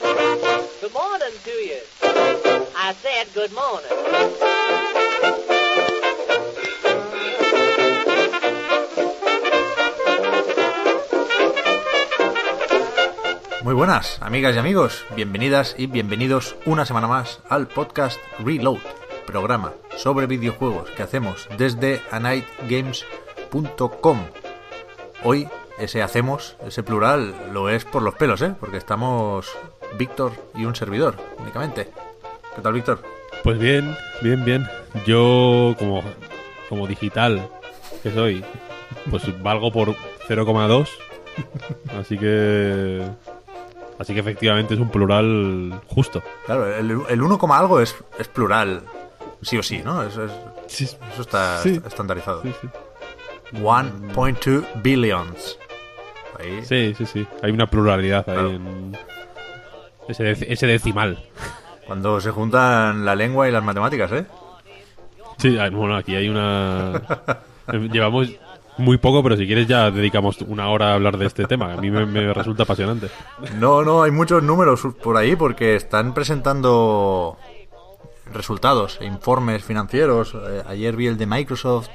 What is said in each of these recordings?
Good morning to you. I said good morning. Muy buenas, amigas y amigos. Bienvenidas y bienvenidos una semana más al podcast Reload, programa sobre videojuegos que hacemos desde anightgames.com. Hoy ese hacemos, ese plural, lo es por los pelos, ¿eh? Porque estamos Víctor y un servidor, únicamente. ¿Qué tal, Víctor? Pues bien, bien, bien. Yo, como, como digital que soy, pues valgo por 0,2. Así que. Así que efectivamente es un plural justo. Claro, el, el 1, coma algo es, es plural, sí o sí, ¿no? Eso, es- Sí, eso está Sí. estandarizado. sí, sí. 1.2 billions. Ahí. Sí, sí, sí. Hay una pluralidad ahí Claro. en. Ese, dec- ese decimal. Cuando se juntan la lengua y las matemáticas, ¿eh? Sí, bueno, aquí hay una. eh, Llevamos muy poco, pero si quieres ya dedicamos una hora a hablar de este tema. A mí me, me resulta apasionante. No, no, hay muchos números por ahí porque están presentando resultados e informes financieros. Eh, ayer vi el de Microsoft,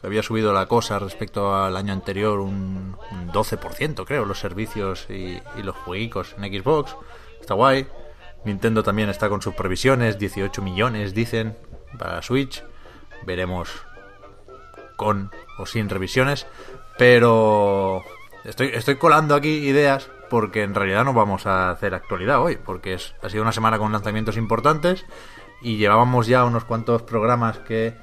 que había subido la cosa respecto al año anterior un, un 12%, creo, los servicios y, y los jueguicos en Xbox. Está guay. Nintendo también está con sus previsiones, 18 millones dicen para Switch. Veremos con o sin revisiones, pero estoy, estoy colando aquí ideas porque en realidad no vamos a hacer actualidad hoy, porque ha sido una semana con lanzamientos importantes y llevábamos ya unos cuantos programas que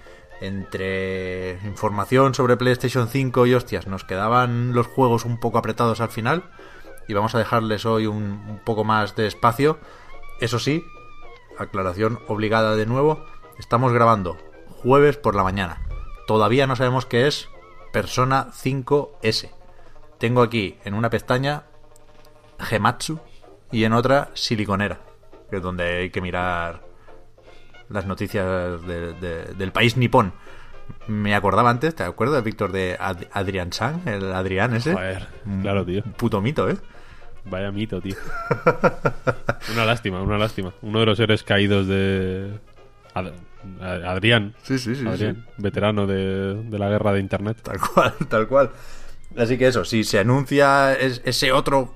entre información sobre PlayStation 5 y hostias nos quedaban los juegos un poco apretados al final y vamos a dejarles hoy un, un poco más de espacio. Eso sí, aclaración obligada de nuevo, estamos grabando jueves por la mañana. Todavía no sabemos qué es Persona 5S. Tengo aquí en una pestaña Gematsu y en otra Siliconera, que es donde hay que mirar las noticias de- de- del país nipón. Me acordaba antes, ¿te acuerdas, Víctor, de Ad- Adrián Sang, el Adrián ese? Joder, claro, tío. Puto mito, ¿eh? Vaya mito, tío. una lástima, una lástima. Uno de los héroes caídos de. Ad- Ad- Adrián. Sí, sí, sí. Adrián, veterano de, de la guerra de internet. Tal cual, tal cual. Así que eso, si se anuncia es- ese otro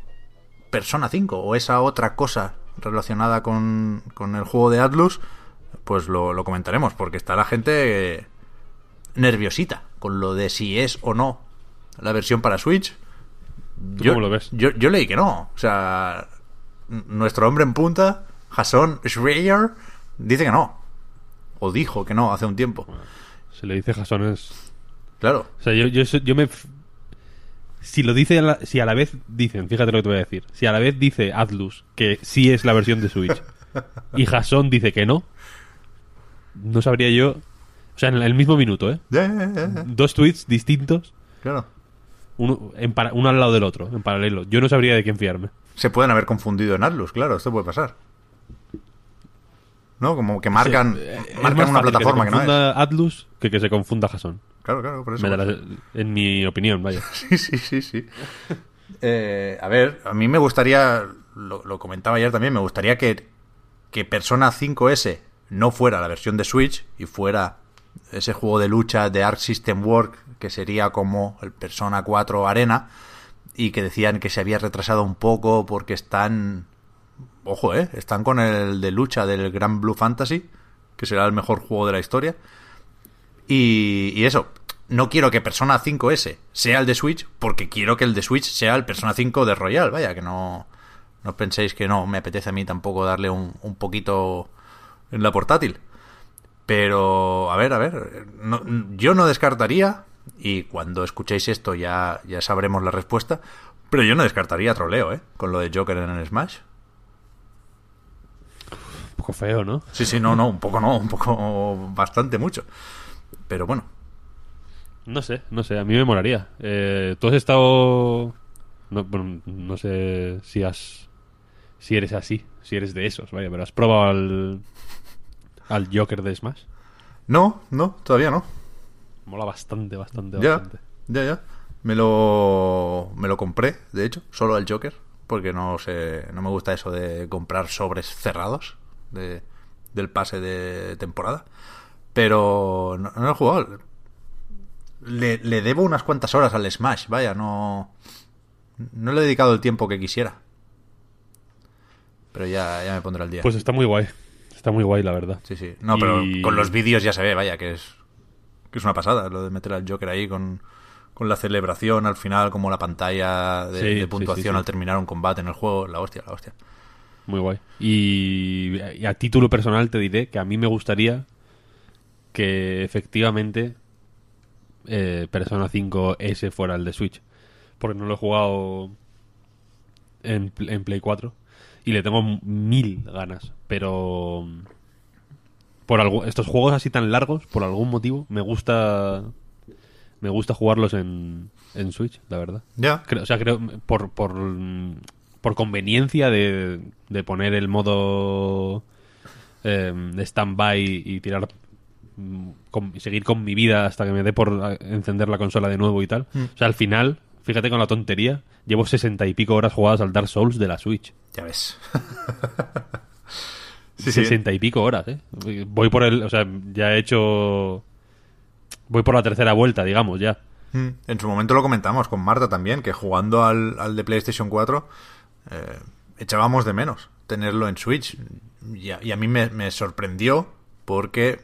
Persona 5 o esa otra cosa relacionada con, con el juego de Atlus, pues lo, lo comentaremos, porque está la gente eh, nerviosita con lo de si es o no la versión para Switch. ¿Tú cómo lo ves? Yo, yo leí que no. O sea, nuestro hombre en punta, Jason Schreier, dice que no. O dijo que no hace un tiempo. Se le dice Jason es. Claro. O sea, yo, yo, yo me. Si lo dice, a la- si a la vez dicen, fíjate lo que te voy a decir. Si a la vez dice Atlus que sí es la versión de Switch y Jason dice que no, no sabría yo. O sea, en el mismo minuto, ¿eh? Dos tweets distintos, Claro. Uno, en para- uno al lado del otro, en paralelo. Yo no sabría de quién fiarme. Se pueden haber confundido en Atlus, claro, esto puede pasar. ¿No? Como que marcan, Sí, eh, marcan una plataforma que que, se no es. confunda Atlus que que se confunda Jason. Claro, claro, por eso. Me en mi opinión, vaya. Sí, sí, sí, sí. Eh, a ver, a mí me gustaría, lo, lo comentaba ayer también, me gustaría que, que Persona 5S no fuera la versión de Switch y fuera ese juego de lucha de Arc System Work que sería como el Persona 4 Arena y que decían que se había retrasado un poco porque están ojo, eh, están con el de lucha del Gran Blue Fantasy, que será el mejor juego de la historia. Y, y eso, no quiero que Persona 5S sea el de Switch, porque quiero que el de Switch sea el Persona 5 de Royal, vaya, que no, no penséis que no, me apetece a mí tampoco darle un, un poquito en la portátil. Pero, a ver, a ver, yo no descartaría, y cuando escuchéis esto ya, ya sabremos la respuesta, Pero yo no descartaría troleo, ¿eh? Con lo de Joker en el Smash. Un poco feo, ¿no? Sí, sí, no, no, un poco no, un poco bastante mucho. Pero bueno, No sé, no sé, a mí me molaría. Eh, Tú has estado... No, bueno, no sé si has... Si eres así, si eres de esos, vaya, pero has probado al... Al Joker de Smash. no, no, todavía no. Mola bastante, bastante, Ya, bastante. ya, ya. Me lo, me lo compré, de hecho, solo al Joker, porque no sé, no me gusta eso de comprar sobres cerrados de, del pase de temporada. Pero no, no lo he jugado. Le, le debo unas cuantas horas al Smash, vaya, no, no le he dedicado el tiempo que quisiera. Pero ya, ya me pondré al día. Pues está muy guay. Está muy guay, la verdad. Sí, sí. No, pero Y- con los vídeos ya se ve, vaya, que es, que es una pasada lo de meter al Joker ahí con, con la celebración al final, como la pantalla de, Sí, de sí, puntuación sí, sí. al terminar un combate en el juego. La hostia, la hostia. Muy guay. Y, y a título personal te diré que a mí me gustaría que efectivamente eh, Persona 5 S fuera el de Switch. Porque no lo he jugado en, pl- en Play 4 y le tengo mil ganas. Pero por algo, estos juegos así tan largos, por algún motivo, me gusta me gusta jugarlos en, en Switch, la verdad. Ya. O sea, creo por, por, mm, por conveniencia de, de poner el modo eh, de stand-by y tirar mm, con- y seguir con mi vida hasta que me dé por eh, encender la consola de nuevo y tal. O sea, al final, fíjate con la tontería, llevo sesenta y pico horas jugadas al Dark Souls de la Switch. Ya ves. sí, sí. Sesenta y pico horas, ¿eh? Voy por el... O sea, ya he hecho... Voy por la tercera vuelta, digamos, ya. Mm. En su momento lo comentamos con Marta también, que jugando al, al de PlayStation 4 eh, echábamos de menos tenerlo en Switch. Y a, y a mí me, me sorprendió porque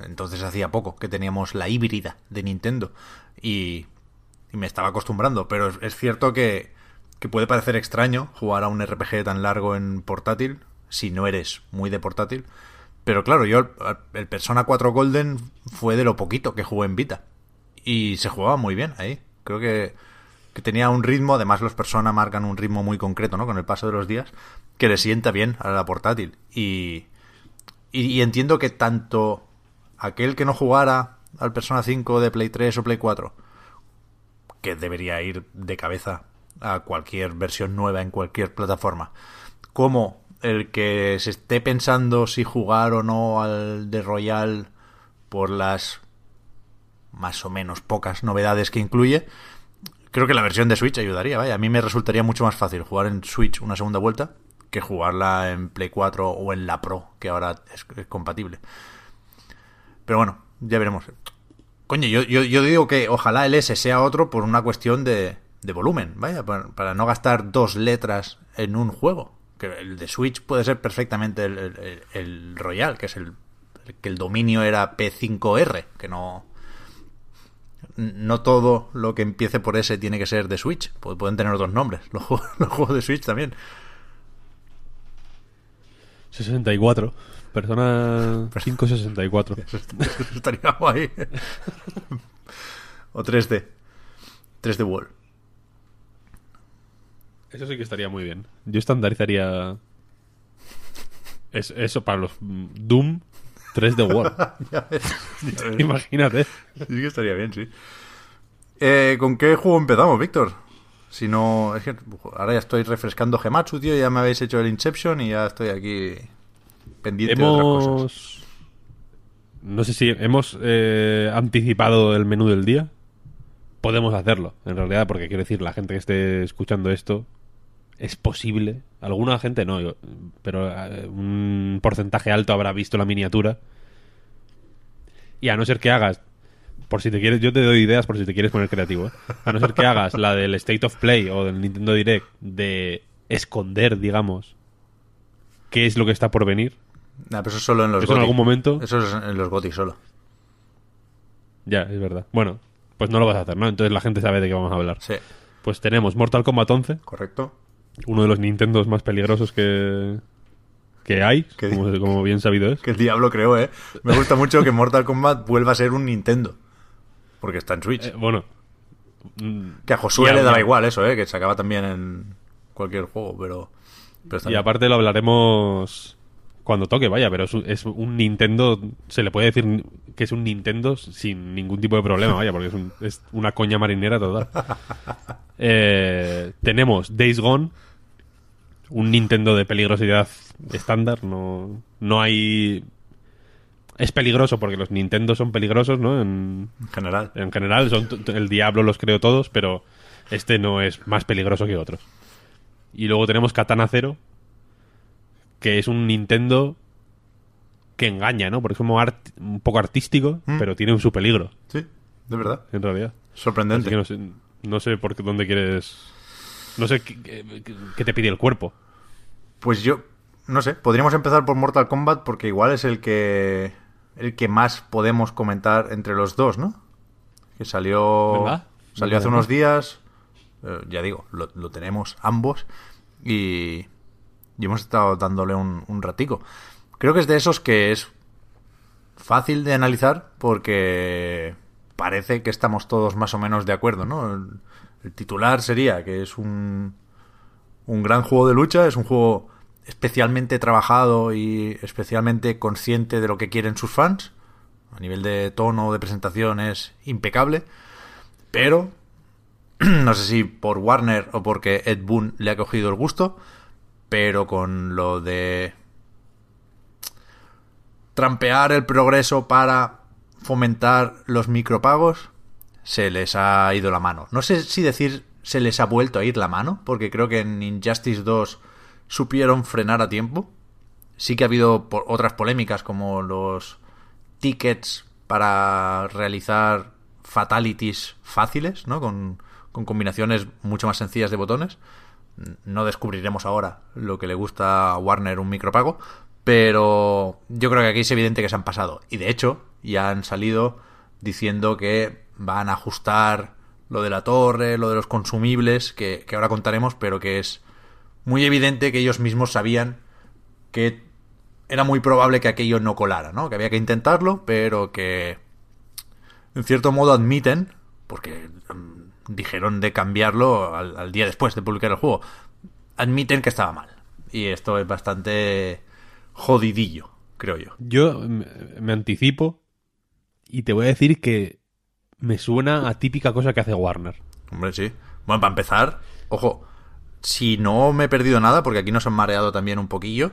entonces hacía poco que teníamos la híbrida de Nintendo y, y me estaba acostumbrando, pero es, es cierto que, que puede parecer extraño jugar a un RPG tan largo en portátil si no eres muy de portátil. Pero claro, yo el, Persona 4 Golden fue de lo poquito que jugué en Vita y se jugaba muy bien ahí. Creo que, que tenía un ritmo, además los Persona marcan un ritmo muy concreto, ¿no? Con el paso de los días, que le sienta bien a la portátil. Y, y, y entiendo que tanto aquel que no jugara al Persona 5 de Play 3 o Play 4, que debería ir de cabeza a cualquier versión nueva en cualquier plataforma, como el que se esté pensando si jugar o no al de Royal por las más o menos pocas novedades que incluye, creo que la versión de Switch ayudaría. Vaya, a mí me resultaría mucho más fácil jugar en Switch una segunda vuelta que jugarla en Play 4 o en la Pro, que ahora es, compatible. Pero bueno, ya veremos. Coño, yo, digo que ojalá el S sea otro por una cuestión de, de volumen, vaya, para no gastar dos letras en un juego. El de Switch puede ser perfectamente el, el, el Royal, que es el, que el dominio era P5R, que no no todo lo que empiece por S tiene que ser de Switch. Pu- Pueden tener otros nombres. Los juegos, los juegos de Switch también. 64. Persona 564. Eso, eso estaría guay. o 3D. 3D Wall. Eso sí que estaría muy bien. Yo estandarizaría es- eso para los mm, Doom 3 de World. Ya ves. Ya ves. Imagínate. Sí que estaría bien, sí. Eh, ¿Con qué juego empezamos, Víctor? Si no, es que ahora ya estoy refrescando Gematsu, tío. Ya me habéis hecho el Inception y ya estoy aquí pendiente de otras cosas. No sé si hemos eh, anticipado el menú del día. Podemos hacerlo, en realidad, porque quiero decir, la gente que esté escuchando esto es posible. Alguna gente no, pero eh, un porcentaje alto habrá visto la miniatura. Y a no ser que hagas, por si te quieres, yo te doy ideas por si te quieres poner creativo. ¿eh? A no ser que hagas la del State of Play o del Nintendo Direct de esconder, digamos, qué es lo que está por venir. Nah, pero eso es solo en los Eso en algún momento- Eso es en los GOTY solo. Ya, es verdad. Bueno, pues no lo vas a hacer, ¿no? Entonces la gente sabe de qué vamos a hablar. Sí, Pues tenemos Mortal Kombat 11, correcto. Uno de los Nintendos más peligrosos que, que hay, ¿Qué como, como bien sabido es. Que el diablo creó, ¿eh? Me gusta mucho que Mortal Kombat vuelva a ser un Nintendo. Porque está en Switch. Eh, bueno, mm, Que a Josué le daba igual eso, ¿eh? Que se acaba también en cualquier juego, pero... pero Y aparte lo hablaremos cuando toque, vaya, pero es un, es un Nintendo, se le puede decir que es un Nintendo sin ningún tipo de problema, vaya, porque es, un- es una coña marinera total. Eh, tenemos Days Gone, un Nintendo de peligrosidad estándar, no, no hay... Es peligroso porque los Nintendo son peligrosos, ¿no? En, En general. en general, son el diablo los creo todos, pero este no es más peligroso que otros. Y luego tenemos Katana Zero, que es un Nintendo que engaña, ¿no? Porque es como art- un poco artístico, Mm. pero tiene su peligro, Sí, de verdad. en realidad. Así Sorprendente. que no sé, no sé por qué, dónde quieres... No sé qué, qué- qué te pide el cuerpo. Pues yo, no sé, podríamos empezar por Mortal Kombat porque igual es el que el que más podemos comentar entre los dos, ¿no? Que salió Venga, salió hace unos días, eh, ya digo, lo, lo tenemos ambos y, y hemos estado dándole un, un ratico. Creo que es de esos que es fácil de analizar porque parece que estamos todos más o menos de acuerdo, ¿no? El, el titular sería que es un un gran juego de lucha, es un juego especialmente trabajado y especialmente consciente de lo que quieren sus fans. A nivel de tono, de presentación es impecable. Pero no sé si por Warner o porque Ed Boon le ha cogido el gusto, pero con lo de trampear el progreso para fomentar los micropagos, se les ha ido la mano. No sé si decir se les ha vuelto a ir la mano, porque creo que en Injustice 2 supieron frenar a tiempo. Sí que ha habido otras polémicas como los tickets para realizar fatalities fáciles, ¿no? Con, con combinaciones mucho más sencillas de botones. No descubriremos ahora lo que le gusta a Warner un micropago, pero yo creo que aquí es evidente que se han pasado. Y de hecho, ya han salido diciendo que van a ajustar lo de la torre, lo de los consumibles, que, ahora contaremos, pero que es muy evidente que ellos mismos sabían que era muy probable que aquello no colara, ¿no? Que había que intentarlo, pero que en cierto modo admiten, porque mm, dijeron de cambiarlo al, al día después de publicar el juego, admiten que estaba mal. Y esto es bastante jodidillo, creo yo. Yo me, me anticipo y te voy a decir que me suena a típica cosa que hace Warner. Hombre, sí. Bueno, para empezar, ojo, si no me he perdido nada, porque aquí nos han mareado también un poquillo,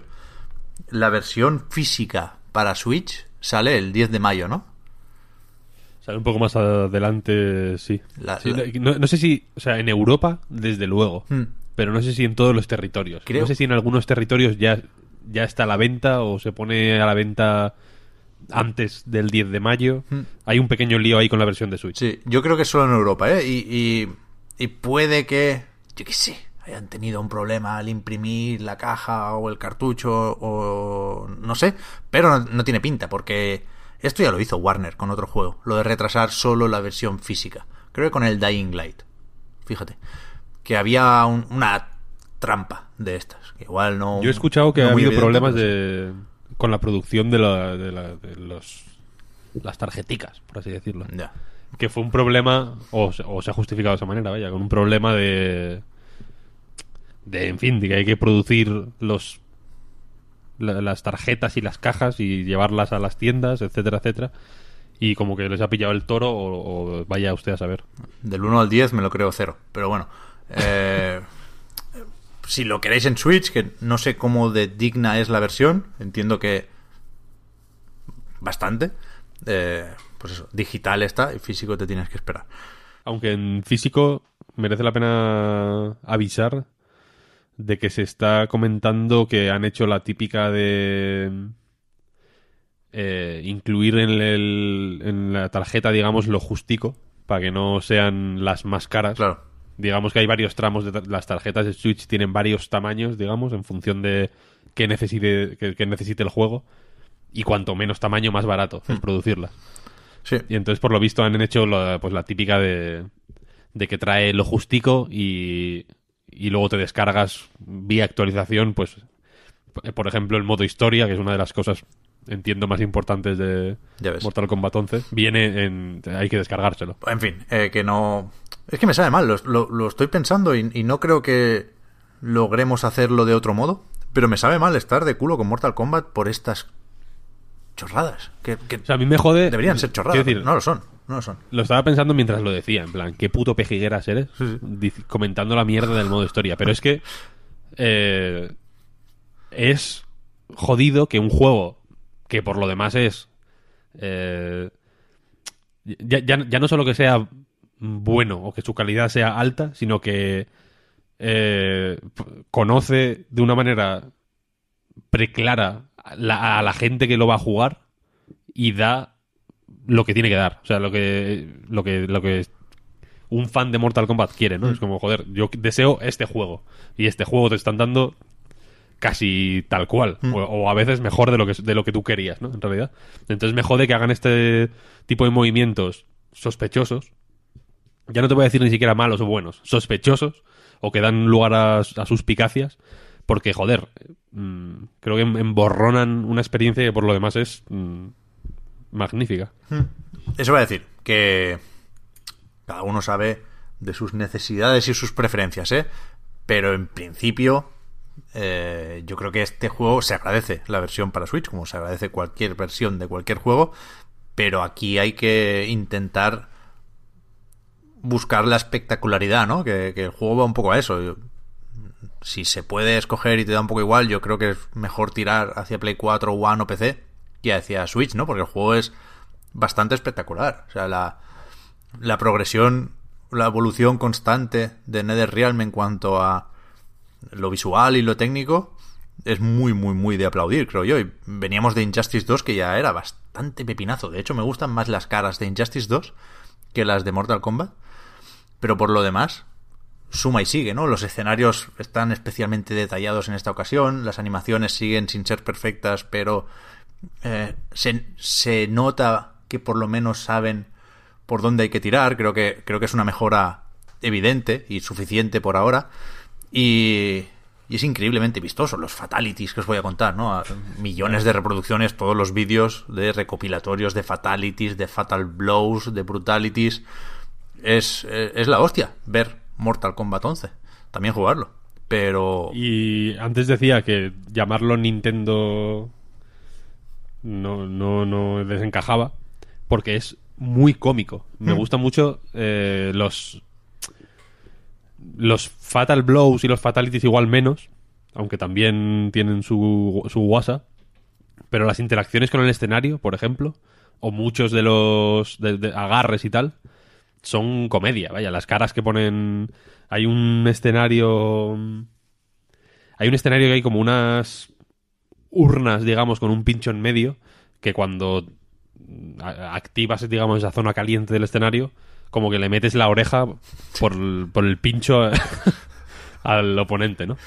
la versión física para Switch sale el 10 de mayo, ¿no? Sale un poco más adelante, sí. La- Sí, la- No, no sé si, o sea, en Europa, desde luego, Hmm. pero no sé si en todos los territorios. Creo- No sé si en algunos territorios ya, ya está a la venta o se pone a la venta antes del 10 de mayo. Hmm. Hay un pequeño lío ahí con la versión de Switch. Sí, yo creo que solo en Europa, ¿eh? Y, y, y puede que, yo qué sé, hayan tenido un problema al imprimir la caja o el cartucho o no sé, pero no, no tiene pinta porque esto ya lo hizo Warner con otro juego, lo de retrasar solo la versión física. Creo que con el Dying Light, fíjate, que había un- una trampa de estas, que igual no... Yo he escuchado que no ha habido problemas de, con la producción de, la- de la- de los, las tarjeticas, por así decirlo. Ya. que fue un problema, o, se- o se ha justificado de esa manera, vaya, con un problema de. de, en fin, de que hay que producir los la- las tarjetas y las cajas y llevarlas a las tiendas, etcétera, etcétera. Y como que les ha pillado el toro, o, o vaya usted a saber. Del 1 al 10 me lo creo cero. Pero bueno. eh, si lo queréis en Switch, que no sé cómo de digna es la versión. Entiendo que. Bastante. eh, pues eso, digital está y físico te tienes que esperar. Aunque en físico merece la pena avisar de que se está comentando que han hecho la típica de eh, incluir en, el- en la tarjeta, digamos, lo justico, para que no sean las más caras. Claro. Digamos que hay varios tramos de las tarjetas de Switch tienen varios tamaños, digamos, en función de qué necesite, que, que necesite el juego. Y cuanto menos tamaño, más barato es producirlas. Sí. Y entonces, por lo visto, han hecho la, pues, la típica de, de que trae lo justico y, y luego te descargas vía actualización, pues, p- por ejemplo, el modo historia, que es una de las cosas entiendo más importantes de. Mortal Kombat 11, viene en... hay que descargárselo. En fin, eh, que no... Es que me sabe mal, lo, lo- lo estoy pensando y, y no creo que logremos hacerlo de otro modo, pero me sabe mal estar de culo con Mortal Kombat por estas chorradas. Que, que O sea, a mí me jode... deberían ser chorradas. Decir, no lo son, no lo son. Lo estaba pensando mientras lo decía, en plan, qué puto pejigueras eres Sí, sí. dic- comentando la mierda del modo historia. Pero es que eh, es jodido que un juego que por lo demás es eh, ya, ya- ya no solo que sea bueno o que su calidad sea alta, sino que eh, conoce de una manera preclara a la, a la gente que lo va a jugar y da lo que tiene que dar. O sea, lo que, lo que, lo que un fan de Mortal Kombat quiere, ¿no? Es como, joder, yo deseo este juego. Y este juego te están dando casi tal cual. O, o a veces mejor de lo, que, de lo que tú querías, ¿no? En realidad. Entonces me jode que hagan este tipo de movimientos sospechosos. Ya no te voy a decir ni siquiera malos o buenos. Sospechosos. O que dan lugar a, a suspicacias. Porque, joder, mm, creo que em- emborronan una experiencia que por lo demás es mm, magnífica. Eso va a decir que cada uno sabe de sus necesidades y sus preferencias, ¿eh? Pero en principio, eh, yo creo que este juego se agradece la versión para Switch, como se agradece cualquier versión de cualquier juego, pero aquí hay que intentar buscar la espectacularidad, ¿no? Que, que el juego va un poco a eso. Si se puede escoger y te da un poco igual, yo creo que es mejor tirar hacia Play 4, One o PC que hacia Switch, ¿no? Porque el juego es bastante espectacular. O sea, la, la progresión, la evolución constante de NetherRealm en cuanto a lo visual y lo técnico es muy, muy, muy de aplaudir, creo yo. Y veníamos de Injustice 2, que ya era bastante pepinazo. De hecho, me gustan más las caras de Injustice 2 que las de Mortal Kombat. Pero por lo demás, suma y sigue, ¿no? Los escenarios están especialmente detallados en esta ocasión, las animaciones siguen sin ser perfectas, pero eh, se, se nota que por lo menos saben por dónde hay que tirar. Creo que, creo que es una mejora evidente y suficiente por ahora. Y, y es increíblemente vistoso. Los fatalities que os voy a contar, ¿no? Millones de reproducciones, todos los vídeos de recopilatorios de fatalities, de fatal blows, de brutalities. Es, eh, es la hostia ver Mortal Kombat 11. También jugarlo. Pero... Y antes decía que llamarlo Nintendo no, no, no desencajaba porque es muy cómico. Me gustan mucho eh, los los Fatal Blows y los Fatalities igual menos, aunque también tienen su, su guasa. Pero las interacciones con el escenario, por ejemplo, o muchos de los de- de agarres y tal, son comedia. Vaya, las caras que ponen... Hay un escenario... Hay un escenario que hay como unas urnas, digamos, con un pincho en medio, que cuando activas, digamos, esa zona caliente del escenario, como que le metes la oreja por, el- por el pincho al oponente, ¿no?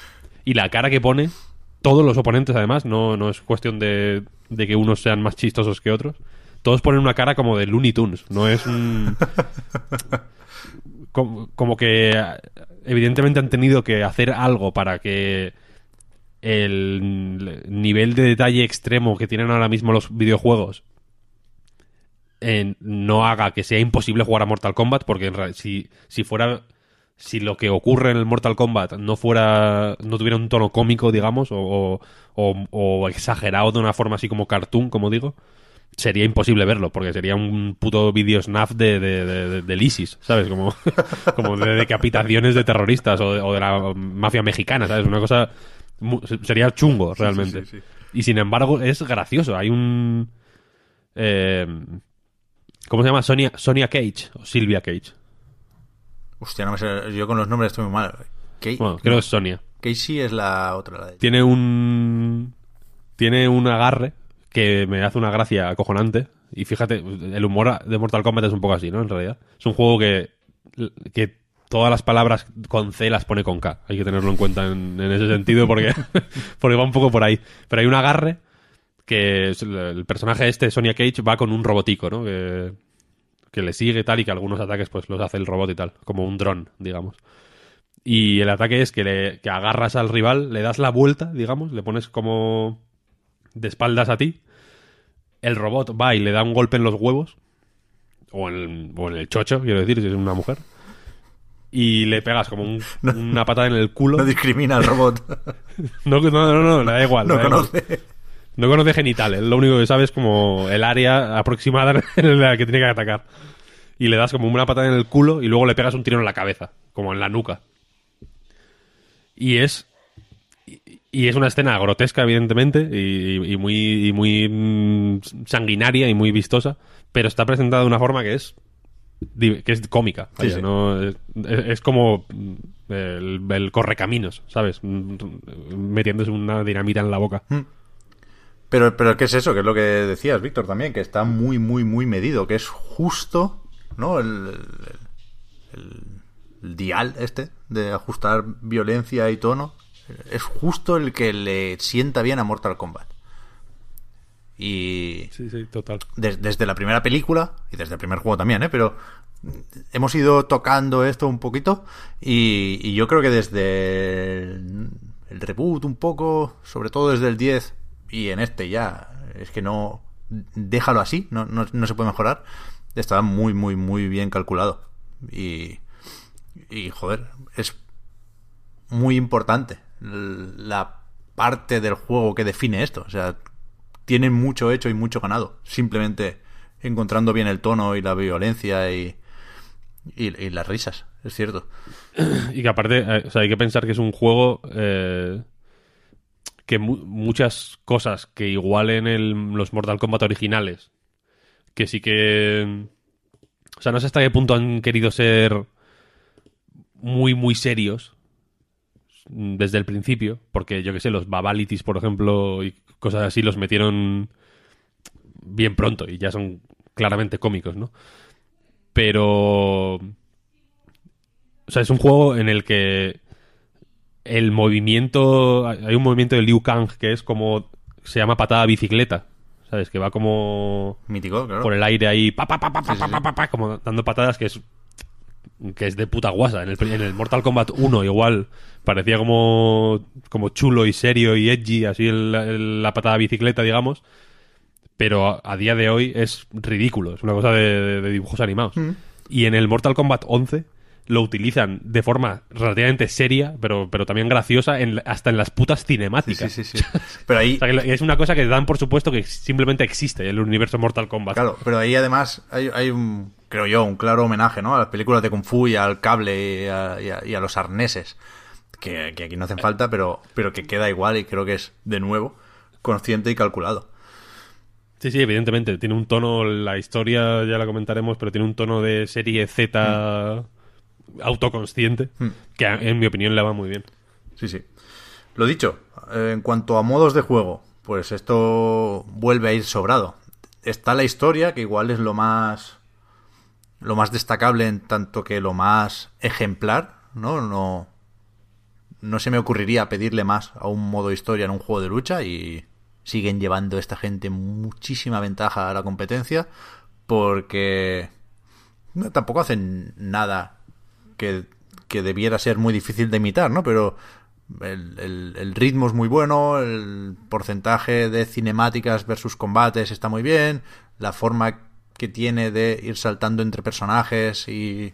Y la cara que pone, todos los oponentes, además, no, no es cuestión de, de que unos sean más chistosos que otros. Todos ponen una cara como de Looney Tunes, no es un... como, como que evidentemente han tenido que hacer algo para que el nivel de detalle extremo que tienen ahora mismo los videojuegos no haga que sea imposible jugar a Mortal Kombat, porque en si, si fuera si lo que ocurre en el Mortal Kombat no fuera no tuviera un tono cómico digamos o, o- o- exagerado de una forma así como cartoon como digo sería imposible verlo porque sería un puto video snap de, de, de- de- del ISIS sabes como, como de decapitaciones de terroristas o de, la mafia mexicana sabes una cosa sería chungo realmente sí, sí. y sin embargo es gracioso hay un eh, ¿cómo se llama? Sonia, Sonia Cage o Silvia Cage Hostia, no me sé. Yo con los nombres estoy muy mal. Bueno creo que es Sonia Casey es la otra. La de... tiene un tiene un agarre que me hace una gracia acojonante y fíjate el humor de Mortal Kombat es un poco así no en realidad es un juego que que todas las palabras con C las pone con K. Hay que tenerlo en cuenta en, ese sentido porque porque va un poco por ahí. Pero hay un agarre que el, personaje este Sonia Cage va con un robotico no que que le sigue tal y que algunos ataques pues los hace el robot y tal como un dron digamos. Y el ataque es que, le, que agarras al rival, le das la vuelta, digamos, le pones como de espaldas a ti. El robot va y le da un golpe en los huevos, o el, o en el chocho, quiero decir, si es una mujer, y le pegas como un- una patada en el culo. No discrimina al robot. No, no, no, no, le da igual. no da igual. conoce. No conoce genitales, lo único que sabe es como el área aproximada en la que tiene que atacar. Y le das como una patada en el culo y luego le pegas un tiro en la cabeza, como en la nuca. Y es. y- es una escena grotesca, evidentemente, y, y muy, y muy mm, sanguinaria y muy vistosa, pero está presentada de una forma que es que es cómica. Sí, vaya, sí. ¿no? es, es como mm, el, el correcaminos, ¿sabes? Mm, Metiéndose una dinamita en la boca. Pero, pero ¿qué es eso? Que es lo que decías, Víctor, también, que está muy, muy, muy medido, que es justo, ¿no? El, el- el- el dial este de ajustar violencia y tono es justo el que le sienta bien a Mortal Kombat. Y Sí, sí, total. des- desde la primera película y desde el primer juego también, ¿eh? Pero hemos ido tocando esto un poquito y, y yo creo que desde el, el reboot un poco, sobre todo desde el 10 y en este ya, es que no... Déjalo así, no, no, no se puede mejorar. Está muy, muy, muy bien calculado. Y, y joder, es muy importante la parte del juego que define esto. O sea, tienen mucho hecho y mucho ganado. Simplemente encontrando bien el tono y la violencia y, y, las risas, es cierto. Y que aparte, eh, hay que pensar que es un juego eh, que mu- muchas cosas que igual en el- los Mortal Kombat originales, que sí que... O sea, no sé hasta qué punto han querido ser muy, muy serios desde el principio, porque yo que sé, los Babalities, por ejemplo, y cosas así los metieron bien pronto y ya son claramente cómicos, ¿no? Pero... O sea, es un juego en el que el movimiento. Hay un movimiento de Liu Kang que es como. Se llama patada bicicleta. ¿Sabes? Que va como. Mítico, claro. Por el aire ahí. Pa, pa, pa, pa, Sí, sí, pa, pa, pa, pa, como dando patadas que es. Que es de puta guasa. En el, en el Mortal Kombat 1 igual parecía como. Como chulo y serio y edgy, así el- el- la patada bicicleta, digamos. Pero a, a día de hoy es ridículo. Es una cosa de, de- de dibujos animados. Mm. Y en el Mortal Kombat 11 lo utilizan de forma relativamente seria, pero, pero también graciosa, en, hasta en las putas cinemáticas. sí, sí, sí. Pero ahí, O sea, que es una cosa que dan por supuesto que simplemente existe el universo Mortal Kombat. claro, pero ahí además hay, hay un, creo yo, un claro homenaje, ¿no? A las películas de Kung Fu y al cable y a, y a- y a los arneses. Que, que aquí no hacen falta, pero, pero que queda igual y creo que es, de nuevo, consciente y calculado. Sí, sí, evidentemente. Tiene un tono, la historia ya la comentaremos, pero tiene un tono de serie Z autoconsciente Hmm. que en mi opinión le va muy bien. Sí, sí. Lo dicho, eh, en cuanto a modos de juego, pues esto vuelve a ir sobrado. Está la historia, que igual es lo más lo más destacable en tanto que lo más ejemplar, ¿no? No no se me ocurriría pedirle más a un modo historia en un juego de lucha y siguen llevando esta gente muchísima ventaja a la competencia porque tampoco hacen nada que, que debiera ser muy difícil de imitar, ¿no? Pero el- el ritmo es muy bueno, el porcentaje de cinemáticas versus combates está muy bien, la forma que tiene de ir saltando entre personajes y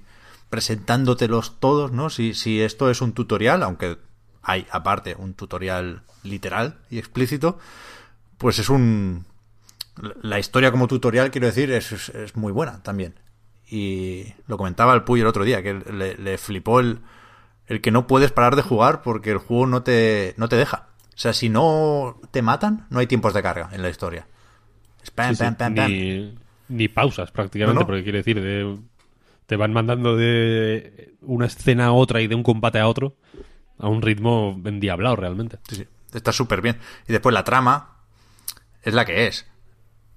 presentándotelos todos, ¿no? Si, si esto es un tutorial, aunque hay aparte un tutorial literal y explícito, pues es un... La historia como tutorial, quiero decir, es, es- es muy buena también. Y lo comentaba el Puy el otro día, que le, le flipó el, el que no puedes parar de jugar porque el juego no te, no te deja. O sea, si no te matan, no hay tiempos de carga en la historia. Es pam, Sí, pam, pam, pam. Ni, ni pausas prácticamente, No, no. porque quiere decir, de- te van mandando de una escena a otra y de un combate a otro a un ritmo endiablado realmente. Sí, sí. Está súper bien. Y después la trama es la que es.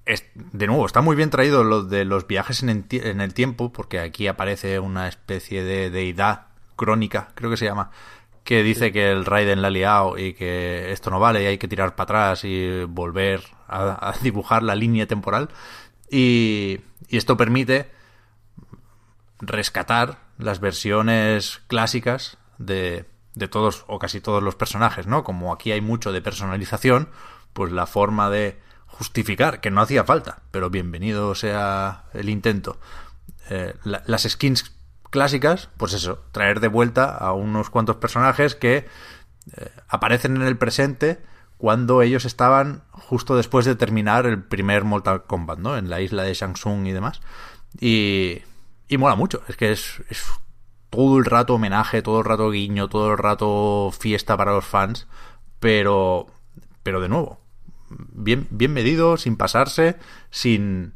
es. De nuevo, está muy bien traído lo de los viajes en en el tiempo, porque aquí aparece una especie de deidad crónica, creo que se llama, que dice que el Raiden la ha liado y que esto no vale y hay que tirar para atrás y volver a, a dibujar la línea temporal. Y, y esto permite rescatar las versiones clásicas de, de todos o casi todos los personajes, ¿no? Como aquí hay mucho de personalización, pues la forma de justificar que no hacía falta, pero bienvenido sea el intento. Eh, la- las skins clásicas, pues eso, traer de vuelta a unos cuantos personajes que eh, aparecen en el presente cuando ellos estaban justo después de terminar el primer Mortal Kombat, ¿no? En la isla de Shang Tsung y demás. Y, y mola mucho, es que es, todo el rato homenaje, todo el rato guiño, todo el rato fiesta para los fans, pero, pero de nuevo, bien, bien medido, sin pasarse, sin,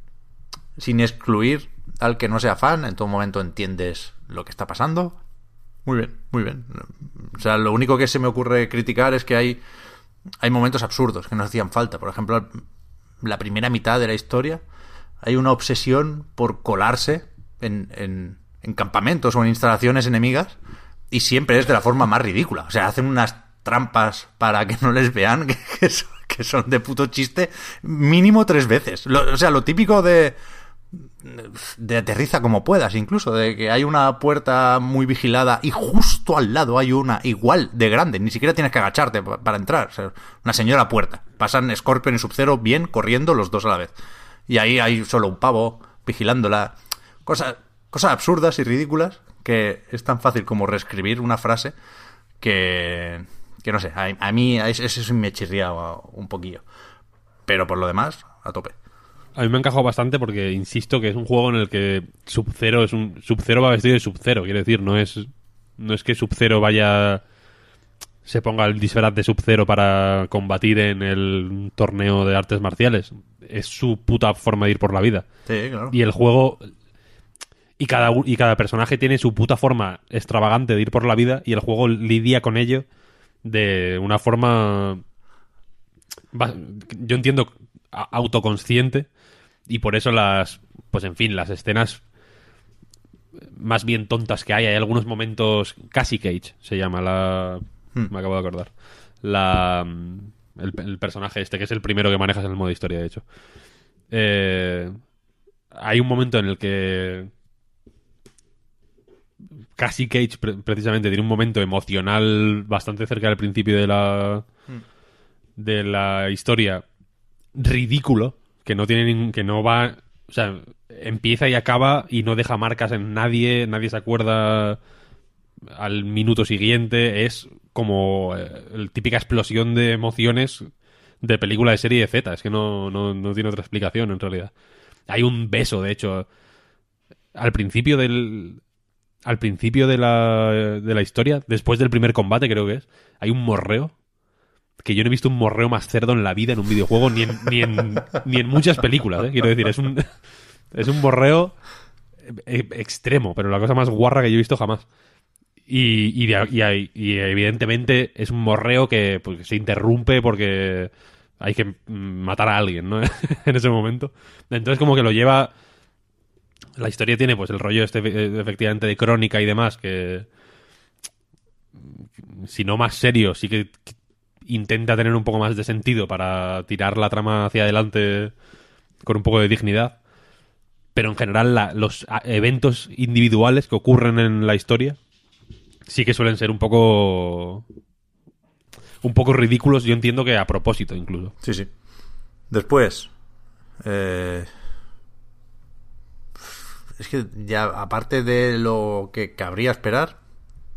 sin excluir al que no sea fan, en todo momento entiendes lo que está pasando. Muy bien, muy bien. O sea, lo único que se me ocurre criticar es que hay, hay momentos absurdos que nos hacían falta. Por ejemplo, la primera mitad de la historia hay una obsesión por colarse en, en, en campamentos o en instalaciones enemigas y siempre es de la forma más ridícula. O sea, hacen unas trampas para que no les vean que, son, de puto chiste mínimo tres veces. Lo- o sea, lo típico de de aterriza como puedas, incluso, de que hay una puerta muy vigilada y justo al lado hay una igual de grande, ni siquiera tienes que agacharte pa- para entrar, una señora puerta. Pasan Scorpion y Sub-Zero bien corriendo los dos a la vez. Y ahí hay solo un pavo vigilándola. Cosas, cosas absurdas y ridículas que es tan fácil como reescribir una frase que, que no sé, a, a mí eso eso me chirría un poquillo. Pero por lo demás, a tope. A mí me ha encajado bastante porque insisto que es un juego en el que Sub-Zero es un Sub-Zero va vestido de Sub-Zero, quiero decir, no es no es que Sub-Zero vaya se ponga el disfraz de Sub-Zero para combatir en el torneo de artes marciales. Es su puta forma de ir por la vida. Sí, claro. Y el juego y cada y cada personaje tiene su puta forma extravagante de ir por la vida y el juego lidia con ello de una forma yo entiendo autoconsciente y por eso las pues en fin las escenas más bien tontas que hay hay algunos momentos casi Cage se llama la Hmm. me acabo de acordar la el, el personaje este que es el primero que manejas en el modo historia de hecho Eh, hay un momento en el que casi Cage pre- precisamente tiene un momento emocional bastante cerca del principio de la de la historia ridículo que no tiene ningún- que no va o sea empieza y acaba y no deja marcas en nadie nadie se acuerda al minuto siguiente es como eh, la típica explosión de emociones de película de serie de Z es que no, no, no tiene otra explicación en realidad. Hay un beso de hecho al principio del al principio de la, de la historia después del primer combate creo que es hay un morreo que yo no he visto un morreo más cerdo en la vida en un videojuego ni en, ni en, ni en muchas películas, ¿eh? quiero decir, es un, es un morreo eh, extremo, pero la cosa más guarra que yo he visto jamás. Y, y, y y evidentemente es un morreo que pues, se interrumpe porque hay que mm, matar a alguien, ¿no? en ese momento. Entonces como que lo lleva... La historia tiene pues el rollo este eh, efectivamente de crónica y demás que si no más serio, sí que intenta tener un poco más de sentido para tirar la trama hacia adelante con un poco de dignidad. Pero en general los eventos individuales que ocurren en la historia sí que suelen ser un poco un poco ridículos, yo entiendo que a propósito incluso. Sí, sí. Después, eh, es que ya aparte de lo que cabría esperar,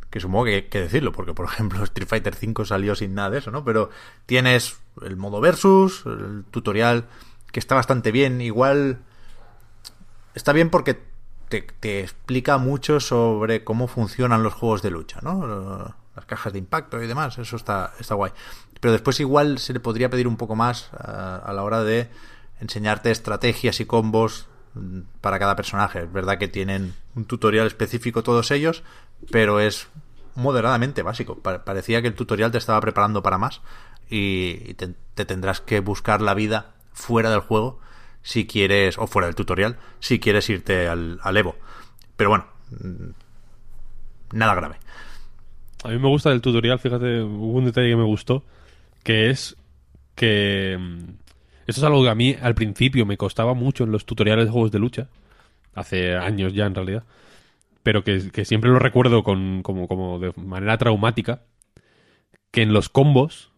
que supongo que hay que decirlo, porque por ejemplo Street Fighter V salió sin nada de eso, ¿no? Pero tienes el modo versus, el tutorial, que está bastante bien, igual está bien porque te, te explica mucho sobre cómo funcionan los juegos de lucha, ¿no? Las cajas de impacto y demás, eso está, está guay. Pero después igual se le podría pedir un poco más a, a la hora de enseñarte estrategias y combos para cada personaje. Es verdad que tienen un tutorial específico todos ellos, pero es moderadamente básico. Pa- parecía que el tutorial te estaba preparando para más y, te, te tendrás que buscar la vida fuera del juego si quieres, o fuera del tutorial, si quieres irte al, al Evo. Pero bueno, mm, nada grave. A mí me gusta del tutorial, fíjate, hubo un detalle que me gustó, que es que... mm, Esto es algo que a mí al principio me costaba mucho en los tutoriales de juegos de lucha, hace años ya en realidad, pero que, que siempre lo recuerdo con, como, como de manera traumática, que en los combos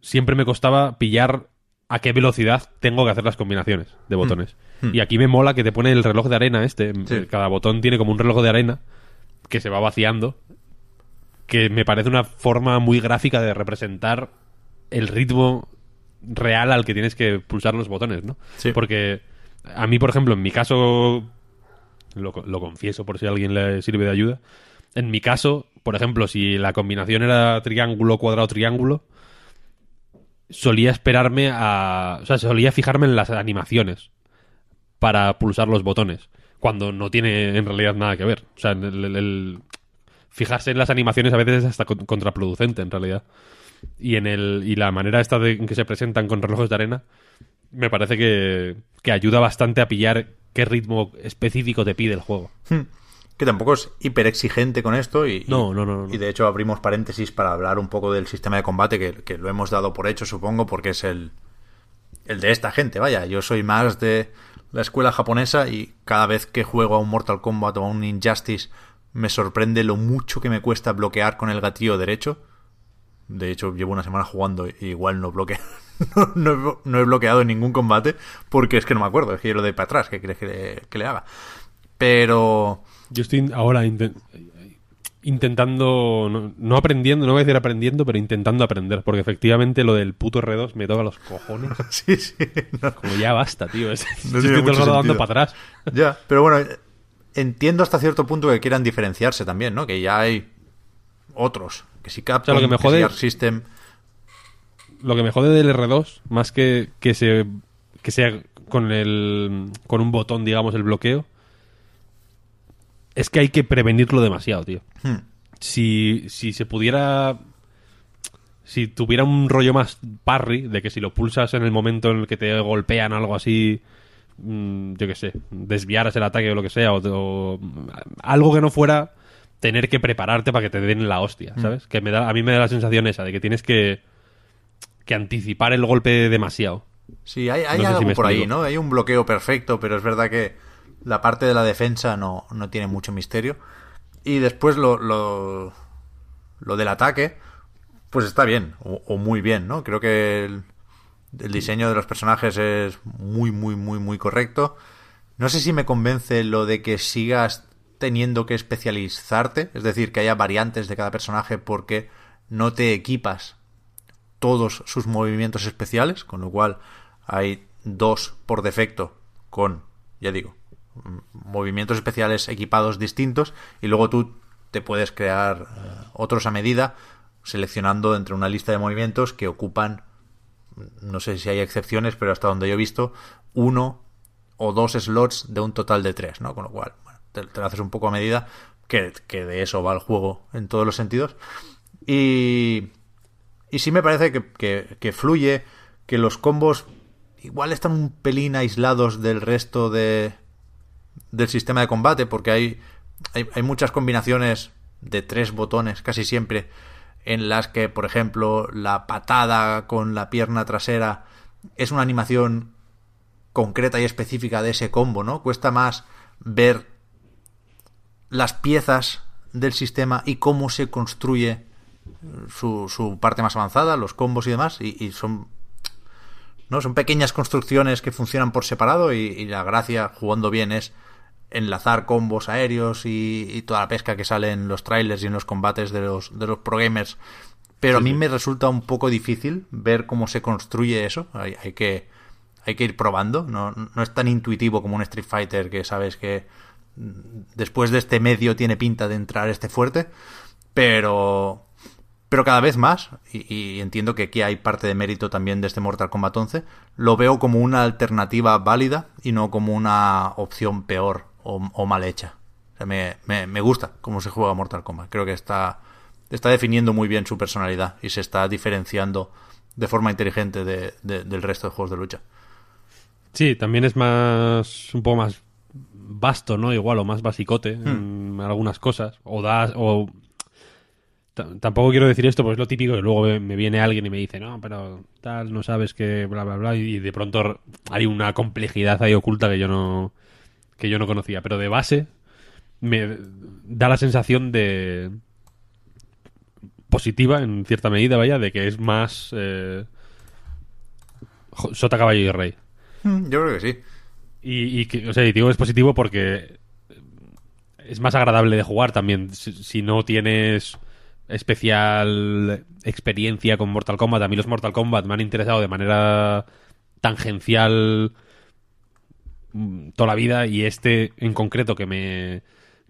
siempre me costaba pillar a qué velocidad tengo que hacer las combinaciones de botones. Y aquí me mola que te pone el reloj de arena este. Sí. Cada botón tiene como un reloj de arena que se va vaciando. Que me parece una forma muy gráfica de representar el ritmo real al que tienes que pulsar los botones, ¿no? Sí. Porque a mí, por ejemplo, en mi caso, lo, lo confieso por si a alguien le sirve de ayuda, en mi caso, por ejemplo, si la combinación era triángulo, cuadrado, triángulo, solía esperarme a... O sea, solía fijarme en las animaciones para pulsar los botones, cuando no tiene en realidad nada que ver. O sea, el- el- el- fijarse en las animaciones a veces es hasta con- contraproducente, en realidad. Y, en el, y la manera esta de, en que se presentan con relojes de arena me parece que, que ayuda bastante a pillar qué ritmo específico te pide el juego. Que tampoco es hiper exigente con esto y, No, no, no, no. y de hecho abrimos paréntesis para hablar un poco del sistema de combate que, que lo hemos dado por hecho supongo porque es el, el de esta gente, vaya, yo soy más de la escuela japonesa y cada vez que juego a un Mortal Kombat o a un Injustice me sorprende lo mucho que me cuesta bloquear con el gatillo derecho. De hecho, llevo una semana jugando y igual no bloqueo. no, no he blo- no he bloqueado en ningún combate porque es que no me acuerdo, es que yo lo doy para atrás, ¿qué quieres que le, que le haga? Pero... Yo estoy ahora inten- intentando, no, no aprendiendo, no voy a decir aprendiendo, pero intentando aprender, porque efectivamente lo del puto R2 me toca los cojones. Sí, sí. Como ya basta, tío. Es, No estoy todo el mucho rato dando para atrás. Ya, pero bueno, entiendo hasta cierto punto que quieran diferenciarse también, ¿no? Que ya hay otros. Que si Capcom, O sea, lo que me jode- System... Lo que me jode del R2, más que que se que sea con el con un botón, digamos, el bloqueo, es que hay que prevenirlo demasiado, tío. Hmm. Si, si se pudiera. Si tuviera un rollo más parry, de que si lo pulsas en el momento en el que te golpean algo así, mm, yo qué sé, desviaras el ataque o lo que sea, o, o algo que no fuera tener que prepararte para que te den la hostia, ¿sabes? Que me da, a mí me da la sensación esa de que tienes que, que anticipar el golpe demasiado. Sí, hay, hay No sé si algo por ahí. ¿no? Hay un bloqueo perfecto, pero es verdad que la parte de la defensa no, no tiene mucho misterio. Y después lo, lo, lo del ataque, pues está bien, o, o muy bien, ¿no? Creo que el, el diseño de los personajes es muy, muy, muy, muy correcto. No sé si me convence lo de que sigas teniendo que especializarte, es decir, que haya variantes de cada personaje porque no te equipas todos sus movimientos especiales, con lo cual hay dos por defecto con, ya digo, movimientos especiales equipados distintos y luego tú te puedes crear eh, otros a medida seleccionando entre una lista de movimientos que ocupan, no sé si hay excepciones, pero hasta donde yo he visto, uno o dos slots de un total de tres, ¿no? Con lo cual, te, lo haces un poco a medida, que, que de eso va el juego en todos los sentidos. Y, y sí me parece que, que- que fluye, que los combos igual están un pelín aislados del resto de, del sistema de combate, porque hay, hay, hay muchas combinaciones de tres botones casi siempre, en las que, por ejemplo, la patada con la pierna trasera es una animación concreta y específica de ese combo, ¿no? Cuesta más ver las piezas del sistema y cómo se construye su, su parte más avanzada, los combos y demás, y, y son no son pequeñas construcciones que funcionan por separado y, y la gracia jugando bien es enlazar combos aéreos y, y toda la pesca que sale en los trailers y en los combates de los de los pro gamers. Pero a mí me resulta un poco difícil ver cómo se construye eso. Hay, hay que hay que ir probando. No, no es tan intuitivo como un Street Fighter que sabes que después de este medio tiene pinta de entrar este fuerte pero pero cada vez más, y, entiendo que aquí hay parte de mérito también de este Mortal Kombat 11, lo veo como una alternativa válida y no como una opción peor o, mal hecha. O sea, me, me, gusta cómo se juega Mortal Kombat. Creo que está, está definiendo muy bien su personalidad y se está diferenciando de forma inteligente de- de- del resto de juegos de lucha. Sí, también es más. un poco más vasto, ¿no? Igual, o más basicote en algunas cosas. O das. o. Tampoco quiero decir esto, porque es lo típico que luego me- viene alguien y me dice, no, pero tal, no sabes que bla, bla, bla, y de pronto hay una complejidad ahí oculta que yo no, que yo no conocía. Pero de base, me da la sensación de positiva, en cierta medida, vaya, de que es más... eh, Sota, Caballo y Rey. Mm, Yo creo que sí. Y, y que- digo es positivo porque es más agradable de jugar también. Si, no tienes especial experiencia con Mortal Kombat, a mí los Mortal Kombat me han interesado de manera tangencial mm, toda la vida y este en concreto que me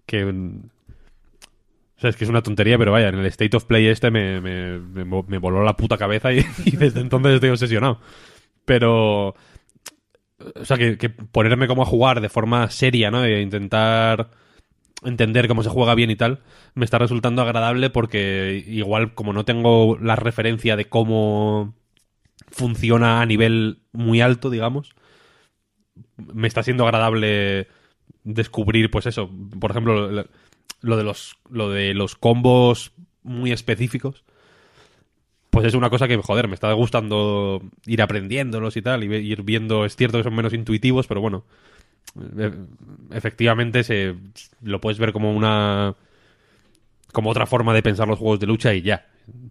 que o sea, es que es una tontería, pero vaya, en el State of Play este me, me, me voló la puta cabeza y, y desde entonces estoy obsesionado. Pero o sea, que, ponerme como a jugar de forma seria, ¿no? E intentar entender cómo se juega bien y tal, me está resultando agradable porque igual como no tengo la referencia de cómo funciona a nivel muy alto, digamos, me está siendo agradable descubrir, pues eso, por ejemplo, lo- lo de los, lo de los combos muy específicos. Pues es una cosa que, joder, me está gustando ir aprendiéndolos y tal, y ir viendo, es cierto que son menos intuitivos, pero bueno, e- efectivamente se lo puedes ver como una como otra forma de pensar los juegos de lucha y ya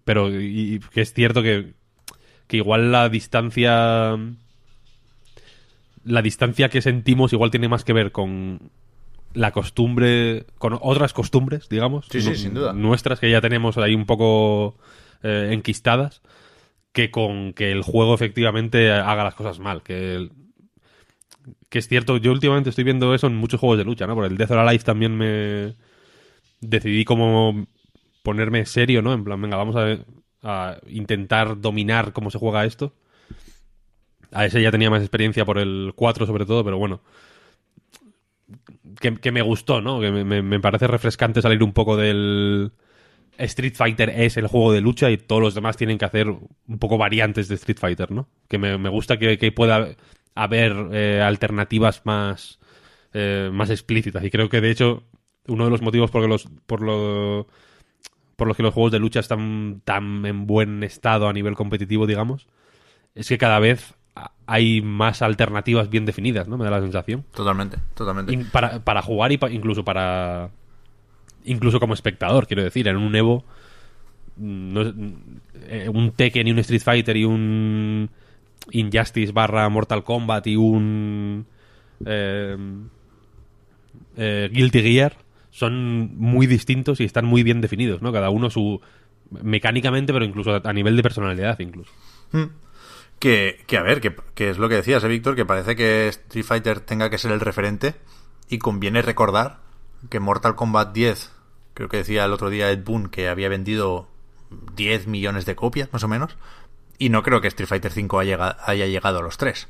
pero y, y que es cierto que, que igual la distancia la distancia que sentimos igual tiene más que ver con la costumbre con otras costumbres digamos Sí, sí, sin duda. nuestras que ya tenemos ahí un poco eh, enquistadas que con que el juego efectivamente haga las cosas mal que que es cierto, yo últimamente estoy viendo eso en muchos juegos de lucha, ¿no? Por el Death or Alive también me decidí como ponerme serio, ¿no? En plan, venga, vamos a, a intentar dominar cómo se juega esto. A ese ya tenía más experiencia por el 4 sobre todo, pero bueno. Que, que me gustó, ¿no? Que me, me- me parece refrescante salir un poco del... Street Fighter es el juego de lucha y todos los demás tienen que hacer un poco variantes de Street Fighter, ¿no? Que me, me gusta que, que pueda haber eh, alternativas más, eh, más explícitas. Y creo que, de hecho, uno de los motivos por los, por lo, por los que los juegos de lucha están tan en buen estado a nivel competitivo, digamos, es que cada vez hay más alternativas bien definidas, ¿no? Me da la sensación. Totalmente, totalmente. Para, para jugar y pa- incluso para incluso como espectador quiero decir en un Evo no eh, un Tekken y un Street Fighter y un Injustice barra Mortal Kombat y un eh, eh, Guilty Gear son muy distintos y están muy bien definidos no cada uno su mecánicamente pero incluso a, nivel de personalidad incluso Mm. Que, que a ver, que, que es lo que decías, ¿eh, Víctor? Que parece que Street Fighter tenga que ser el referente y conviene recordar que Mortal Kombat 10, creo que decía el otro día Ed Boon que había vendido 10 millones de copias, más o menos, y no creo que Street Fighter 5 haya, llega- haya llegado a los 3.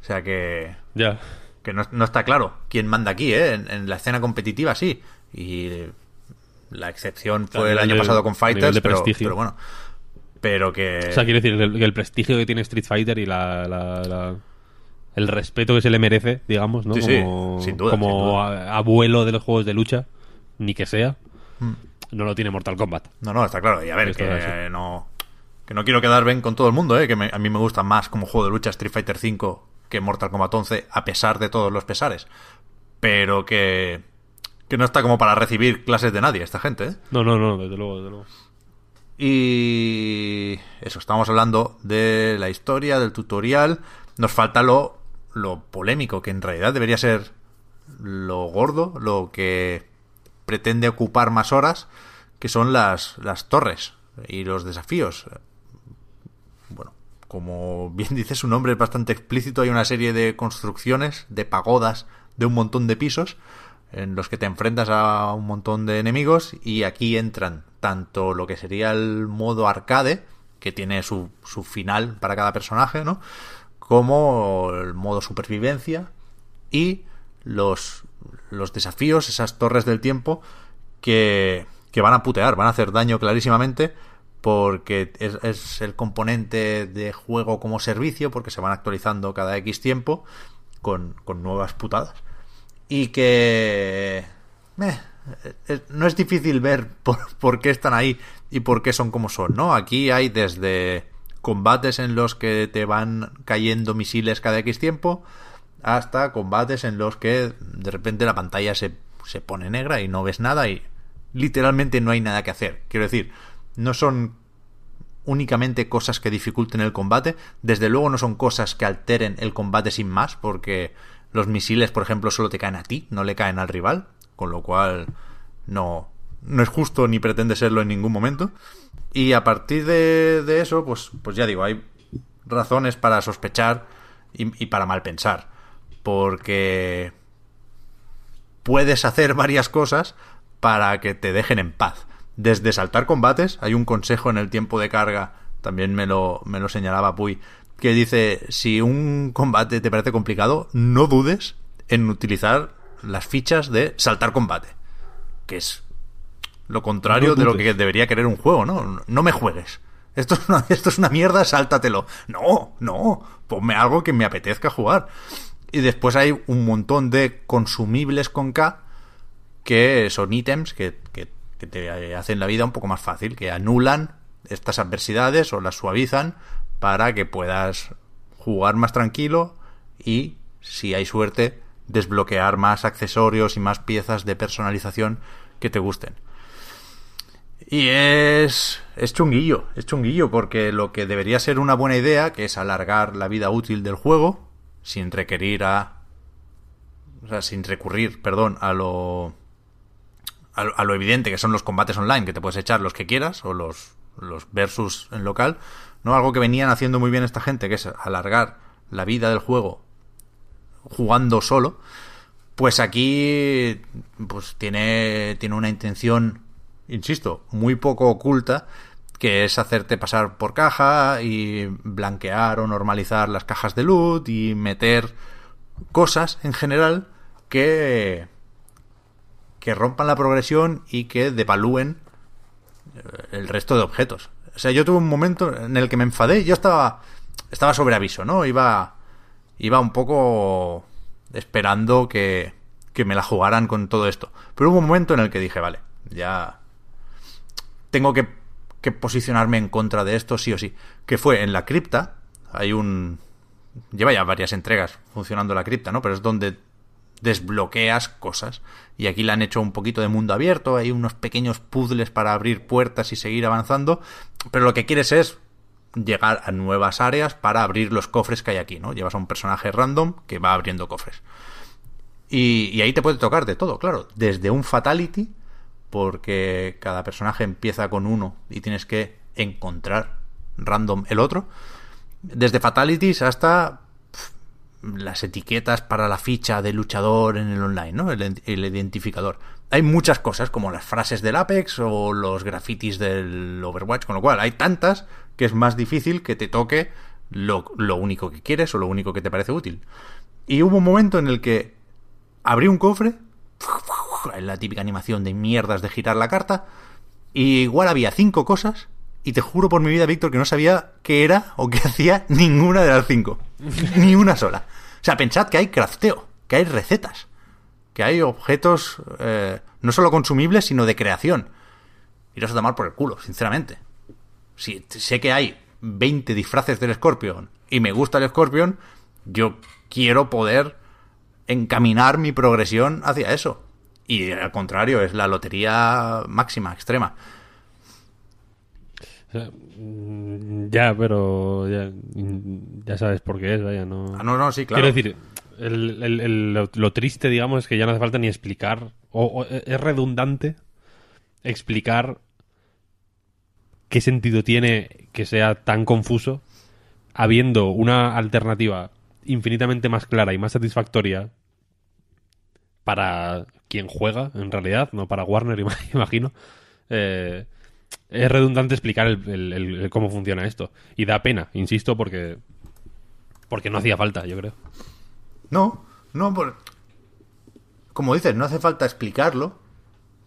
O sea que, ya que no, no está claro quién manda aquí, ¿eh? En, en la escena competitiva sí. Y la excepción fue el año pasado con Fighters, de pero, prestigio. pero bueno. Pero que... O sea, quiero decir, el, el prestigio que tiene Street Fighter y la, la- la- el respeto que se le merece, digamos, ¿no? Sí, sí, como sin duda, como sin duda. abuelo de los juegos de lucha, ni que sea, Hmm. no lo tiene Mortal Kombat. No, no, está claro. Y a ver, Esto que no, que no quiero quedar bien con todo el mundo, ¿eh? que me- a mí me gusta más como juego de lucha Street Fighter V que Mortal Kombat 11, a pesar de todos los pesares. Pero que, que no está como para recibir clases de nadie esta gente. ¿eh? No, no, no, desde luego, desde luego. Y eso, estamos hablando de la historia, del tutorial. Nos falta lo, lo polémico, que en realidad debería ser lo gordo, lo que pretende ocupar más horas, que son las, las torres y los desafíos. Bueno, como bien dice su nombre, es bastante explícito. Hay una serie de construcciones, de pagodas, de un montón de pisos en los que te enfrentas a un montón de enemigos y aquí entran tanto lo que sería el modo arcade, que tiene su, su final para cada personaje, ¿no? Como el modo supervivencia y los, los desafíos, esas torres del tiempo que, que van a putear, van a hacer daño clarísimamente porque es, es el componente de juego como servicio, porque se van actualizando cada X tiempo con, con nuevas putadas. Y que... eh, eh, no es difícil ver por, por qué están ahí y por qué son como son, ¿no? Aquí hay desde combates en los que te van cayendo misiles cada X tiempo hasta combates en los que de repente la pantalla se, se pone negra y no ves nada y literalmente no hay nada que hacer. Quiero decir, no son únicamente cosas que dificulten el combate. Desde luego no son cosas que alteren el combate sin más, porque los misiles, por ejemplo, solo te caen a ti, no le caen al rival, con lo cual no, no es justo ni pretende serlo en ningún momento. Y a partir de, de eso, pues, pues ya digo, hay razones para sospechar y, y para mal pensar. Porque puedes hacer varias cosas para que te dejen en paz. Desde saltar combates, hay un consejo en el tiempo de carga, también me lo, me lo señalaba Puy, que dice, si un combate te parece complicado, no dudes en utilizar las fichas de saltar combate, que es lo contrario No de lo que debería querer un juego, ¿no? No me juegues. Esto es, una, esto es una mierda, sáltatelo. No, no, ponme algo que me apetezca jugar. Y después hay un montón de consumibles con K que son ítems que, que- te hacen la vida un poco más fácil, que anulan estas adversidades o las suavizan para que puedas jugar más tranquilo y, si hay suerte, desbloquear más accesorios y más piezas de personalización que te gusten. Y es, es chunguillo, es chunguillo, porque lo que debería ser una buena idea, que es alargar la vida útil del juego, sin requerir a. O sea, sin recurrir, perdón, a lo. A, lo- a lo evidente que son los combates online, que te puedes echar los que quieras, o los, los versus en local, ¿no? Algo que venían haciendo muy bien esta gente, que es alargar la vida del juego jugando solo, pues aquí pues tiene, tiene una intención, insisto, muy poco oculta, que es hacerte pasar por caja y blanquear o normalizar las cajas de loot y meter cosas en general que que rompan la progresión y que devalúen eh, el resto de objetos. O sea, yo tuve un momento en el que me enfadé, yo estaba estaba sobre aviso, ¿no? Iba iba un poco esperando que, que me la jugaran con todo esto. Pero hubo un momento en el que dije, vale, ya tengo que, que posicionarme en contra de esto sí o sí. Que fue en la cripta, hay un... Lleva ya varias entregas funcionando la cripta, ¿no? Pero es donde desbloqueas cosas. Y aquí le han hecho un poquito de mundo abierto, hay unos pequeños puzzles para abrir puertas y seguir avanzando. Pero lo que quieres es llegar a nuevas áreas para abrir los cofres que hay aquí, ¿no? Llevas a un personaje random que va abriendo cofres. Y, y ahí te puede tocar de todo, claro. Desde un fatality, porque cada personaje empieza con uno y tienes que encontrar random el otro. Desde fatalities hasta las etiquetas para la ficha de luchador en el online, ¿no? El, el identificador. Hay muchas cosas como las frases del Apex o los grafitis del Overwatch, con lo cual hay tantas que es más difícil que te toque lo, lo único que quieres o lo único que te parece útil. Y hubo un momento en el que abrí un cofre, la típica animación de mierdas de girar la carta, y igual había cinco cosas, y te juro por mi vida, Víctor, que no sabía qué era o qué hacía ninguna de las cinco. Ni una sola. O sea, pensad que hay crafteo, que hay recetas, que hay objetos eh, no solo consumibles, sino de creación. Iros a tomar por el culo, sinceramente. Si sé que hay 20 disfraces del Scorpion y me gusta el Scorpion, yo quiero poder encaminar mi progresión hacia eso. Y al contrario, es la lotería máxima, extrema. O sea, mm, ya, pero ya, mm, ya sabes por qué es, vaya, no... Ah, no, no, sí, claro. Quiero decir, el- el- el- lo, lo triste, digamos, es que ya no hace falta ni explicar, o, o es redundante explicar qué sentido tiene que sea tan confuso habiendo una alternativa infinitamente más clara y más satisfactoria para quien juega, en realidad, no para Warner, ima- imagino. Eh, es redundante explicar el- el- cómo funciona esto. Y da pena, insisto, porque porque no hacía falta, yo creo. No, no, por... como dices, no hace falta explicarlo,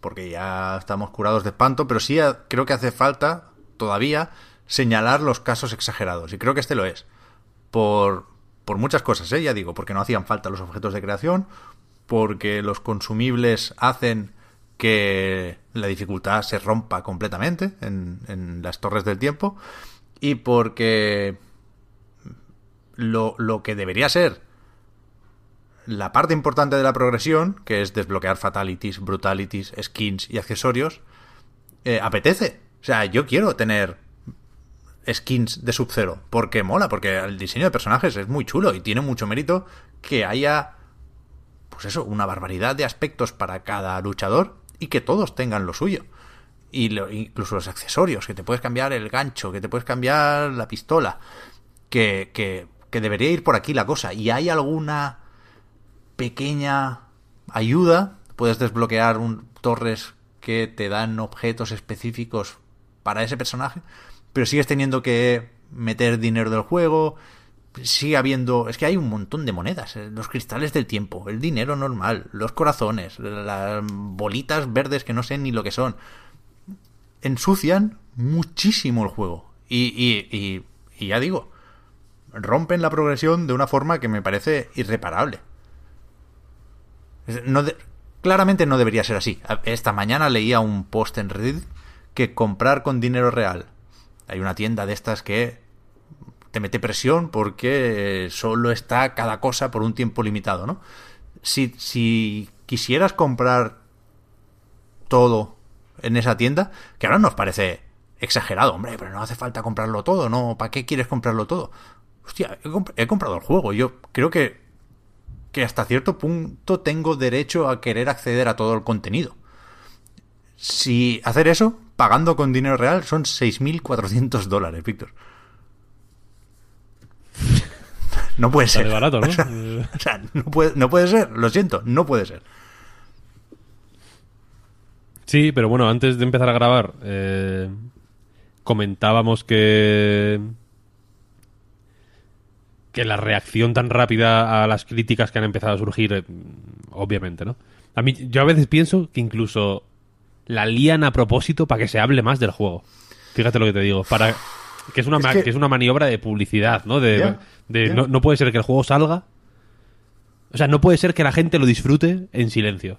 porque ya estamos curados de espanto, pero sí creo que hace falta todavía señalar los casos exagerados, y creo que este lo es. Por, por muchas cosas, ¿eh? ya digo, porque no hacían falta los objetos de creación, porque los consumibles hacen que la dificultad se rompa completamente en, las torres del tiempo, y porque lo, lo que debería ser la parte importante de la progresión, que es desbloquear fatalities, brutalities, skins y accesorios, eh, apetece. O sea, yo quiero tener skins de Sub-Zero. Porque mola, porque el diseño de personajes es muy chulo y tiene mucho mérito que haya, pues eso, una barbaridad de aspectos para cada luchador y que todos tengan lo suyo. Y lo- incluso los accesorios, que te puedes cambiar el gancho, que te puedes cambiar la pistola, que, que, que debería ir por aquí la cosa. Y hay alguna pequeña ayuda, puedes desbloquear un, torres que te dan objetos específicos para ese personaje, pero sigues teniendo que meter dinero del juego, sigue habiendo, es que hay un montón de monedas, eh, los cristales del tiempo, el dinero normal, los corazones, las bolitas verdes que no sé ni lo que son, ensucian muchísimo el juego y, y, y, ya digo, rompen la progresión de una forma que me parece irreparable. No de- claramente no debería ser así. Esta mañana leía un post en Reddit que comprar con dinero real. Hay una tienda de estas que te mete presión porque solo está cada cosa por un tiempo limitado, ¿no? Si, si quisieras comprar todo en esa tienda, que ahora nos parece exagerado, hombre, pero no hace falta comprarlo todo, ¿no? ¿Para qué quieres comprarlo todo? Hostia, he, he comprado el juego. Yo creo que, que hasta cierto punto tengo derecho a querer acceder a todo el contenido. Si hacer eso, pagando con dinero real, son 6.400 dólares, Víctor. No puede Está ser. de barato, ¿no? O sea, o sea, no puede, no puede ser, lo siento, no puede ser. Sí, pero bueno, antes de empezar a grabar, eh, comentábamos que que la reacción tan rápida a las críticas que han empezado a surgir, eh, obviamente, ¿no? A mí, yo a veces pienso que incluso la lían a propósito para que se hable más del juego. Fíjate lo que te digo, para que es una Es que- que... es una maniobra de publicidad, ¿no? De, Ya, de. No, no puede ser que el juego salga, o sea, no puede ser que la gente lo disfrute en silencio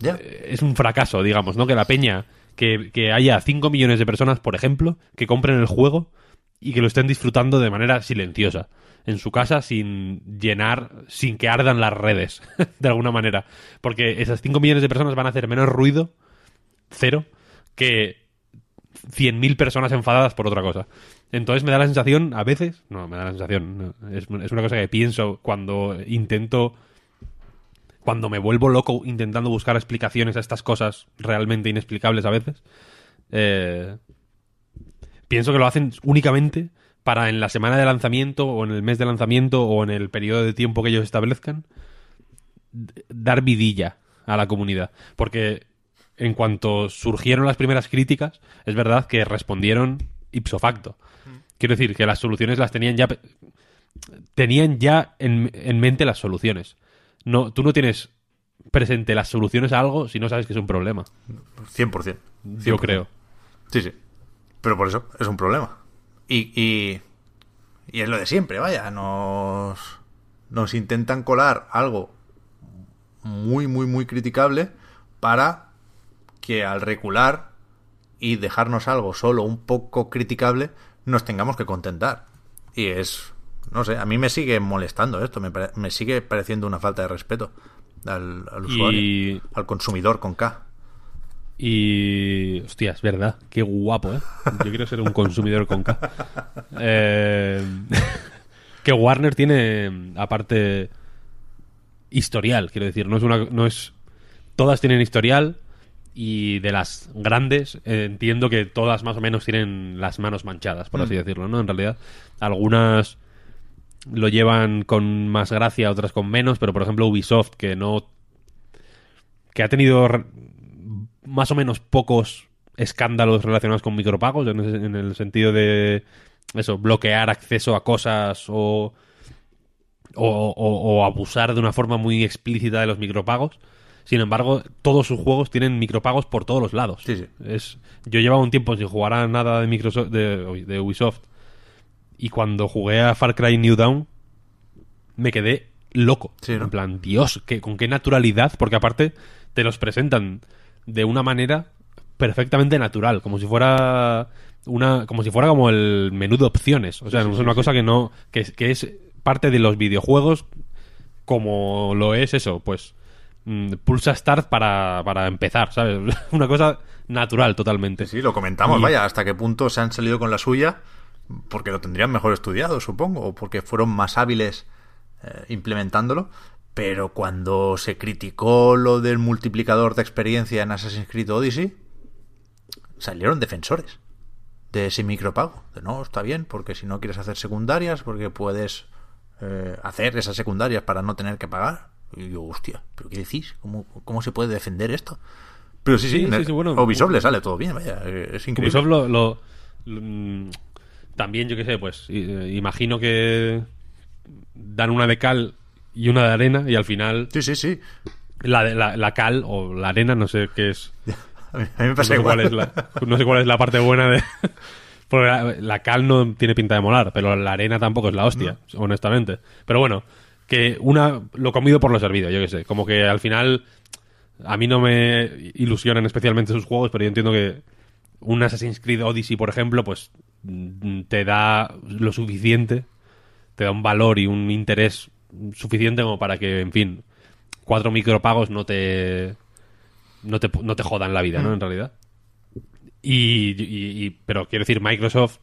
Ya. es un fracaso, digamos, ¿no? Que la peña, que, que haya 5 millones de personas, por ejemplo, que compren el juego y que lo estén disfrutando de manera silenciosa, en su casa, sin llenar, sin que ardan las redes, de alguna manera. Porque esas 5 millones de personas van a hacer menos ruido, cero, que 100.000 personas enfadadas por otra cosa. Entonces me da la sensación, a veces, no, me da la sensación, es, es una cosa que pienso cuando intento cuando me vuelvo loco intentando buscar explicaciones a estas cosas realmente inexplicables a veces, eh, pienso que lo hacen únicamente para en la semana de lanzamiento o en el mes de lanzamiento o en el periodo de tiempo que ellos establezcan dar vidilla a la comunidad. Porque en cuanto surgieron las primeras críticas, es verdad que respondieron ipso facto. Quiero decir que las soluciones las tenían ya tenían ya en, en mente las soluciones. No, tú no tienes presente las soluciones a algo si no sabes que es un problema. 100%. Yo 100%. creo. Sí, sí. Pero por eso es un problema. Y, y, y es lo de siempre, vaya. Nos, nos intentan colar algo muy, muy, muy criticable para que al recular y dejarnos algo solo un poco criticable, nos tengamos que contentar. Y es, no sé, a mí me sigue molestando esto, me, pare- me sigue pareciendo una falta de respeto al, al usuario, Y, al consumidor con K. y. Hostia, es verdad. Qué guapo, ¿eh? Yo quiero ser un consumidor con K. Eh, que Warner tiene, aparte, historial, quiero decir. No es una. No es, todas tienen historial. Y de las grandes, eh, entiendo que todas más o menos tienen las manos manchadas, por así decirlo, ¿no? En realidad, algunas lo llevan con más gracia, otras con menos, pero por ejemplo Ubisoft, que no. que ha tenido más o menos pocos escándalos relacionados con micropagos, en, ese- en el sentido de eso, bloquear acceso a cosas o, o, o- o abusar de una forma muy explícita de los micropagos. Sin embargo, todos sus juegos tienen micropagos por todos los lados. Sí, sí. Es, yo llevaba un tiempo sin jugar a nada de Microsoft, de, de Ubisoft. Y cuando jugué a Far Cry New Dawn, me quedé loco. Sí, ¿no? En plan, Dios, ¿qué, con qué naturalidad, porque aparte te los presentan de una manera perfectamente natural, como si fuera una, como si fuera como el menú de opciones. O sea, es una cosa que no, que, que es parte de los videojuegos, como lo es eso, pues mm, pulsa start para, para empezar, ¿sabes? Una cosa natural totalmente. Sí, lo comentamos, Y- vaya, hasta qué punto se han salido con la suya, porque lo tendrían mejor estudiado, supongo, o porque fueron más hábiles eh, implementándolo. Pero cuando se criticó lo del multiplicador de experiencia en Assassin's Creed Odyssey, salieron defensores de ese micropago. De no, está bien, porque si no quieres hacer secundarias, porque puedes eh, hacer esas secundarias para no tener que pagar. Y yo, hostia, ¿pero qué decís? ¿Cómo, cómo se puede defender esto? Pero sí, sí, Sí, en sí, el- sí, bueno, Ubisoft le sale todo bien, vaya, es increíble. Ubisoft lo, lo- lo- mm, también, yo qué sé, pues eh, imagino que dan una de cal y una de arena y al final Sí, sí, sí. la, la, la cal o la arena, no sé qué es. A mí, a mí me No pasa sé, igual. cuál es la, no sé cuál es la parte buena de... Porque la, la cal no tiene pinta de molar, pero la arena tampoco es la hostia, honestamente. Pero bueno, que una lo comido por lo servido, yo qué sé. Como que al final a mí no me ilusionan especialmente sus juegos, pero yo entiendo que un Assassin's Creed Odyssey, por ejemplo, pues mm, te da lo suficiente, te da un valor y un interés suficiente como para que, en fin, cuatro micropagos no te no te, no te jodan la vida, ¿no? En realidad. Y, y- y- pero quiero decir, Microsoft,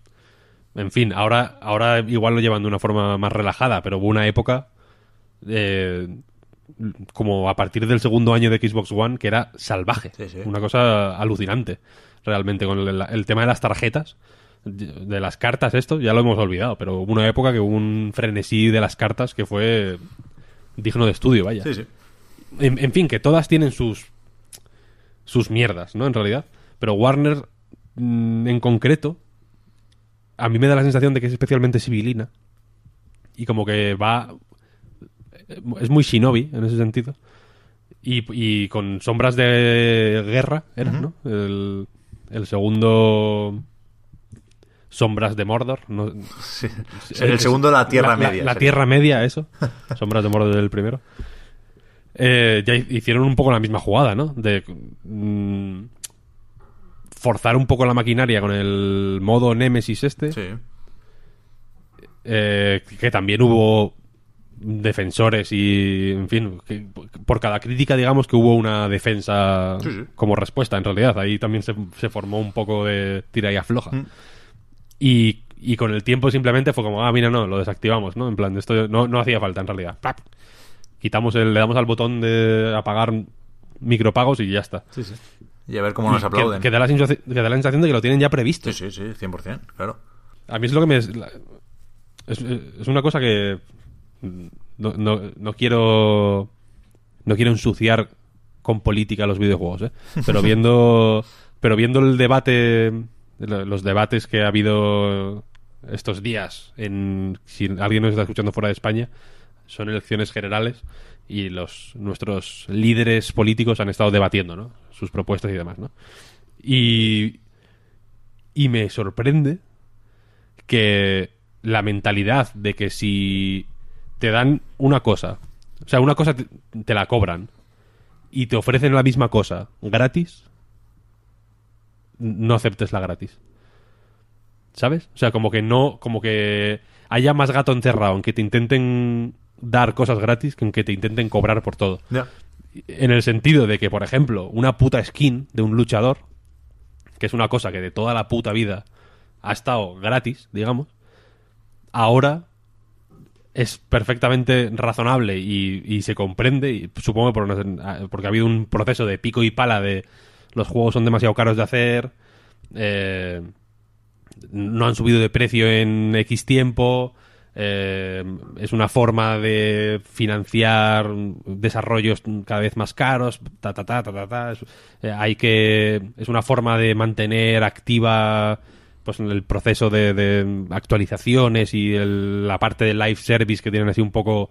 en fin, ahora, ahora igual lo llevan de una forma más relajada, pero hubo una época eh, como a partir del segundo año de Xbox One que era salvaje, Sí, sí. una cosa alucinante, realmente con el, el tema de las tarjetas, de las cartas, esto ya lo hemos olvidado, pero hubo una época que hubo un frenesí de las cartas que fue digno de estudio, vaya. Sí, sí. En, en fin, que todas tienen sus sus mierdas, ¿no? En realidad. Pero Warner, mm, en concreto, a mí me da la sensación de que es especialmente civilina. Y como que va... Es muy shinobi, en ese sentido. Y, y con sombras de guerra, era, ¿no? El, el segundo... Sombras de Mordor. No, Sí. el segundo, la Tierra Media. La. Tierra Media, eso. Sombras de Mordor del primero. Eh, ya hicieron un poco la misma jugada, ¿no? De mm, forzar un poco la maquinaria con el modo Nemesis este. Sí. eh, que también hubo defensores y, en fin, que por cada crítica, digamos que hubo una defensa Sí, sí. como respuesta, en realidad. Ahí también se, se formó un poco de tira y afloja. Mm. Y, y con el tiempo simplemente fue como, ah, mira, no, lo desactivamos, ¿no? En plan, esto no, no hacía falta, en realidad. Quitamos el, le damos al botón de apagar micropagos y ya está. Sí, sí. Y a ver cómo nos aplauden. Que, que da la sensación, que da la sensación de que lo tienen ya previsto. Sí, sí, sí, 100%, claro. A mí es lo que me... Es, es una cosa que... No, no, no quiero... No quiero ensuciar con política los videojuegos, ¿eh? Pero viendo... Pero viendo el debate... Los debates que ha habido estos días en... Si alguien nos está escuchando fuera de España, son elecciones generales y los nuestros líderes políticos han estado debatiendo, ¿no? Sus propuestas y demás, ¿no? Y... Y me sorprende que la mentalidad de que si te dan una cosa, o sea, una cosa te, te la cobran y te ofrecen la misma cosa gratis, no aceptes la gratis. ¿Sabes? O sea, como que no, como que haya más gato encerrado en que te intenten dar cosas gratis que en que te intenten cobrar por todo. En el sentido de que, por ejemplo, una puta skin de un luchador, que es una cosa que de toda la puta vida ha estado gratis, digamos, ahora es perfectamente razonable y, y se comprende, y supongo porque ha habido un proceso de pico y pala de los juegos son demasiado caros de hacer, eh, no han subido de precio en X tiempo, eh, es una forma de financiar desarrollos cada vez más caros, ta ta ta ta ta, ta. Eh, hay que es una forma de mantener activa pues el proceso de, de actualizaciones y el- la parte de live service que tienen así un poco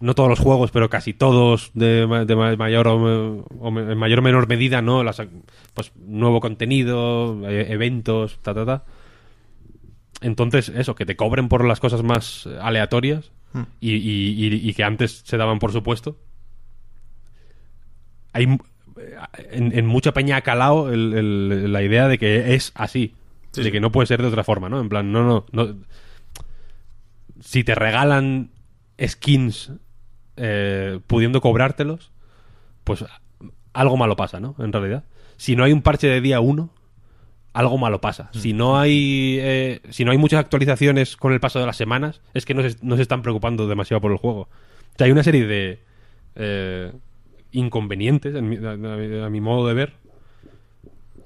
no todos los juegos, pero casi todos de, ma- de ma- mayor o, en mayor o menor medida, ¿no? Las, pues nuevo contenido, eh, eventos, ta ta ta. Entonces, eso, que te cobren por las cosas más eh, aleatorias y, y- y- y que antes se daban por supuesto. Hay m- en, en mucha peña ha calado el- el- la idea de que es así. Sí, de sí. que no puede ser de otra forma, ¿no? En plan, no, no, no. Si te regalan skins eh, pudiendo cobrártelos, pues algo malo pasa, ¿no? En realidad. Si no hay un parche de día 1, algo malo pasa. Si no hay eh, si no hay muchas actualizaciones con el paso de las semanas, es que no se, no se están preocupando demasiado por el juego. O sea, hay una serie de eh, inconvenientes, en mi- a, a- a mi modo de ver,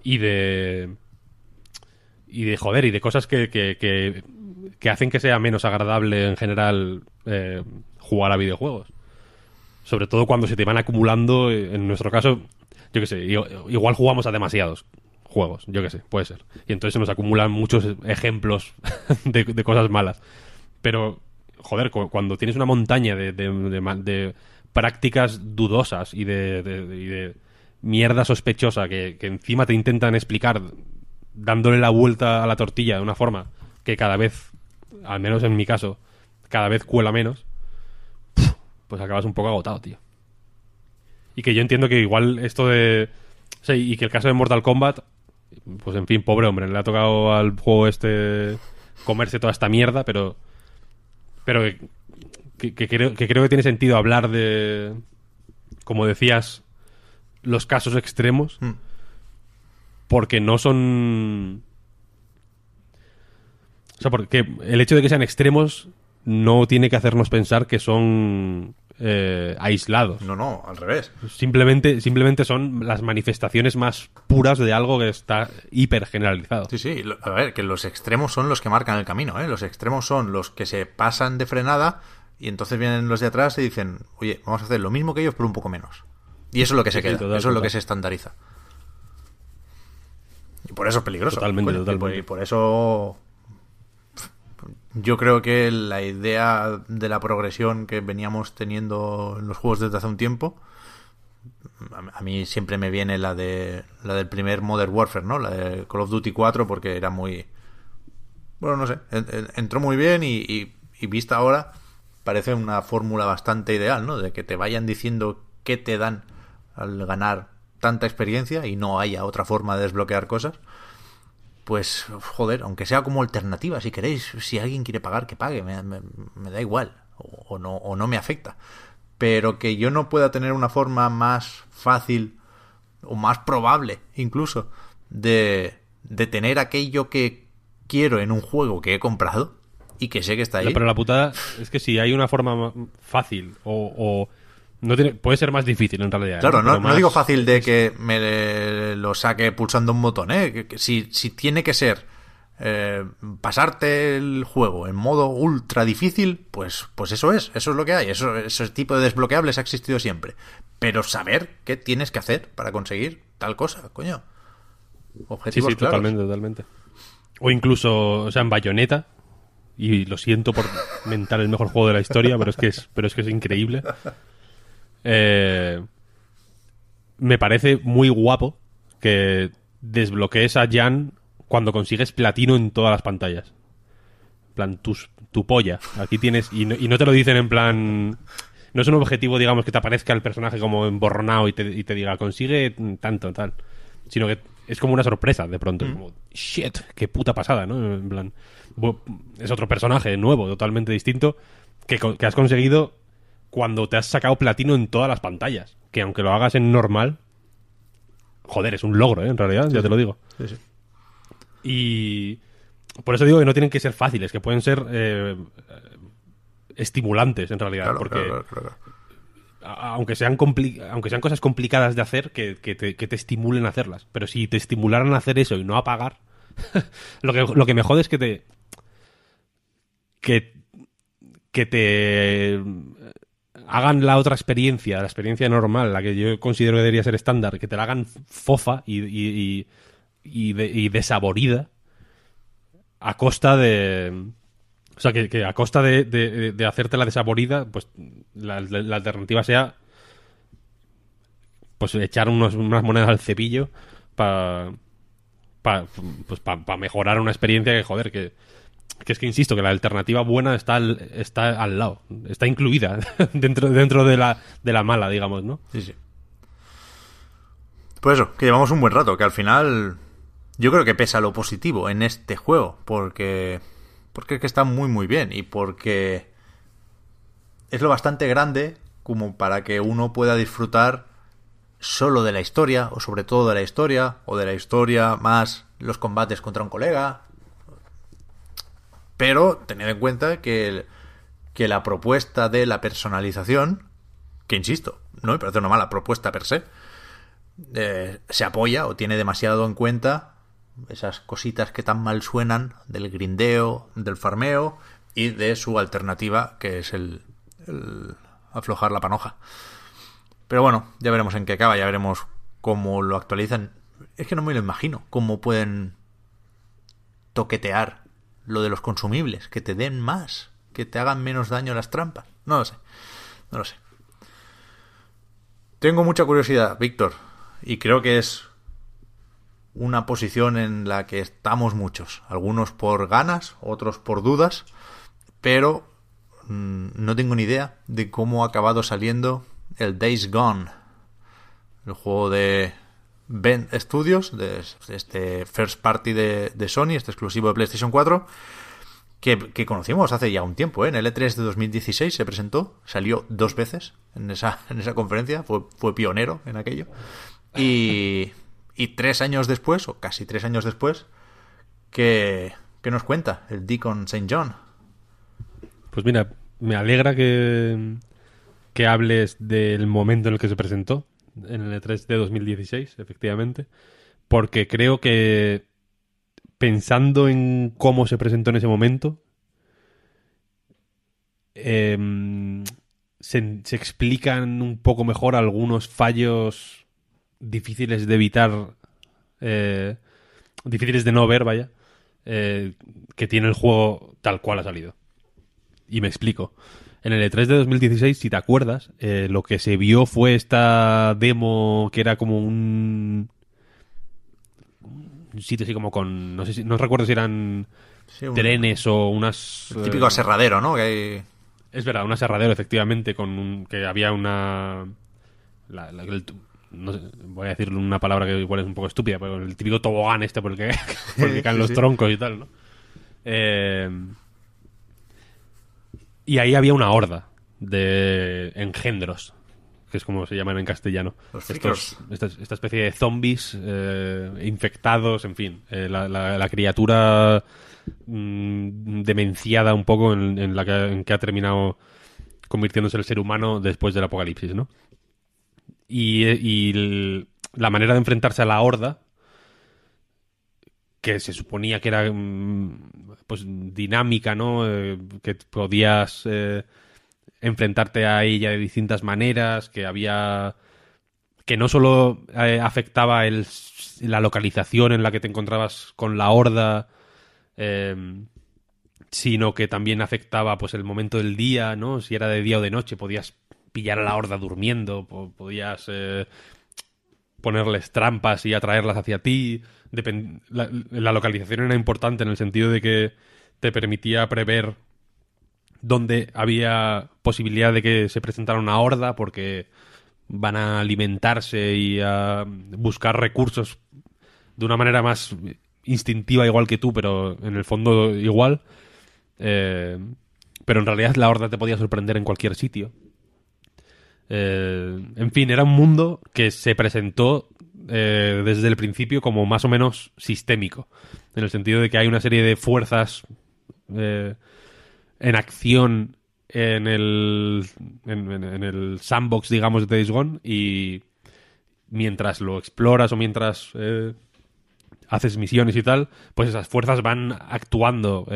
y de y de joder y de cosas que, que, que, hacen que sea menos agradable en general eh, jugar a videojuegos. Sobre todo cuando se te van acumulando eh, en nuestro caso yo qué sé igual jugamos a demasiados juegos yo qué sé puede ser. Y entonces se nos acumulan muchos ejemplos de, cosas malas. Pero joder cu- cuando tienes una montaña de, de- prácticas dudosas y de- y de mierda sospechosa que, que encima te intentan explicar dándole la vuelta a la tortilla de una forma que cada vez, al menos en mi caso, cada vez cuela menos, pues acabas un poco agotado, tío. Y que yo entiendo que igual esto de... y que el caso de Mortal Kombat, pues en fin, pobre hombre, le ha tocado al juego este comerse toda esta mierda, pero... Pero que, creo, que creo que tiene sentido hablar de... Como decías, los casos extremos Mm. Porque no son. O sea, porque el hecho de que sean extremos no tiene que hacernos pensar que son eh, aislados. No, no, al revés. Simplemente, simplemente son las manifestaciones más puras de algo que está hiper generalizado. Sí, sí. A ver, que los extremos son los que marcan el camino, ¿eh? Los extremos son los que se pasan de frenada y entonces vienen los de atrás y dicen, oye, vamos a hacer lo mismo que ellos, pero un poco menos. Y eso es lo que se Sí, sí, queda, total, eso es lo total. que se estandariza. Y por eso es peligroso. Totalmente, coño, y totalmente. por- Y por eso yo creo que la idea de la progresión que veníamos teniendo en los juegos desde hace un tiempo a- mí siempre me viene la de la del primer Modern Warfare, ¿no? La de Call of Duty 4 porque era muy bueno, no sé, en- en- entró muy bien y, y- y vista ahora parece una fórmula bastante ideal, ¿no? De que te vayan diciendo qué te dan al ganar tanta experiencia y no haya otra forma de desbloquear cosas. Pues, joder, aunque sea como alternativa, si queréis, si alguien quiere pagar, que pague, me, me- me da igual, o, o no, o no me afecta. Pero que yo no pueda tener una forma más fácil o más probable, incluso, de, de tener aquello que quiero en un juego que he comprado y que sé que está ahí. No, pero la putada es que si hay una forma ma- fácil o, o no tiene, puede ser más difícil en realidad. Claro, no, digo fácil de que me lo saque pulsando un botón, ¿eh? Si, si tiene que ser eh, pasarte el juego en modo ultra difícil, pues, pues eso es, eso es lo que hay. Eso, ese tipo de desbloqueables ha existido siempre. Pero saber qué tienes que hacer para conseguir tal cosa, coño. Sí, Objetivos sí, claros. totalmente, totalmente. O incluso, o sea, en Bayonetta, y lo siento por mentar el mejor juego de la historia, pero es que es, pero es, que es increíble. Eh, me parece muy guapo que desbloquees a Jan cuando consigues platino en todas las pantallas. En plan, tus- tu polla. Aquí tienes. Y no, y no te lo dicen en plan. No es un objetivo, digamos, que te aparezca el personaje como emborronado y te, y te diga, consigue tanto, tal. Sino que es como una sorpresa de pronto. Es Como, shit, qué puta pasada, ¿no? En plan, es otro personaje nuevo, totalmente distinto, que has conseguido cuando te has sacado platino en todas las pantallas. Que aunque lo hagas en normal, joder, es un logro, ¿eh? En realidad, ya te lo digo. Sí, sí. Y por eso digo que no tienen que ser fáciles, que pueden ser eh, estimulantes en realidad. Claro, porque claro, claro, aunque sean aunque sean cosas complicadas de hacer, que, que te, que te estimulen a hacerlas. Pero si te estimularan a hacer eso y no a pagar, lo, que, lo que me jode es que te. que. que te. Hagan la otra experiencia, la experiencia normal, la que yo considero que debería ser estándar, que te la hagan fofa y, y, y, y de- y desaborida a costa de. O sea, que, a costa de, de, hacerte la desaborida, pues la, alternativa sea pues echar unas monedas al cepillo para pues, pa- pa mejorar una experiencia que, joder, que, que es que insisto, que la alternativa buena está al, está al lado, está incluida dentro, dentro de, la, de la mala, digamos, ¿no? Sí, sí. Pues eso, que llevamos un buen rato, que al final yo creo que pesa lo positivo en este juego, porque porque es que está muy muy bien y porque es lo bastante grande como para que uno pueda disfrutar solo de la historia, o sobre todo de la historia, o de la historia más los combates contra un colega. Pero tened en cuenta que, que la propuesta de la personalización, que insisto, no me parece una mala propuesta per se, eh, se apoya o tiene demasiado en cuenta esas cositas que tan mal suenan del grindeo, del farmeo y de su alternativa, que es el, el aflojar la panoja. Pero bueno, ya veremos en qué acaba, ya veremos cómo lo actualizan. Es que no me lo imagino, cómo pueden toquetear lo de los consumibles, que te den más, que te hagan menos daño las trampas. No lo sé, no lo sé. Tengo mucha curiosidad, Víctor, y creo que es una posición en la que estamos muchos, algunos por ganas, otros por dudas, pero mmm, no tengo ni idea de cómo ha acabado saliendo el Days Gone, el juego de Ben Studios, de este first party de, Sony, este exclusivo de PlayStation 4, que, conocimos hace ya un tiempo, ¿eh? en el E3 de 2016 se presentó, salió dos veces en esa, en esa conferencia, fue, fue pionero en aquello. Y, y tres años después, o casi tres años después, que, que nos cuenta el Deacon St. John. Pues mira, me alegra que, que hables del momento en el que se presentó, en el E3 de 2016, efectivamente, porque creo que pensando en cómo se presentó en ese momento, se, se, explican un poco mejor algunos fallos difíciles de evitar, eh, difíciles de no ver, vaya, eh, que tiene el juego tal cual ha salido. Y me explico. En el E3 de 2016, si te acuerdas, eh, lo que se vio fue esta demo que era como un, un sitio así como con. No sé si. No recuerdo si eran sí, un, trenes o unas. El típico aserradero, ¿no? Que hay... Es verdad, un aserradero, efectivamente, con un, que había una. La, la, el, no sé, voy a decir una palabra que igual es un poco estúpida, pero el típico tobogán este por el que, por el que caen sí, los sí. troncos y tal, ¿no? Eh, y ahí había una horda de engendros, que es como se llaman en castellano. Estos, esta, esta, especie de zombies eh, infectados, en fin. Eh, la, la, la, criatura mmm, demenciada un poco en, en la que, en que ha terminado convirtiéndose el ser humano después del apocalipsis, ¿no? Y, y el, la manera de enfrentarse a la horda, que se suponía que era pues dinámica, ¿no? Eh, que podías eh, enfrentarte a ella de distintas maneras, que había que no solo eh, afectaba el, la localización en la que te encontrabas con la horda, eh, sino que también afectaba pues el momento del día, ¿no? Si era de día o de noche, podías pillar a la horda durmiendo, podías ponerles trampas y atraerlas hacia ti. La, localización era importante en el sentido de que te permitía prever dónde había posibilidad de que se presentara una horda porque van a alimentarse y a buscar recursos de una manera más instintiva igual que tú, pero en el fondo igual. Eh, pero en realidad la horda te podía sorprender en cualquier sitio. Eh, en fin, era un mundo que se presentó eh, desde el principio como más o menos sistémico, en el sentido de que hay una serie de fuerzas eh, en acción en el, en, el sandbox, digamos, de Days Gone y mientras lo exploras o mientras eh, haces misiones y tal, pues esas fuerzas van actuando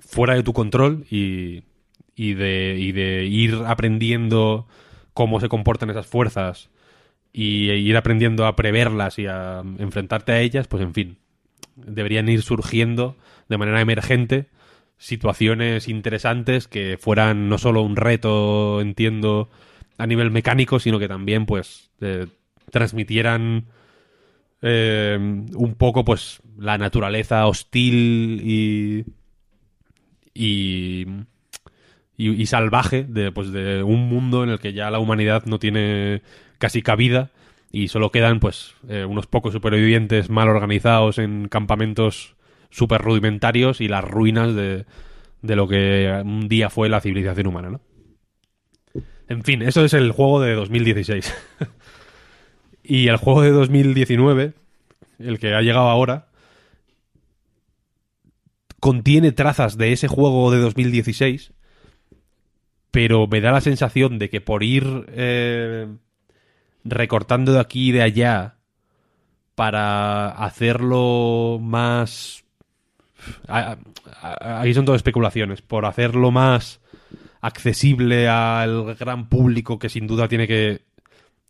fuera de tu control y de ir aprendiendo cómo se comportan esas fuerzas y ir aprendiendo a preverlas y a enfrentarte a ellas, pues en fin, deberían ir surgiendo de manera emergente situaciones interesantes que fueran no solo un reto, entiendo, a nivel mecánico, sino que también, pues, eh, transmitieran eh, un poco, pues, la naturaleza hostil y, y, y, y salvaje de, pues, de un mundo en el que ya la humanidad no tiene casi cabida y solo quedan, pues, eh, unos pocos supervivientes mal organizados en campamentos súper rudimentarios y las ruinas de, de lo que un día fue la civilización humana, ¿no? En fin, eso es el juego de 2016. Y el juego de 2019, el que ha llegado ahora, contiene trazas de ese juego de 2016, pero me da la sensación de que por ir eh, recortando de aquí y de allá para hacerlo más... a- a- Ahí son todo especulaciones, por hacerlo más accesible al gran público que sin duda tiene que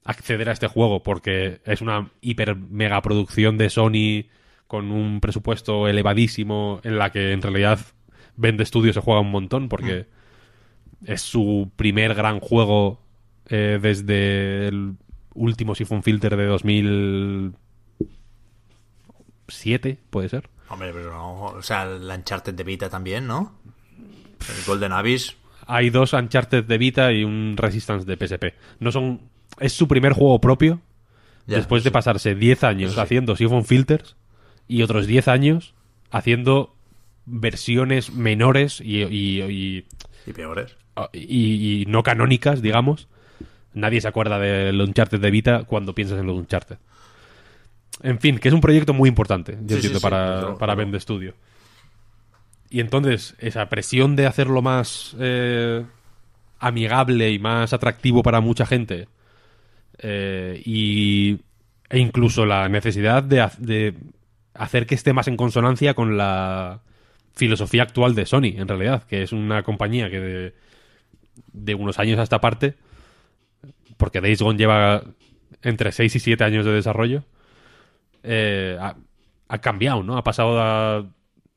acceder a este juego porque es una hiper mega producción de Sony con un presupuesto elevadísimo en la que en realidad Vende Studio se juega un montón porque es su primer gran juego eh, desde el último Siphon Filter de 2007, puede ser. Hombre, pero no. O sea, el Uncharted de Vita también, ¿no? El Golden Abyss. Hay dos Uncharted de Vita y un Resistance de PSP. No son. Es su primer juego propio. Ya, después de sí. pasarse 10 años sí. haciendo Siphon Filters y otros 10 años haciendo versiones menores y, y- y- Y peores. y no canónicas, digamos. Nadie se acuerda del Uncharted de Vita cuando piensas en los Uncharted. En fin, que es un proyecto muy importante, yo Sí, entiendo, sí, para, luego, para Vende Studio. Y entonces, esa presión de hacerlo más eh, amigable y más atractivo para mucha gente, eh, y, e incluso la necesidad de, de hacer que esté más en consonancia con la filosofía actual de Sony, en realidad, que es una compañía que de, de unos años a esta parte, porque Days Gone lleva entre 6 y 7 años de desarrollo, eh, ha, ha cambiado, ¿no? Ha pasado a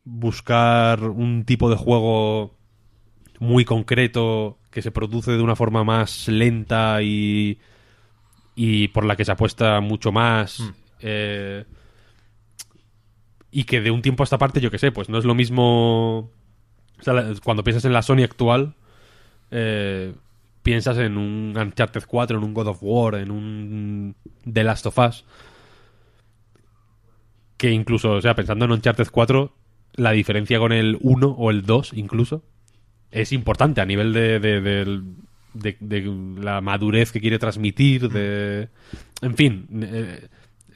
buscar un tipo de juego muy concreto que se produce de una forma más lenta y, y por la que se apuesta mucho más. eh, y que de un tiempo a esta parte, yo que sé, pues no es lo mismo. O sea, cuando piensas en la Sony actual, eh, piensas en un Uncharted 4, en un God of War, en un The Last of Us. Que incluso, o sea, pensando en Uncharted 4, la diferencia con el 1 o el 2 incluso es importante a nivel de, de, de- la madurez que quiere transmitir, de... En fin, eh,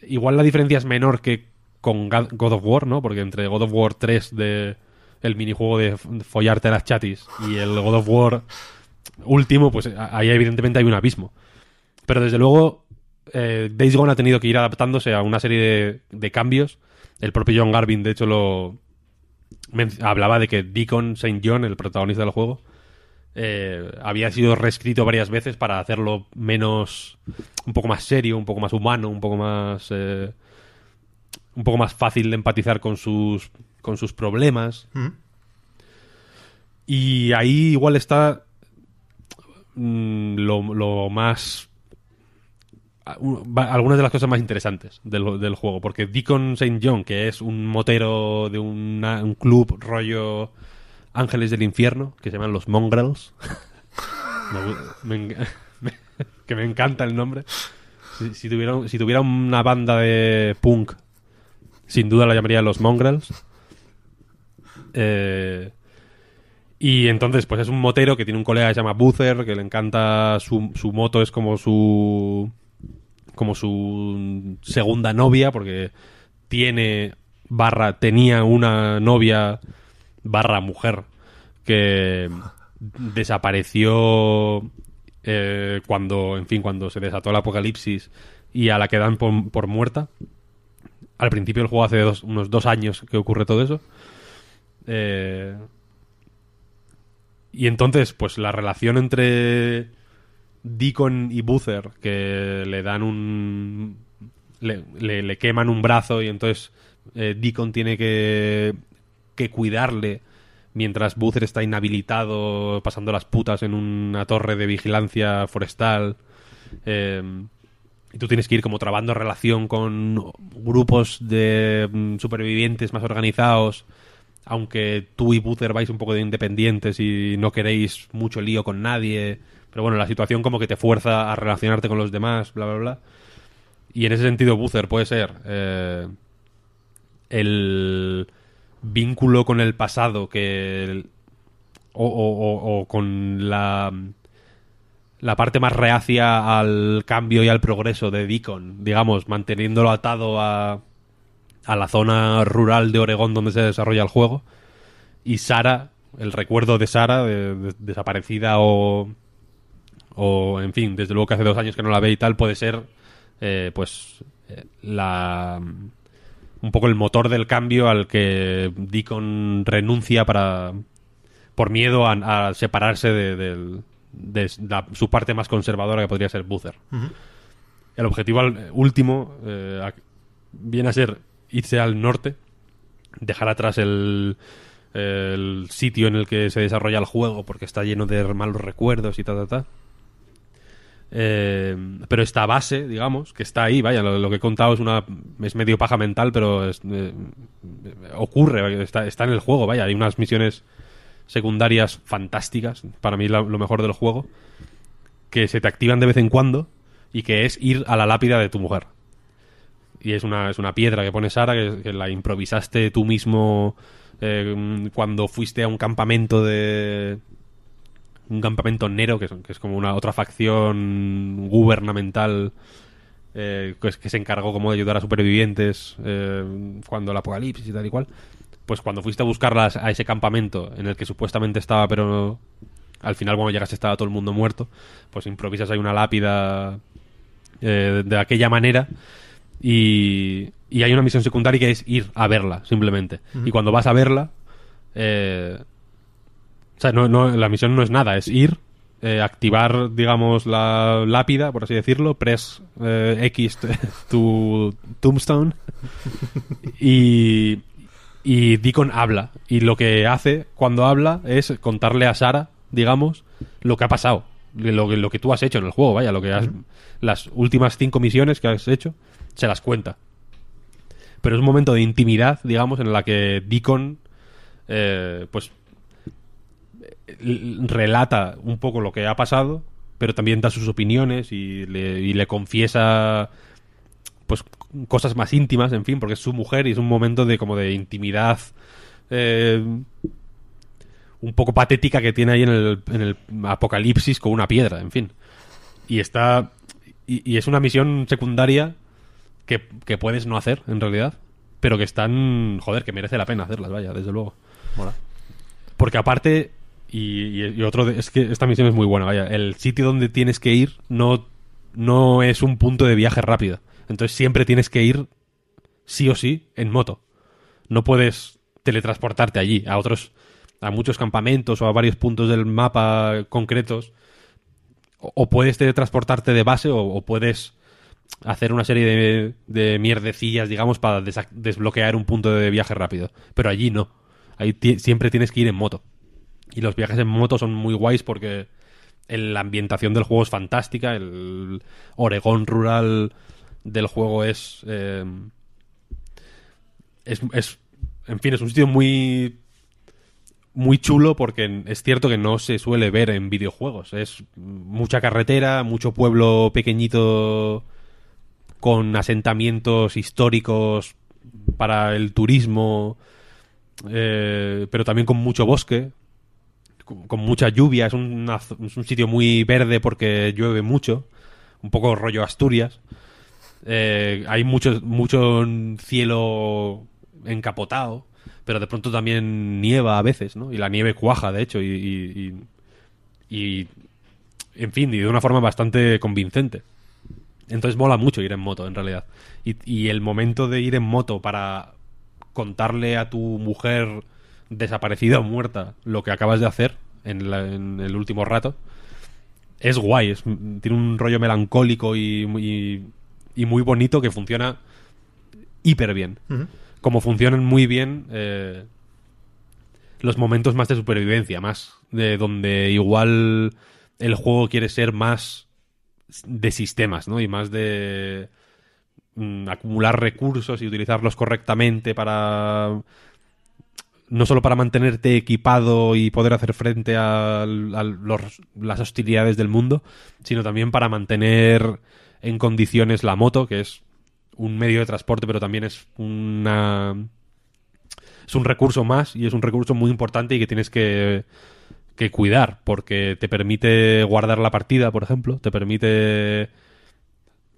igual la diferencia es menor que con God of War, ¿no? Porque entre God of War 3 de el minijuego de follarte a las chatis y el God of War último, pues ahí evidentemente hay un abismo. Pero desde luego, eh, Days Gone ha tenido que ir adaptándose a una serie de, de cambios. El propio John Garvin, de hecho, lo hablaba de que Deacon St. John, el protagonista del juego, eh, había sido reescrito varias veces para hacerlo menos, un poco más serio, un poco más humano, un poco más, eh, un poco más fácil de empatizar con sus, con sus problemas. Mm. Y ahí igual está mm, lo, lo más... Algunas de las cosas más interesantes del, juego, porque Deacon St. John, que es un motero de un club rollo Ángeles del Infierno, que se llaman los Mongrels, que me encanta el nombre. Si, si tuviera, si tuviera una banda de punk, sin duda la llamaría los Mongrels. Eh, y entonces, pues es un motero que tiene un colega que se llama Boozer, que le encanta su, su moto, es como su. como su segunda novia, porque tiene barra, tenía una novia barra mujer que desapareció eh, cuando, en fin, cuando se desató el apocalipsis y a la que dan por, por muerta. Al principio del juego hace dos- unos dos años que ocurre todo eso. Eh, y entonces, pues la relación entre Deacon y Boozer, que le dan un. le, le- queman un brazo y entonces eh, Deacon tiene que, que cuidarle mientras Boozer está inhabilitado pasando las putas en una torre de vigilancia forestal. Eh, y tú tienes que ir como trabando relación con grupos de mm, supervivientes más organizados aunque tú y Buther vais un poco de independientes y no queréis mucho lío con nadie, pero bueno, la situación como que te fuerza a relacionarte con los demás, bla, bla, bla. Y en ese sentido, Buther puede ser eh, el vínculo con el pasado que... o- o con la la parte más reacia al cambio y al progreso de Deacon, digamos, manteniéndolo atado a, a la zona rural de Oregón donde se desarrolla el juego. Y Sara, el recuerdo de Sara, de- de- desaparecida o, o, en fin, desde luego que hace dos años que no la ve y tal, puede ser, eh, pues, eh, la un poco el motor del cambio al que Deacon renuncia para por miedo a, a separarse de, del- de la- su parte más conservadora que podría ser Buther. El objetivo al- último eh, viene a ser irse al norte, dejar atrás el, sitio en el que se desarrolla el juego porque está lleno de malos recuerdos y ta, ta, ta. Eh, pero esta base, digamos, que está ahí, vaya, lo, que he contado es una es medio paja mental, pero eh, ocurre, está, está en el juego, vaya, hay unas misiones secundarias fantásticas, para mí la- lo mejor del juego, que se te activan de vez en cuando y que es ir a la lápida de tu mujer. Y es una, es una piedra que pone Sara, que, que la improvisaste tú mismo eh, cuando fuiste a un campamento de, un campamento nero, que es, que es como una otra facción gubernamental eh, que, es- que se encargó como de ayudar a supervivientes eh, cuando el apocalipsis y tal y cual. Pues cuando fuiste a buscarlas a ese campamento en el que supuestamente estaba, pero no- al final cuando llegaste estaba todo el mundo muerto, pues improvisas ahí una lápida eh, de aquella manera y, y hay una misión secundaria que es ir a verla, simplemente. Y cuando vas a verla, eh, o sea, no, no, la misión no es nada, es ir, eh, activar, digamos, la lápida, por así decirlo, press eh, X tu tombstone y, y Deacon habla. Y lo que hace cuando habla es contarle a Sara, digamos, lo que ha pasado, lo, que- lo que tú has hecho en el juego, vaya, lo que has, las últimas cinco misiones que has hecho, se las cuenta. Pero es un momento de intimidad, digamos, en la que Deacon, eh, pues, l- relata un poco lo que ha pasado, pero también da sus opiniones y le, confiesa pues cosas más íntimas, en fin, porque es su mujer y es un momento de como de intimidad eh, un poco patética que tiene ahí en el, apocalipsis con una piedra, en fin. Y está y es una misión secundaria que, que puedes no hacer, en realidad, pero que están, joder, que merece la pena hacerlas, vaya, desde luego. Mola. Porque aparte, y, y- y otro, de- es que esta misión es muy buena, vaya, el sitio donde tienes que ir no, no es un punto de viaje rápido. Entonces siempre tienes que ir, sí o sí, en moto. No puedes teletransportarte allí, a otros, a muchos campamentos o a varios puntos del mapa concretos. O, o puedes teletransportarte de base o, o puedes hacer una serie de, de mierdecillas, digamos, para desbloquear un punto de viaje rápido. Pero allí no. Ahí siempre tienes que ir en moto. Y los viajes en moto son muy guays porque la ambientación del juego es fantástica. El Oregón rural del juego es, eh, es. es. En fin, es un sitio muy. Muy chulo porque es cierto que no se suele ver en videojuegos. Es mucha carretera, mucho pueblo pequeñito con asentamientos históricos para el turismo, eh, pero también con mucho bosque, con, mucha lluvia. Es, un sitio muy verde porque llueve mucho, un poco rollo Asturias. Eh, hay mucho, mucho cielo encapotado, pero de pronto también nieva a veces, ¿no? Y la nieve cuaja, de hecho, y- y, en fin, y de una forma bastante convincente. Entonces mola mucho ir en moto, en realidad. Y, y el momento de ir en moto para contarle a tu mujer desaparecida o muerta lo que acabas de hacer en, la- en el último rato es guay. es- tiene un rollo melancólico y, muy- y muy bonito que funciona hiper bien. Como funcionan muy bien eh, los momentos más de supervivencia, más de donde igual el juego quiere ser más de sistemas, ¿no? Y más de mm, acumular recursos y utilizarlos correctamente para no solo para mantenerte equipado y poder hacer frente a, a las hostilidades del mundo, sino también para mantener en condiciones la moto, que es un medio de transporte, pero también es una es un recurso más y es un recurso muy importante y que tienes que que cuidar, porque te permite guardar la partida, por ejemplo, te permite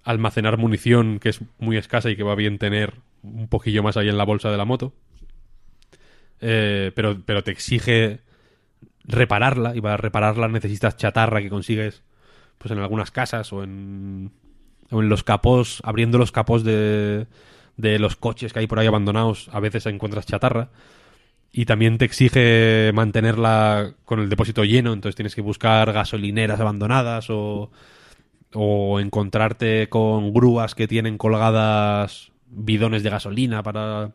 almacenar munición que es muy escasa y que va bien tener un poquillo más ahí en la bolsa de la moto. Eh, pero, pero te exige repararla y para repararla necesitas chatarra que consigues pues en algunas casas o en, o en los capós, abriendo los capós de, de los coches que hay por ahí abandonados, a veces encuentras chatarra. Y también te exige mantenerla con el depósito lleno, entonces tienes que buscar gasolineras abandonadas o, o encontrarte con grúas que tienen colgadas bidones de gasolina para,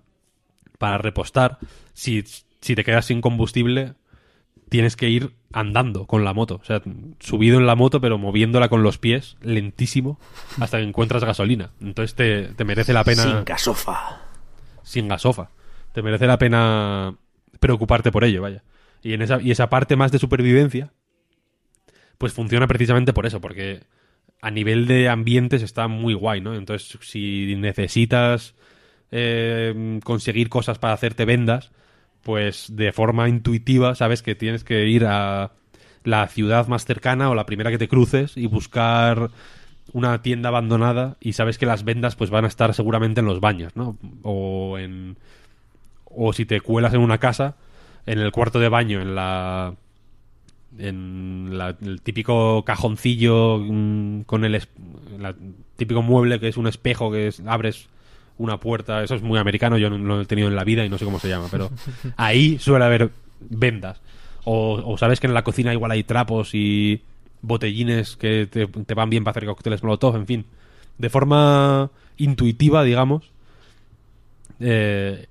para repostar. Si, si te quedas sin combustible, tienes que ir andando con la moto. O sea, subido en la moto, pero moviéndola con los pies, lentísimo, hasta que encuentras gasolina. Entonces te, te merece la pena. Sin gasofa. Sin gasofa. Te merece la pena preocuparte por ello, vaya. Y, en esa, y esa parte más de supervivencia, pues funciona precisamente por eso, porque a nivel de ambientes está muy guay, ¿no? Entonces, si necesitas eh, conseguir cosas para hacerte vendas, pues de forma intuitiva sabes que tienes que ir a la ciudad más cercana o la primera que te cruces y buscar una tienda abandonada y sabes que las vendas pues van a estar seguramente en los baños, ¿no? O en o si te cuelas en una casa, en el cuarto de baño, en la en la- el típico cajoncillo mm, con el es- la- típico mueble que es un espejo que es- abres una puerta, eso es muy americano, yo no, no lo he tenido en la vida y no sé cómo se llama, pero ahí suele haber vendas. O, o sabes que en la cocina igual hay trapos y botellines que te, te van bien para hacer cócteles molotov, en fin. De forma intuitiva, digamos, eh,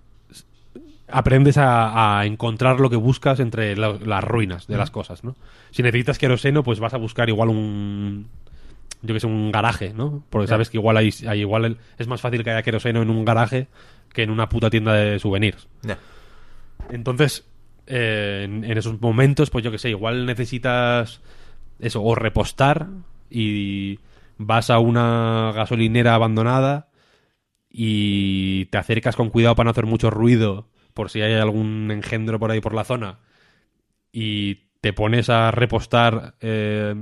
aprendes a, a encontrar lo que buscas entre la- las ruinas de las cosas, ¿no? Si necesitas queroseno, pues vas a buscar igual un yo que sé, un garaje, ¿no? Porque sabes que igual hay, hay igual el- es más fácil que haya queroseno en un garaje que en una puta tienda de souvenirs. Entonces, eh, en, en esos momentos, pues yo que sé, igual necesitas eso, o repostar y vas a una gasolinera abandonada y te acercas con cuidado para no hacer mucho ruido por si hay algún engendro por ahí por la zona y te pones a repostar eh,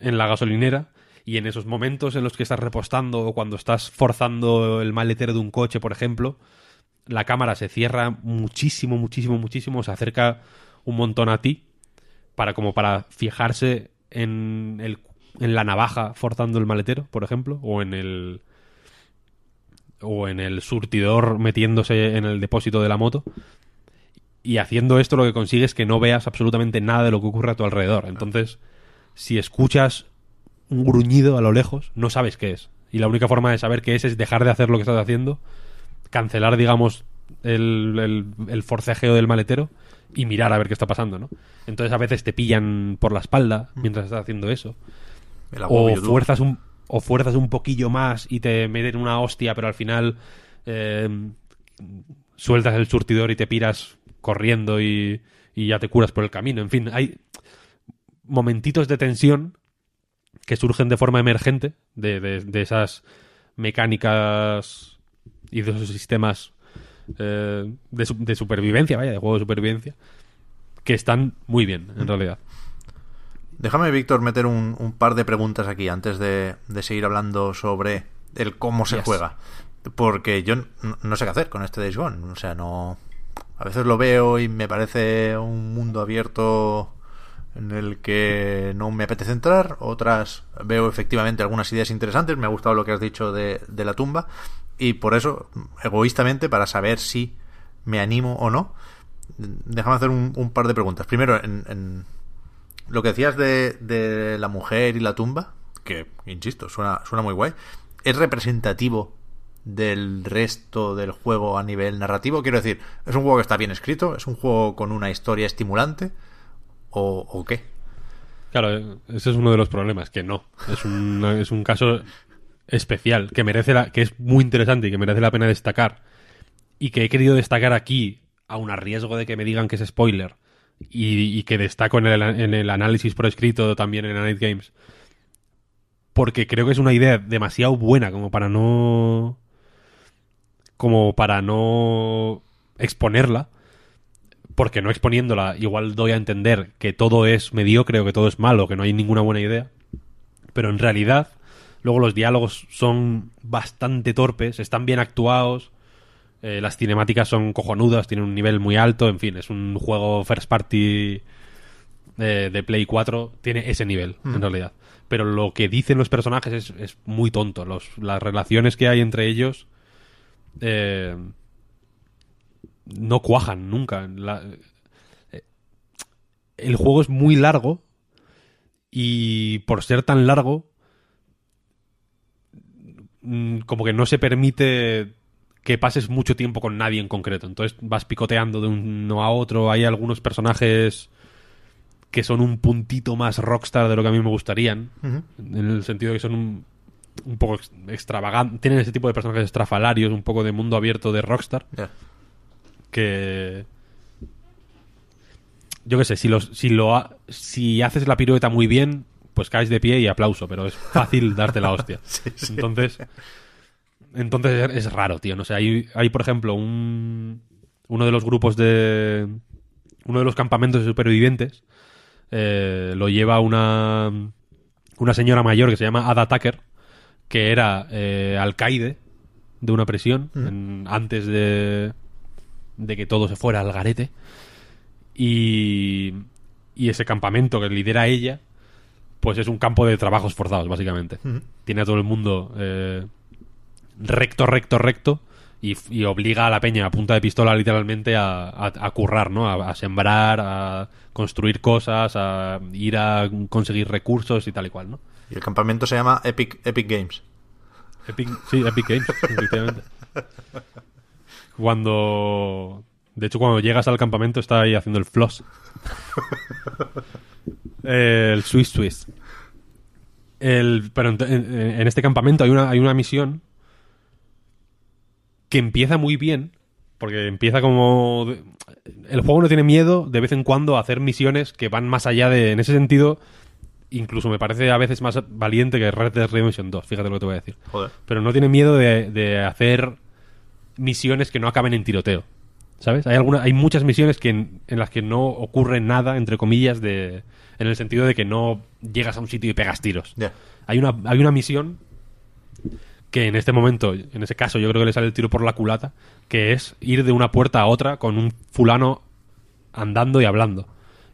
en la gasolinera y en esos momentos en los que estás repostando o cuando estás forzando el maletero de un coche, por ejemplo, la cámara se cierra muchísimo, muchísimo, muchísimo, se acerca un montón a ti para como para fijarse en el en la navaja forzando el maletero, por ejemplo, o en el o en el surtidor metiéndose en el depósito de la moto. Y haciendo esto lo que consigue es que no veas absolutamente nada de lo que ocurre a tu alrededor. Entonces, si escuchas un gruñido a lo lejos, no sabes qué es. Y la única forma de saber qué es es dejar de hacer lo que estás haciendo, cancelar, digamos, el, el- el forcejeo del maletero y mirar a ver qué está pasando, ¿no? Entonces a veces te pillan por la espalda mientras estás haciendo eso. O fuerzas un o fuerzas un poquillo más y te meten una hostia, pero al final eh, sueltas el surtidor y te piras corriendo y, y ya te curas por el camino. En fin, hay momentitos de tensión que surgen de forma emergente de, de- esas mecánicas y de esos sistemas eh, de supervivencia, vaya, de juego de supervivencia, que están muy bien, en realidad. Déjame, Víctor, meter un, un par de preguntas aquí antes de, de seguir hablando sobre el cómo se Yes. juega. Porque yo no sé qué hacer con este Days Gone. O sea, no. A veces lo veo y me parece un mundo abierto en el que no me apetece entrar. Otras veo efectivamente algunas ideas interesantes. Me ha gustado lo que has dicho de, de la tumba. Y por eso, egoístamente, para saber si me animo o no, déjame hacer un, un par de preguntas. Primero, en, en lo que decías de, de la mujer y la tumba, que, insisto, suena, suena muy guay, ¿es representativo del resto del juego a nivel narrativo? Quiero decir, ¿es un juego que está bien escrito? ¿Es un juego con una historia estimulante? ¿O, o qué? Claro, ese es uno de los problemas, que no. Es un, es un caso especial, que merece la, que es muy interesante y que merece la pena destacar. Y que he querido destacar aquí, aun a riesgo de que me digan que es spoiler, y, que destaco en el, en el análisis por escrito también en Night Games. Porque creo que es una idea demasiado buena como para no. como para no exponerla. porque no exponiéndola igual doy a entender que todo es mediocre o que todo es malo, que no hay ninguna buena idea. Pero en realidad, luego los diálogos son bastante torpes, están bien actuados, eh, las cinemáticas son cojonudas, tienen un nivel muy alto, en fin, es un juego first party de, de Play 4, tiene ese nivel, en realidad. Pero lo que dicen los personajes es, es muy tonto, los, las relaciones que hay entre ellos... eh, no cuajan nunca. La- eh, el juego es muy largo y por ser tan largo, mm, como que no se permite que pases mucho tiempo con nadie en concreto. Entonces vas picoteando de uno a otro. Hay algunos personajes que son un puntito más rockstar de lo que a mí me gustarían. En el sentido de que son un, un poco ex- extravagantes. Tienen ese tipo de personajes estrafalarios, un poco de mundo abierto de rockstar que yo qué sé si los si lo ha- si haces la pirueta muy bien pues caes de pie y aplauso pero es fácil darte la hostia entonces entonces es raro tío no sé hay hay por ejemplo un uno de los grupos de uno de los campamentos de supervivientes eh, lo lleva una una señora mayor que se llama Ada Tucker que era eh, alcaide de una prisión en- antes de de que todo se fuera al garete. Y, y ese campamento que lidera ella, pues es un campo de trabajos forzados, básicamente. Tiene a todo el mundo eh, recto, recto, recto. Y, y obliga a la peña a punta de pistola literalmente a, a- a currar, ¿no? A, a sembrar, a construir cosas, a ir a conseguir recursos y tal y cual, ¿no? Y el campamento se llama Epic, Epic Games. Epic, sí, Epic Games, efectivamente. Cuando. De hecho, cuando llegas al campamento está ahí haciendo el floss. el Swiss Swiss. El, pero en, en- en este campamento hay una, hay una misión que empieza muy bien. Porque empieza como. El juego no tiene miedo de vez en cuando a hacer misiones que van más allá de. En ese sentido, incluso me parece a veces más valiente que Red Dead Redemption 2. Fíjate lo que te voy a decir Joder. pero no tiene miedo de, de hacer misiones que no acaben en tiroteo. ¿Sabes? Hay, alguna, hay muchas misiones que en, en las que no ocurre nada, entre comillas, de, en el sentido de que no llegas a un sitio y pegas tiros. Hay, una, hay una misión que en este momento, en ese caso, yo creo que le sale el tiro por la culata, que es ir de una puerta a otra con un fulano andando y hablando.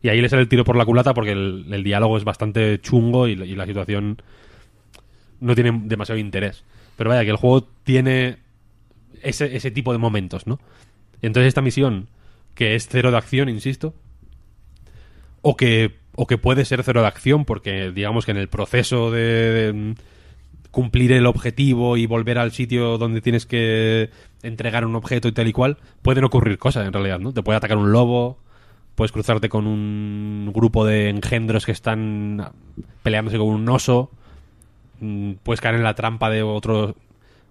Y ahí le sale el tiro por la culata porque el, diálogo es bastante chungo y, la- situación no tiene demasiado interés. Pero vaya, que el juego tiene ese, ese tipo de momentos, ¿no? Entonces esta misión, que es cero de acción, insisto, o que, o que puede ser cero de acción, porque digamos que en el proceso de, cumplir el objetivo y volver al sitio donde tienes que entregar un objeto y tal y cual, pueden ocurrir cosas en realidad, ¿no? Te puede atacar un lobo, puedes cruzarte con un grupo de engendros que están peleándose con un oso, mm, puedes caer en la trampa de otros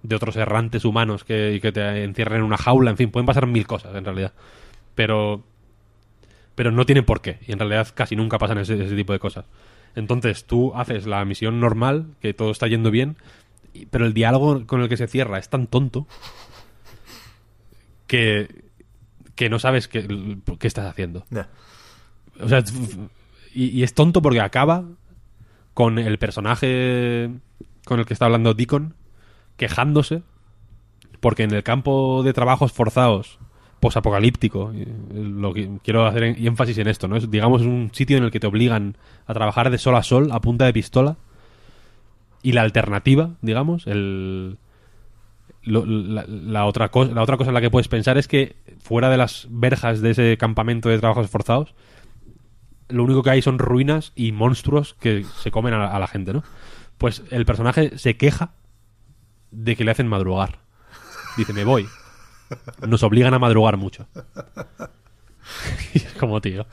de otros errantes humanos que, te encierren en una jaula, en fin, pueden pasar mil cosas en realidad. Pero pero no tiene por qué. Y en realidad casi nunca pasan ese tipo de cosas. Entonces tú haces la misión normal, que todo está yendo bien, pero el diálogo con el que se cierra es tan tonto que, que no sabes qué, qué estás haciendo. O sea, y, y es tonto porque acaba con el personaje con el que está hablando Deacon quejándose porque en el campo de trabajos forzados posapocalíptico lo que quiero hacer énfasis en esto no es digamos un sitio en el que te obligan a trabajar de sol a sol a punta de pistola y la alternativa digamos el lo- la, la otra cosa, la otra cosa en la que puedes pensar es que fuera de las verjas de ese campamento de trabajos forzados, lo único que hay son ruinas y monstruos que se comen a, a la gente, ¿no? Pues el personaje se queja de que le hacen madrugar. Dice, me voy. Nos obligan a madrugar mucho. Y es como, tío.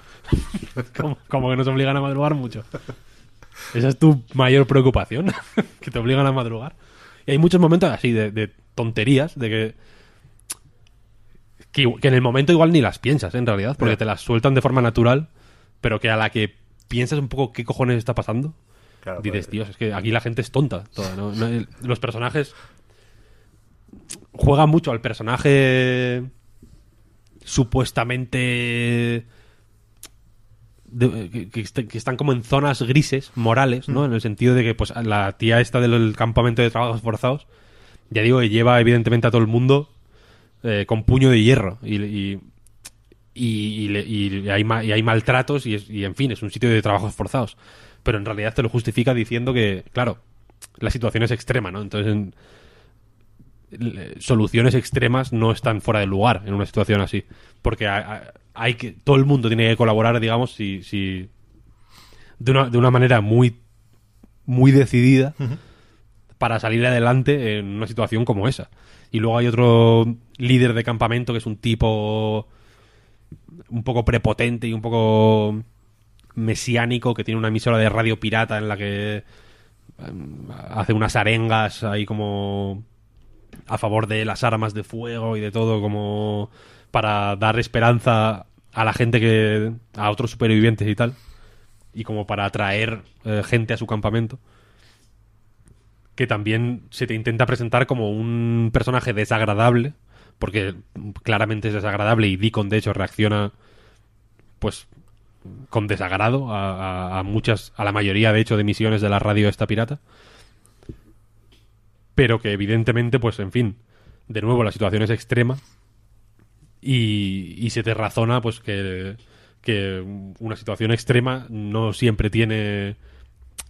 como, como que nos obligan a madrugar mucho. Esa es tu mayor preocupación, que te obligan a madrugar. Y hay muchos momentos así de, de tonterías, de que, que que en el momento igual ni las piensas, en realidad, porque te las sueltan de forma natural, pero que a la que piensas un poco qué cojones está pasando, Claro, dices, pues, Dios, es que aquí la gente es tonta. toda, ¿no? Los personajes juegan mucho al personaje supuestamente de- que, que est- que están como en zonas grises morales, ¿no? En el sentido de que pues la tía esta del campamento de trabajos forzados, ya digo, que lleva evidentemente a todo el mundo eh, con puño de hierro y, y, y, y hay, ma- y hay maltratos y, es- y, en fin, es un sitio de trabajos forzados. Pero en realidad te lo justifica diciendo que, claro, la situación es extrema, ¿no? Entonces, en- soluciones extremas no están fuera de lugar en una situación así. Porque hay, que, todo el mundo tiene que colaborar, digamos, si, si de, una, de una manera muy, muy decidida para salir adelante en una situación como esa. Y luego hay otro líder de campamento que es un tipo un poco prepotente y un poco mesiánico que tiene una emisora de radio pirata en la que em, hace unas arengas ahí como a favor de las armas de fuego y de todo como para dar esperanza a la gente que a otros supervivientes y tal y como para atraer eh, gente a su campamento que también se te intenta presentar como un personaje desagradable porque claramente es desagradable y Deacon de hecho reacciona pues con desagrado a, a- a muchas a la mayoría de hecho de misiones de la radio esta pirata pero que evidentemente pues en fin de nuevo la situación es extrema y, y se te razona pues que, que una situación extrema no siempre tiene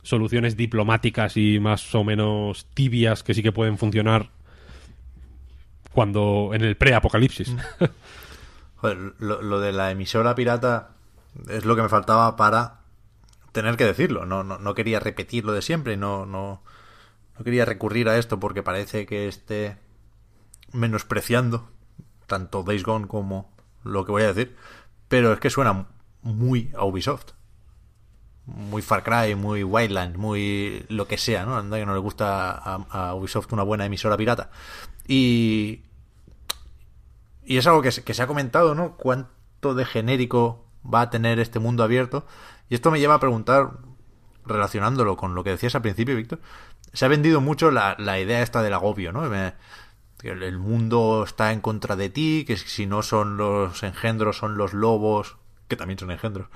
soluciones diplomáticas y más o menos tibias que sí que pueden funcionar cuando en el pre-apocalipsis. Joder, lo, lo de la emisora pirata es lo que me faltaba para tener que decirlo. No, no, no quería repetir lo de siempre, no, no, no quería recurrir a esto porque parece que esté menospreciando tanto Days Gone como lo que voy a decir. Pero es que suena muy a Ubisoft. Muy Far Cry, muy Wildlands, muy lo que sea, ¿no? Anda que no le gusta a, Ubisoft una buena emisora pirata. Y, y es algo que se, que se ha comentado, ¿no? ¿Cuánto de genérico va a tener este mundo abierto? Y esto me lleva a preguntar, relacionándolo con lo que decías al principio, Víctor, se ha vendido mucho la, la idea esta del agobio, ¿no? Me- el mundo está en contra de ti, que si no son los engendros, son los lobos, que también son engendros.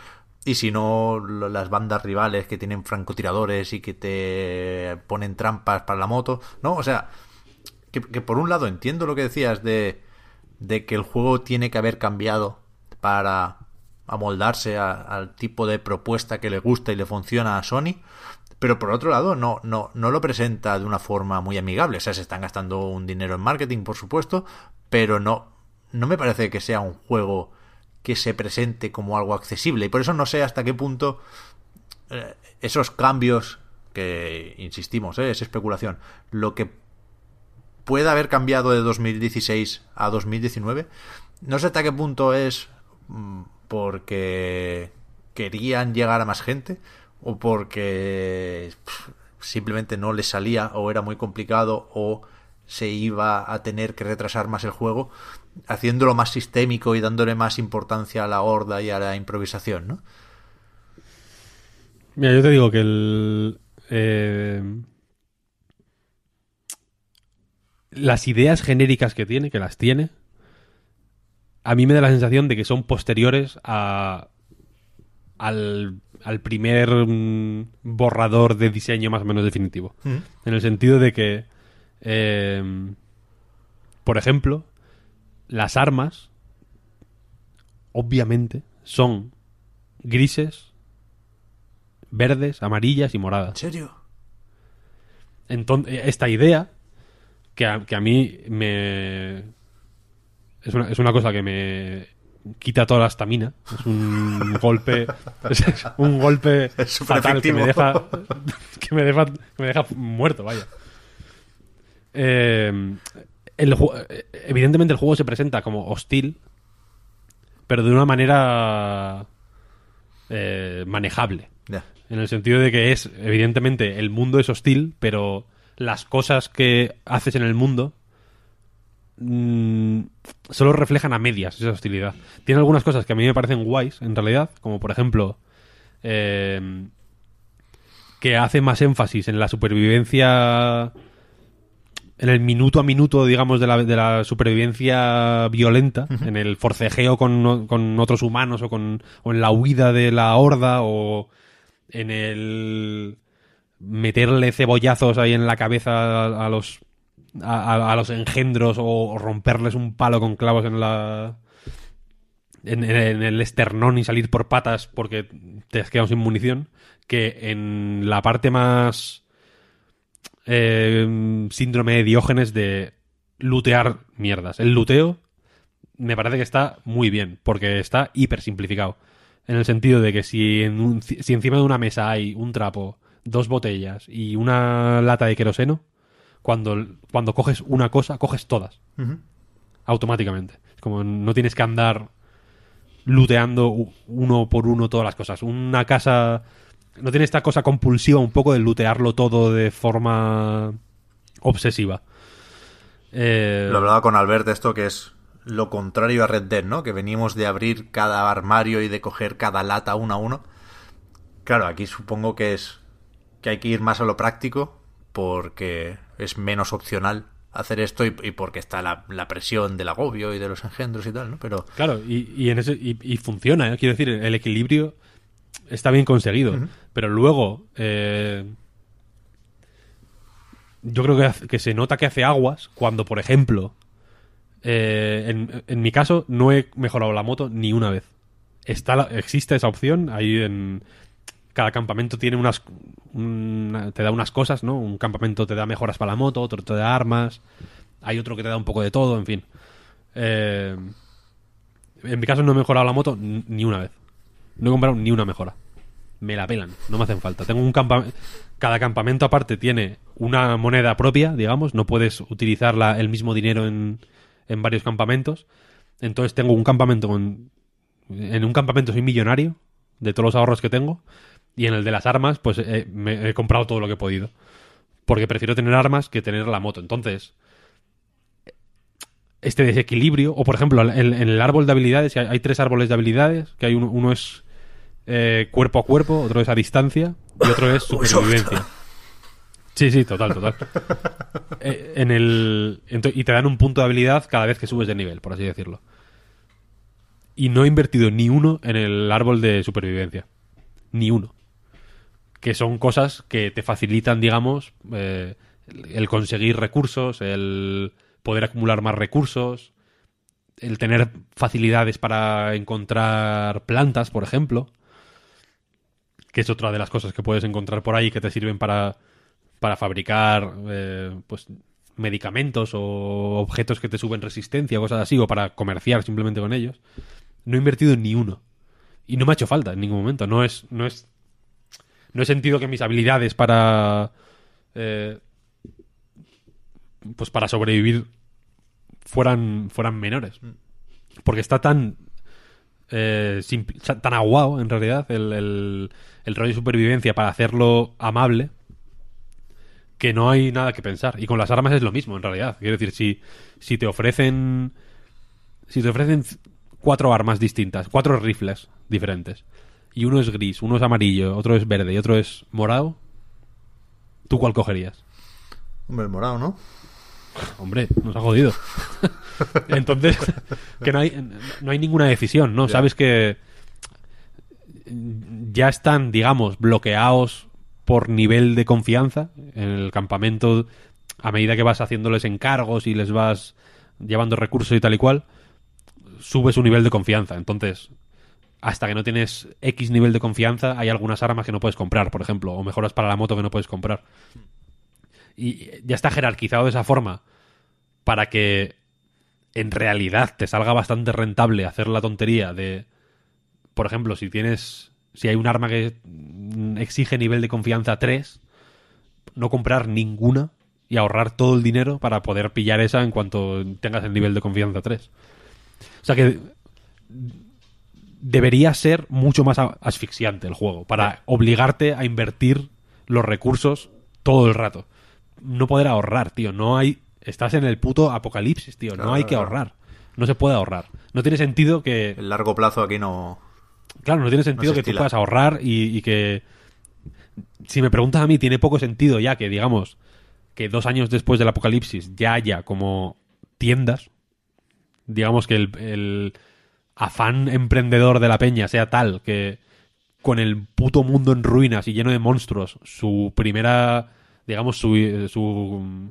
Y si no, las bandas rivales que tienen francotiradores y que te ponen trampas para la moto, ¿no? O sea, que, que por un lado entiendo lo que decías de, de que el juego tiene que haber cambiado para amoldarse a- al tipo de propuesta que le gusta y le funciona a Sony, pero por otro lado no, no, no lo presenta de una forma muy amigable. O sea, se están gastando un dinero en marketing, por supuesto, pero no, no me parece que sea un juego que se presente como algo accesible. Y por eso no sé hasta qué punto eh, esos cambios, que insistimos, eh, es especulación, lo que pueda haber cambiado de 2016 a 2019. No sé hasta qué punto es mm, porque querían llegar a más gente o porque simplemente no les salía o era muy complicado o se iba a tener que retrasar más el juego haciéndolo más sistémico y dándole más importancia a la horda y a la improvisación, ¿no? Mira, yo te digo que el. eh, las ideas genéricas que tiene, que las tiene, a mí me da la sensación de que son posteriores a, al, al primer mm, borrador de diseño más o menos definitivo. En el sentido de que, eh, por ejemplo, las armas, obviamente, son grises, verdes, amarillas y moradas. ¿En serio? Entonces, esta idea, que a, que a mí me... Es una, es una cosa que me quita toda la estamina. Es un golpe... Es un golpe Es fatal que me deja... Que me deja, que me deja muerto, vaya. Eh, el evidentemente el juego se presenta como hostil, pero de una manera eh, manejable. En el sentido de que es, evidentemente, el mundo es hostil, pero las cosas que haces en el mundo mm, solo reflejan a medias esa hostilidad. Tiene algunas cosas que a mí me parecen guays, en realidad, como por ejemplo eh, que hace más énfasis en la supervivencia en el minuto a minuto, digamos, de la, de la supervivencia violenta, en el forcejeo con, con otros humanos o, con, o en la huida de la horda o en el meterle cebollazos ahí en la cabeza a, a los a, los engendros o romperles un palo con clavos en la en, el esternón y salir por patas porque te has quedado sin munición que en la parte más eh, síndrome de Diógenes de lootear mierdas. El luteo me parece que está muy bien, porque está hiper simplificado. En el sentido de que si, en un- si encima de una mesa hay un trapo, dos botellas y una lata de queroseno, cuando, cuando coges una cosa, coges todas. Automáticamente. Es como no tienes que andar looteando uno por uno todas las cosas. Una casa no tiene esta cosa compulsiva un poco de lootearlo todo de forma obsesiva. Eh, Lo hablaba con Albert de esto que es lo contrario a Red Dead, ¿no? Que venimos de abrir cada armario y de coger cada lata uno a uno. Claro, aquí supongo que es que hay que ir más a lo práctico porque es menos opcional hacer esto y, y porque está la, la presión del agobio y de los engendros y tal, ¿no? Pero Claro, y, y en ese, y, y funciona, ¿eh? quiero decir, el equilibrio está bien conseguido. Pero luego, eh, yo creo que, hace- que se nota que hace aguas cuando, por ejemplo, eh, en, en mi caso, no he mejorado la moto ni una vez. Está existe esa opción, ahí en... Cada campamento tiene unas... una- te da unas cosas, ¿no? Un campamento te da mejoras para la moto, otro te da armas, hay otro que te da un poco de todo, en fin. Eh, en mi caso no he mejorado la moto ni una vez. No he comprado ni una mejora. Me la pelan, no me hacen falta. Tengo un campamento. Cada campamento aparte tiene una moneda propia, digamos. No puedes utilizar el mismo dinero en, en varios campamentos. Entonces tengo un campamento con. En un campamento soy millonario de todos los ahorros que tengo. Y en el de las armas, pues eh, me he comprado todo lo que he podido. Porque prefiero tener armas que tener la moto. Entonces, este desequilibrio, o por ejemplo, en, en el árbol de habilidades, hay, hay tres árboles de habilidades, que hay uno, uno es eh, cuerpo a cuerpo, otro es a distancia y otro es supervivencia. Sí, sí, total, total. Eh, en el, y te dan un punto de habilidad cada vez que subes de nivel, por así decirlo. Y no he invertido ni uno en el árbol de supervivencia. Ni uno. Que son cosas que te facilitan, digamos, eh, el conseguir recursos, el poder acumular más recursos, el tener facilidades para encontrar plantas, por ejemplo, que es otra de las cosas que puedes encontrar por ahí que te sirven para, para fabricar eh, pues medicamentos o objetos que te suben resistencia, cosas así, o para comerciar simplemente con ellos. No he invertido en ni uno. Y no me ha hecho falta en ningún momento. No es. No es. No he sentido que mis habilidades para. eh, pues para sobrevivir fueran, fueran menores. Porque está tan. eh, tan aguado, en realidad, el, el, el rollo de supervivencia para hacerlo amable. Que no hay nada que pensar. Y con las armas es lo mismo, en realidad. Quiero decir, si, si te ofrecen. Si te ofrecen cuatro armas distintas, cuatro rifles diferentes, y uno es gris, uno es amarillo, otro es verde y otro es morado, ¿tú cuál cogerías? Hombre, el morado, ¿no? Hombre, nos ha jodido. Entonces, que no hay, no hay ninguna decisión, ¿no? Ya. Sabes que ya están, digamos, bloqueados por nivel de confianza en el campamento a medida que vas haciéndoles encargos y les vas llevando recursos y tal y cual, sube su nivel de confianza. Entonces, hasta que no tienes X nivel de confianza, hay algunas armas que no puedes comprar, por ejemplo, o mejoras para la moto que no puedes comprar. Y ya está jerarquizado de esa forma para que en realidad te salga bastante rentable hacer la tontería de, por ejemplo, si tienes, si hay un arma que exige nivel de confianza 3, no comprar ninguna y ahorrar todo el dinero para poder pillar esa en cuanto tengas el nivel de confianza 3. O sea que debería ser mucho más asfixiante el juego para obligarte a invertir los recursos todo el rato. No poder ahorrar, tío. No hay. Estás en el puto apocalipsis, tío. No hay que ahorrar. No se puede ahorrar. No tiene sentido que. El largo plazo aquí no. Claro, no tiene sentido se que tú puedas ahorrar y, y que. Si me preguntas a mí, tiene poco sentido ya que, digamos, que dos años después del apocalipsis ya haya como tiendas, digamos que el, el afán emprendedor de la peña sea tal que con el puto mundo en ruinas y lleno de monstruos, su primera, digamos, su, su,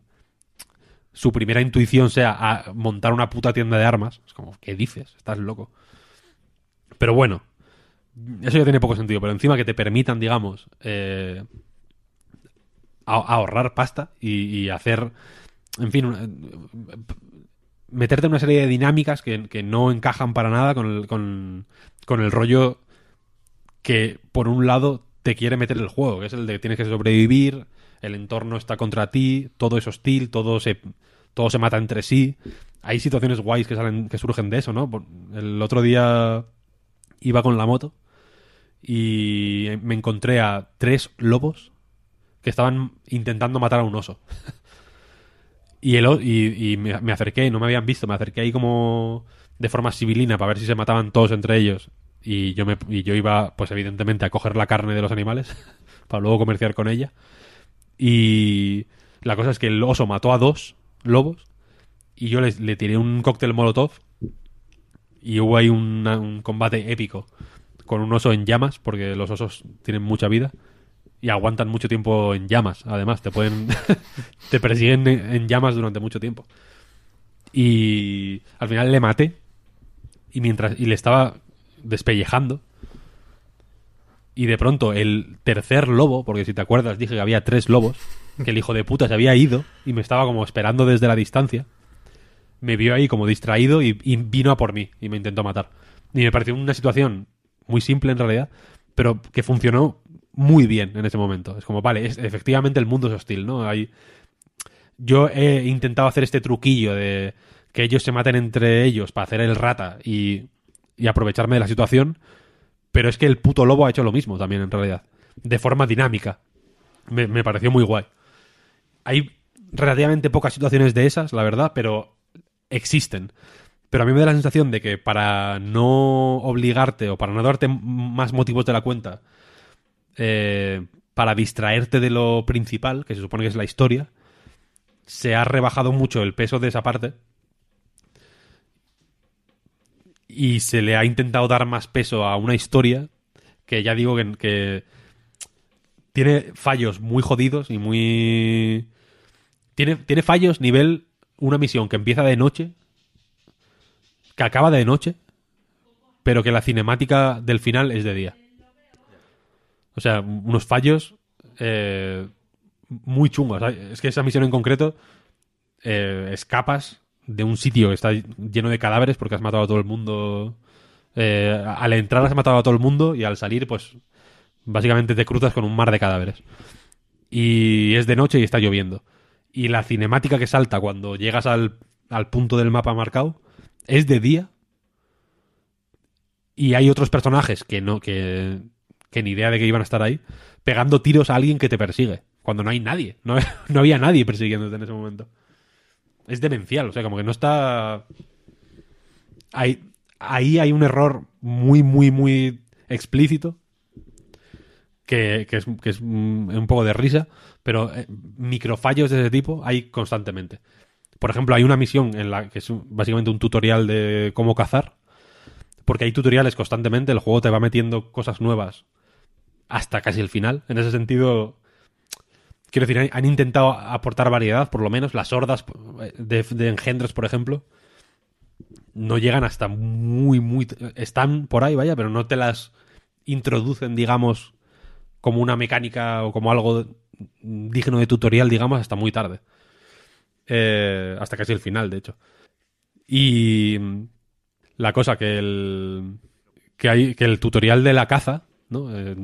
su primera intuición sea montar una puta tienda de armas. Es como, ¿qué dices? Estás loco. Pero bueno, eso ya tiene poco sentido, pero encima que te permitan, digamos, eh, ahorrar pasta y, y hacer, en fin, una- meterte en una serie de dinámicas que, que no encajan para nada con el, con, con el rollo que, por un lado, te quiere meter el juego, que es el de tienes que sobrevivir, el entorno está contra ti, todo es hostil, todo se, todo se mata entre sí. Hay situaciones guays que, salen, que surgen de eso, ¿no? El otro día iba con la moto y me encontré a tres lobos que estaban intentando matar a un oso. y, el, y, y me, acerqué, no me habían visto, me acerqué ahí como de forma civilina para ver si se mataban todos entre ellos. Y yo, me, y yo iba, pues evidentemente, a coger la carne de los animales para luego comerciar con ella. Y la cosa es que el oso mató a dos lobos y yo les- le tiré un cóctel molotov y hubo ahí un combate épico con un oso en llamas, porque los osos tienen mucha vida y aguantan mucho tiempo en llamas, además, te pueden te persiguen en llamas durante mucho tiempo. Y al final le maté y mientras y le estaba despellejando y de pronto el tercer lobo, porque si te acuerdas dije que había tres lobos, que el hijo de puta se había ido y me estaba como esperando desde la distancia, me vio ahí como distraído y, y vino a por mí y me intentó matar. Y me pareció una situación muy simple en realidad, pero que funcionó muy bien en ese momento. Es como, vale, es- efectivamente el mundo es hostil, ¿no? Hay... Yo he intentado hacer este truquillo de que ellos se maten entre ellos para hacer el rata y, y aprovecharme de la situación, pero es que el puto lobo ha hecho lo mismo también en realidad, de forma dinámica. Me, me pareció muy guay. Hay relativamente pocas situaciones de esas, la verdad, pero existen. Pero a mí me da la sensación de que para no obligarte o para no darte más motivos de la cuenta, eh, para distraerte de lo principal, que se supone que es la historia, se ha rebajado mucho el peso de esa parte y se le ha intentado dar más peso a una historia que ya digo que, que tiene fallos muy jodidos y muy... Tiene, tiene fallos nivel una misión que empieza de noche, que acaba de noche, pero que la cinemática del final es de día. O sea, unos fallos eh, muy chungos. Es que esa misión en concreto eh, escapas de un sitio que está lleno de cadáveres porque has matado a todo el mundo. Eh, al entrar has matado a todo el mundo y al salir, pues básicamente te cruzas con un mar de cadáveres. Y es de noche y está lloviendo. Y la cinemática que salta cuando llegas al, al punto del mapa marcado es de día. Y hay otros personajes que no, que, que ni idea de que iban a estar ahí, pegando tiros a alguien que te persigue. Cuando no hay nadie. No, no había nadie persiguiéndote en ese momento. Es demencial, o sea, como que no está. Ahí, ahí hay un error muy, muy, muy explícito. Que, que es, que es un, un poco de risa, pero eh, microfallos de ese tipo hay constantemente. Por ejemplo, hay una misión en la que es básicamente un tutorial de cómo cazar. Porque hay tutoriales constantemente, el juego te va metiendo cosas nuevas hasta casi el final. En ese sentido, quiero decir, han- intentado aportar variedad, por lo menos. Las hordas de, de engendros, por ejemplo, no llegan hasta muy, muy... Están por ahí, vaya, pero no te las introducen, digamos, como una mecánica o como algo digno de tutorial, digamos, hasta muy tarde. Eh, hasta casi el final, de hecho. Y la cosa que el que hay que el tutorial de la caza, Eh,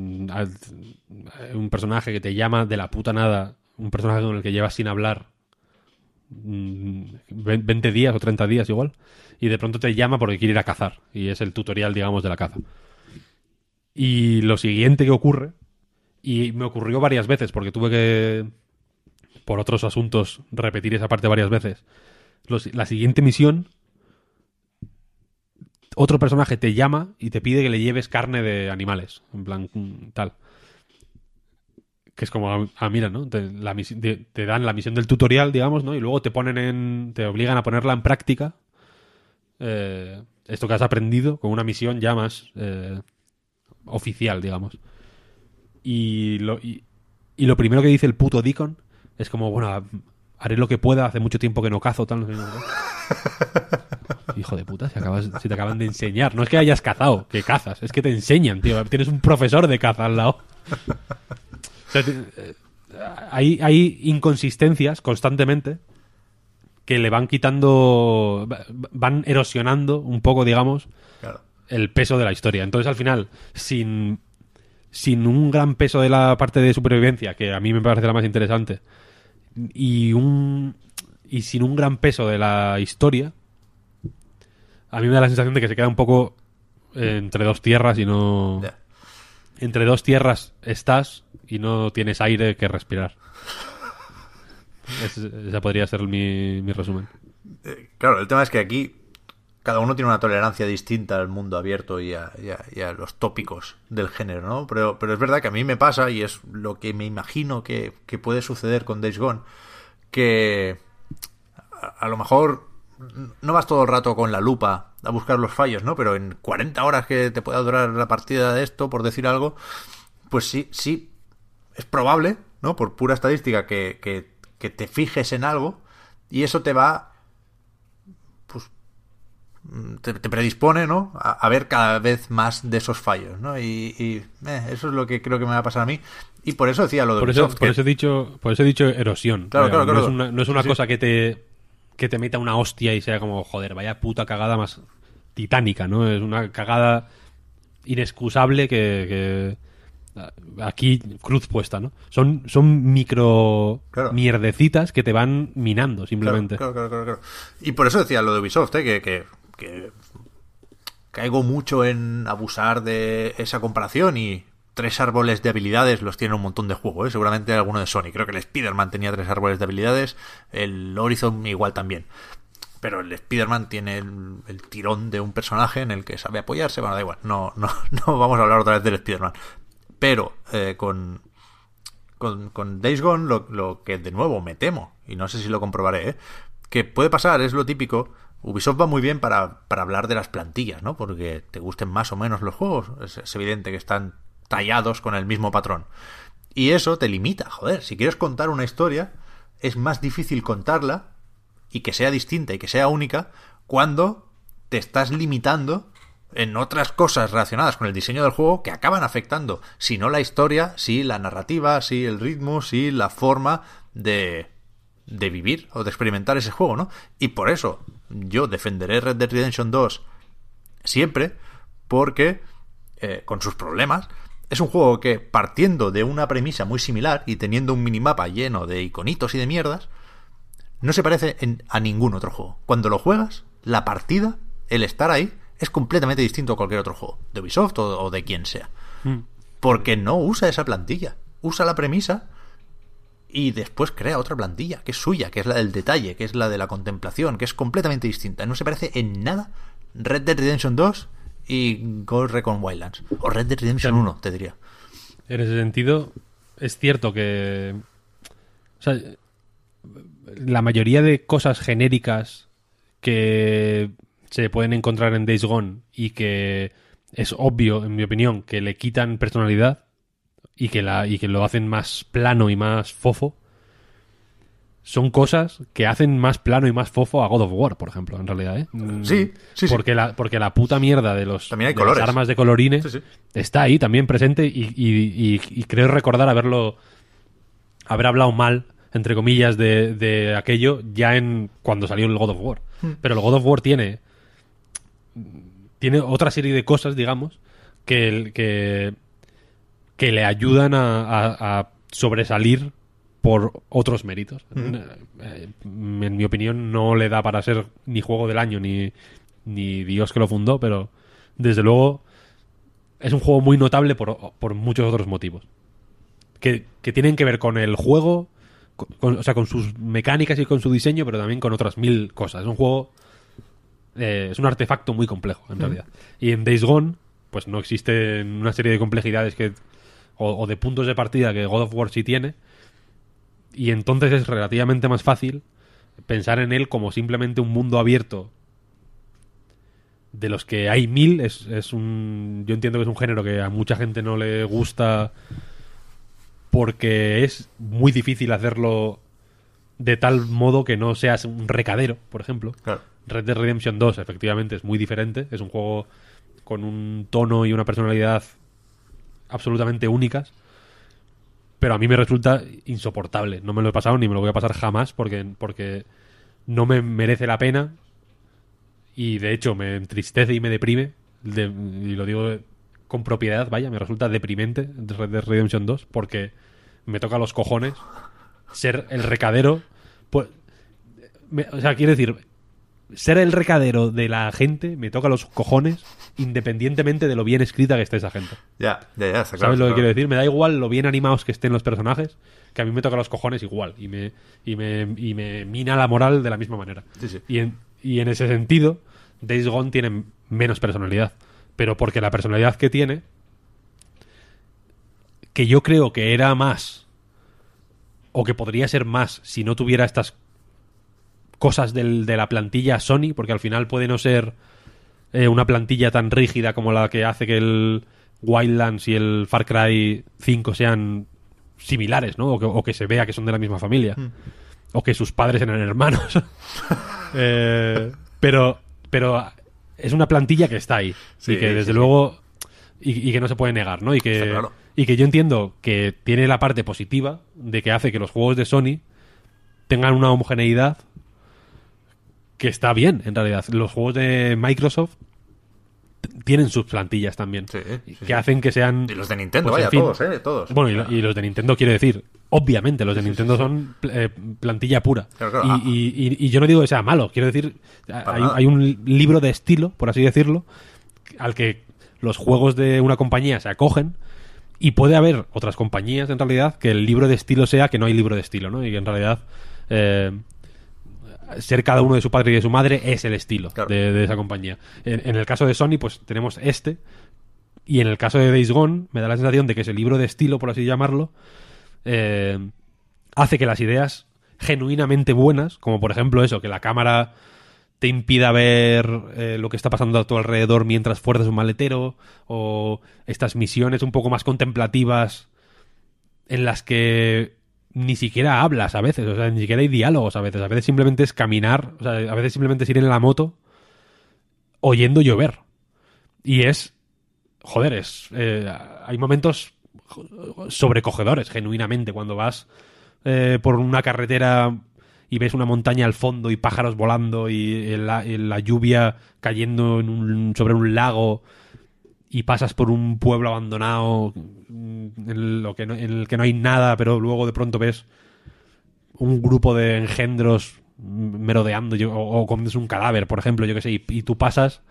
un personaje que te llama de la puta nada, un personaje con el que llevas sin hablar mm, ve- 20 días o 30 días igual, y de pronto te llama porque quiere ir a cazar, y es el tutorial, digamos, de la caza. Y lo siguiente que ocurre, y me ocurrió varias veces porque tuve que, por otros asuntos, repetir esa parte varias veces. La siguiente misión, otro personaje te llama y te pide que le lleves carne de animales, en plan mm, tal. que es como, ah, mira, ¿no? Te, la te- dan la misión del tutorial, digamos, ¿no? Y luego te ponen en, te obligan a ponerla en práctica, eh, esto que has aprendido con una misión ya más eh, oficial, digamos. Y lo, y, lo primero que dice el puto Deacon es como, bueno, haré lo que pueda, hace mucho tiempo que no cazo, tal. Hijo de puta, si, acabas, si te acaban de enseñar. No es que hayas cazado, que cazas, es que te enseñan, tío. Tienes un profesor de caza al lado. O sea, te- eh, hay, hay inconsistencias constantemente que le van quitando, va- van erosionando un poco, digamos, Claro. el peso de la historia. Entonces, al final, sin, sin un gran peso de la parte de supervivencia, que a mí me parece la más interesante, y un y sin un gran peso de la historia, a mí me da la sensación de que se queda un poco eh, entre dos tierras y no... Entre dos tierras estás y no tienes aire que respirar. Es- ese podría ser mi, mi resumen. Eh, Claro, el tema es que aquí cada uno tiene una tolerancia distinta al mundo abierto y a, y a- y a los tópicos del género, ¿no? Pero, pero es verdad que a mí me pasa, y es lo que me imagino que, que puede suceder con Days Gone, que a, a lo mejor no vas todo el rato con la lupa a buscar los fallos, ¿no? Pero en 40 horas que te pueda durar la partida de esto, por decir algo, pues sí, sí, es probable, ¿no? Por pura estadística, que, que, que te fijes en algo y eso te va, pues, te, te predispone, ¿no? A, a ver cada vez más de esos fallos, ¿no? Y, y, eh, eso es lo que creo que me va a pasar a mí. Y por eso decía lo de Por eso, Ubisoft, por que- eso he dicho, por eso he dicho erosión. Claro, Eh, claro, no claro. es una, no es una sí. cosa que te que te meta una hostia y sea como, joder, vaya puta cagada más titánica, ¿no? Es una cagada inexcusable que, que- aquí cruz puesta, ¿no? Son son micro Claro. mierdecitas que te van minando simplemente. Claro, claro, claro. Y por eso decía lo de Ubisoft, ¿eh? que, que, que caigo mucho en abusar de esa comparación y tres árboles de habilidades los tiene un montón de juegos, ¿eh? seguramente alguno de Sony. Creo que el Spider-Man tenía tres árboles de habilidades, el Horizon igual también. Pero el Spider-Man tiene el, tirón de un personaje en el que sabe apoyarse. Bueno, da igual, no, no, no vamos a hablar otra vez del Spider-Man. Pero eh, con, con, con Days Gone lo, que de nuevo me temo, y no sé si lo comprobaré, ¿eh? que puede pasar, es lo típico. Ubisoft va muy bien para, para hablar de las plantillas, ¿no? Porque te gusten más o menos los juegos. Es evidente que están tallados con el mismo patrón. Y eso te limita, joder. Si quieres contar una historia, es más difícil contarla y que sea distinta y que sea única cuando te estás limitando en otras cosas relacionadas con el diseño del juego que acaban afectando, si no la historia, si la narrativa, si el ritmo, si la forma de, de vivir o de experimentar ese juego, ¿no? Y por eso yo defenderé Red Dead Redemption 2 siempre, porque eh, con sus problemas, es un juego que partiendo de una premisa muy similar y teniendo un minimapa lleno de iconitos y de mierdas, no se parece en- a ningún otro juego. Cuando lo juegas, la partida, el estar ahí, es completamente distinto a cualquier otro juego, de Ubisoft o, o de quien sea. Porque no usa esa plantilla. Usa la premisa y después crea otra plantilla, que es suya, que es la del detalle, que es la de la contemplación, que es completamente distinta. No se parece en nada Red Dead Redemption 2 y Ghost Recon Wildlands. O Red Dead Redemption 1, te diría. En ese sentido, es cierto que. O sea, la mayoría de cosas genéricas que se pueden encontrar en Days Gone y que es obvio, en mi opinión, que le quitan personalidad y que, la, y que lo hacen más plano y más fofo, son cosas que hacen más plano y más fofo a God of War, por ejemplo, en realidad. ¿eh? Mm, Sí, sí, sí. porque La, porque la puta mierda de los También hay de las colores. armas de colorines Sí, sí. está ahí también presente y, y- y- y creo recordar haberlo haber hablado mal entre comillas de, de aquello ya en cuando salió el God of War Hmm. pero el God of War tiene tiene otra serie de cosas digamos que que, que le ayudan a, a- a sobresalir por otros méritos Eh, en mi opinión no le da para ser ni juego del año ni ni Dios que lo fundó pero desde luego es un juego muy notable por, por muchos otros motivos. Que, que tienen que ver con el juego, con- con- o sea, con sus mecánicas y con su diseño, pero también con otras mil cosas. Es un juego. eh, es un artefacto muy complejo, en realidad. Y en Days Gone, pues no existen una serie de complejidades que. o, o de puntos de partida que God of War sí tiene. Y entonces es relativamente más fácil pensar en él como simplemente un mundo abierto de los que hay mil. Es, es un. Yo entiendo que es un género que a mucha gente no le gusta porque es muy difícil hacerlo de tal modo que no seas un recadero, por ejemplo. Claro. Red Dead Redemption 2 efectivamente es muy diferente, es un juego con un tono y una personalidad absolutamente únicas, pero a mí me resulta insoportable. No me lo he pasado ni me lo voy a pasar jamás porque, porque no me merece la pena y de hecho me entristece y me deprime, de- y lo digo con propiedad, vaya, me resulta deprimente Red Dead Redemption 2 porque me toca los cojones ser el recadero. Pues, me- o sea, quiero decir, ser el recadero de la gente me toca los cojones independientemente de lo bien escrita que esté esa gente. Ya, ya, ya, está claro. ¿Sabes lo que quiero decir? Me da igual lo bien animados que estén los personajes, que a mí me toca los cojones igual y me, y me, y me mina la moral de la misma manera. Sí, sí. Y, en, y en ese sentido, Days Gone tiene menos personalidad. Pero porque la personalidad que tiene, que yo creo que era más, o que podría ser más si no tuviera estas cosas del- de la plantilla Sony, porque al final puede no ser eh, una plantilla tan rígida como la que hace que el Wildlands y el Far Cry 5 sean similares, ¿no? O que, o que se vea que son de la misma familia. O que sus padres eran hermanos. Eh, pero, pero es una plantilla que está ahí. Sí, y que desde sí, luego. Y, y que no se puede negar, ¿no? Y que, claro. y que yo entiendo que tiene la parte positiva de que hace que los juegos de Sony tengan una homogeneidad que está bien, en realidad. Los juegos de Microsoft tienen sus plantillas también. Sí, sí, que sí. hacen que sean. Y los de Nintendo, pues, en vaya, fin. todos, ¿eh? Todos. Bueno, y, lo- y los de Nintendo quiero decir, obviamente, los de Nintendo son eh, plantilla pura. Claro, claro. Y, y- y- yo no digo que sea malo, quiero decir, hay, un li- libro de estilo, por así decirlo, al que los juegos de una compañía se acogen. Y puede haber otras compañías, en realidad, que el libro de estilo sea que no hay libro de estilo, ¿no? Y que en realidad eh, ser cada uno de su padre y de su madre es el estilo Claro. de, de esa compañía. En, en el caso de Sony, pues tenemos este. Y en el caso de Days Gone, me da la sensación de que ese libro de estilo, por así llamarlo, eh, hace que las ideas genuinamente buenas, como por ejemplo eso, que la cámara te impida ver eh, lo que está pasando a tu alrededor mientras fuerzas un maletero, o estas misiones un poco más contemplativas en las que ni siquiera hablas a veces, o sea, ni siquiera hay diálogos a veces, a veces simplemente es caminar, o sea, a veces simplemente es ir en la moto oyendo llover. Y es, joder, es, eh, hay momentos sobrecogedores, genuinamente, cuando vas eh, por una carretera y ves una montaña al fondo y pájaros volando y la, y la lluvia cayendo en un- sobre un lago y pasas por un pueblo abandonado en, lo que no- en el que no hay nada, pero luego de pronto ves un grupo de engendros merodeando o, o un cadáver, por ejemplo, yo que sé, y, tú pasas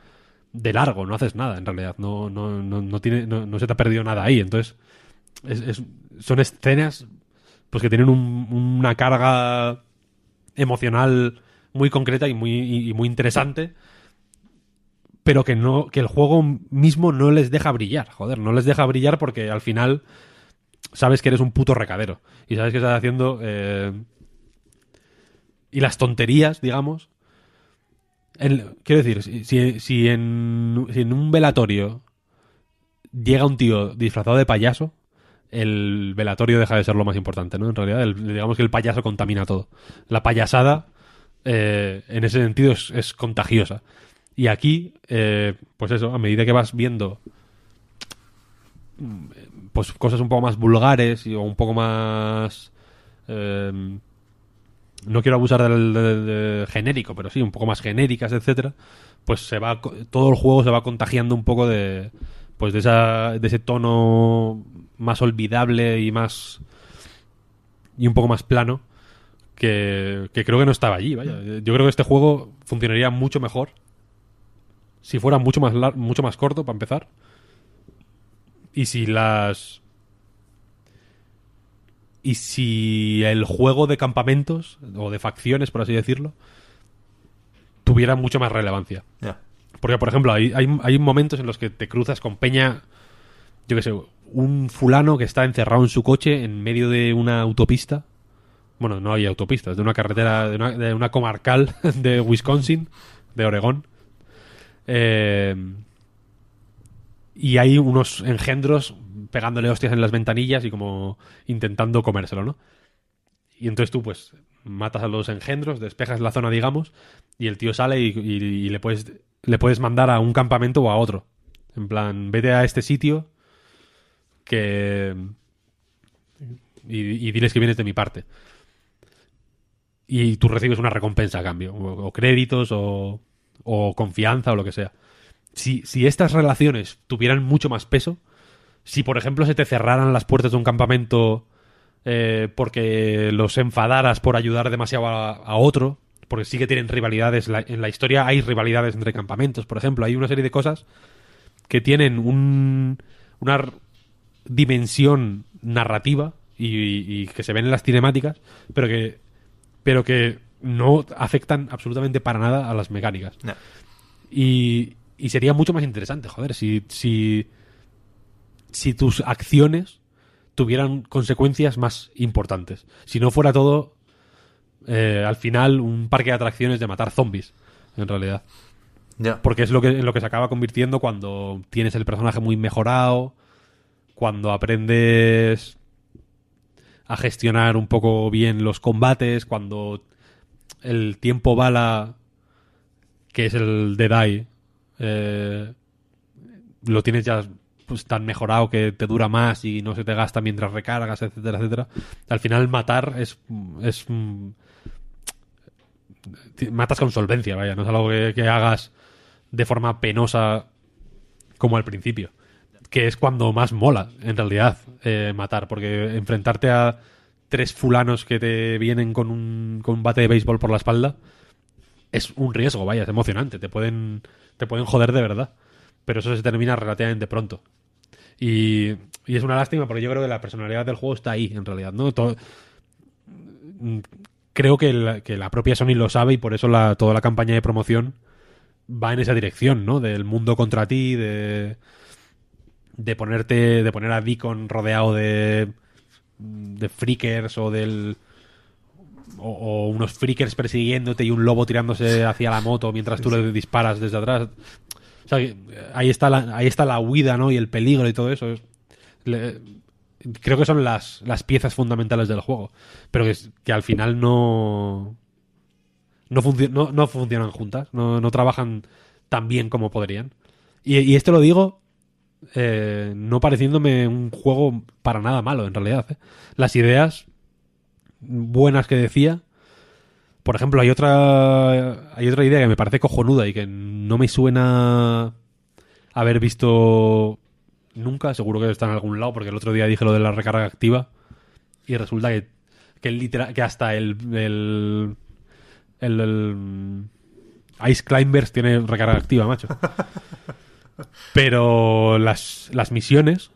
de largo, no haces nada en realidad, no, no, no, no, tiene, no, se te ha perdido nada ahí, entonces es- es- son escenas pues que tienen un- una carga emocional muy concreta y muy, y muy interesante pero que no que el juego mismo no les deja brillar joder no les deja brillar porque al final sabes que eres un puto recadero y sabes que estás haciendo eh, y las tonterías digamos quiero decir si, si, en, si en un velatorio llega un tío disfrazado de payaso el velatorio deja de ser lo más importante, ¿no? En realidad, digamos que el payaso contamina todo. La payasada, eh, en ese sentido, es contagiosa. Y aquí, eh, pues eso, a medida que vas viendo mm, pues cosas un poco más vulgares y, o un poco más... eh, no quiero abusar del, genérico, pero sí, un poco más genéricas, etcétera, pues se va todo el juego se va contagiando un poco de pues de esa de ese tono más olvidable y más y un poco más plano que, que creo que no estaba allí, vaya. Yo creo que este juego funcionaría mucho mejor si fuera mucho más lar- mucho más corto para empezar. Y si las y si el juego de campamentos o de facciones, por así decirlo, tuviera mucho más relevancia. Ya. Porque, por ejemplo, hay, hay, hay momentos en los que te cruzas con Peña, yo qué sé, un fulano que está encerrado en su coche en medio de una autopista. Bueno, no hay autopistas, de una carretera, de una, de una comarcal de Wisconsin, de Oregón. Eh, y hay unos engendros pegándole hostias en las ventanillas y como intentando comérselo, ¿no? Y entonces tú, pues, matas a los engendros, despejas la zona, digamos, y el tío sale y, le, puedes, le puedes mandar a un campamento o a otro. En plan, vete a este sitio que... Y, diles que vienes de mi parte. Y tú recibes una recompensa a cambio, o créditos, o, o confianza, o lo que sea. Si, si estas relaciones tuvieran mucho más peso, si por ejemplo se te cerraran las puertas de un campamento eh, porque los enfadaras por ayudar demasiado a, otro, porque sí que tienen rivalidades, en la historia hay rivalidades entre campamentos, por ejemplo, hay una serie de cosas que tienen un, una dimensión narrativa y, y que se ven en las cinemáticas, pero que, pero que no afectan absolutamente para nada a las mecánicas. No. Y, y sería mucho más interesante, joder, si, si, si tus acciones tuvieran consecuencias más importantes. Si no fuera todo, eh, al final, un parque de atracciones de matar zombies, en realidad. Porque es lo que, en lo que se acaba convirtiendo cuando tienes el personaje muy mejorado, cuando aprendes a gestionar un poco bien los combates, cuando el tiempo bala, que es el de Dai, eh, lo tienes ya pues tan mejorado que te dura más y no se te gasta mientras recargas, etcétera, etcétera. Al final matar es, es matas con solvencia, vaya, no es algo que, que hagas de forma penosa como al principio. Que es cuando más mola, en realidad, eh, matar. Porque enfrentarte a tres fulanos que te vienen con un, con un bate de béisbol por la espalda es un riesgo, vaya, es emocionante. Te pueden, te pueden joder de verdad. Pero eso se termina relativamente pronto. Y, y es una lástima porque yo creo que la personalidad del juego está ahí, en realidad, ¿no? Todo- creo que la, que la propia Sony lo sabe y por eso la, toda la campaña de promoción va en esa dirección, ¿no? Del mundo contra ti, de, de ponerte, de poner a Deacon rodeado de, de freakers o del o, o unos freakers persiguiéndote y un lobo tirándose hacia la moto mientras tú le disparas desde atrás. O sea, ahí está la, ahí está la huida, ¿no? Y el peligro y todo eso. Le- creo que son las, las piezas fundamentales del juego. Pero que, que al final no. No, no, no funcionan juntas. No, no trabajan tan bien como podrían. Y, y esto lo digo eh, no pareciéndome un juego para nada malo, en realidad. ¿eh? Las ideas buenas que decía. Por ejemplo, hay otra hay otra idea que me parece cojonuda y que no me suena haber visto nunca, seguro que está en algún lado, porque el otro día dije lo de la recarga activa y resulta que que, literal, que hasta el el, el, el Ice Climbers tiene recarga activa, macho. Pero las, las misiones,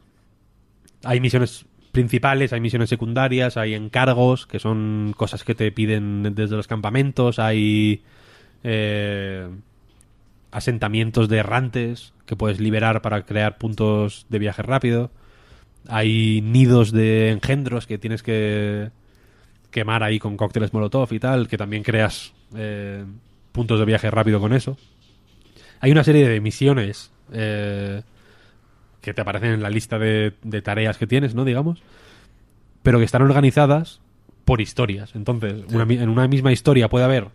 hay misiones principales, hay misiones secundarias, hay encargos, que son cosas que te piden desde los campamentos, hay eh, asentamientos de errantes que puedes liberar para crear puntos de viaje rápido, hay nidos de engendros que tienes que quemar ahí con cócteles molotov y tal, que también creas eh, puntos de viaje rápido con eso. Hay una serie de misiones eh, que te aparecen en la lista de, de tareas que tienes, ¿no? Digamos. Pero que están organizadas por historias. Entonces, una en una misma historia puede haber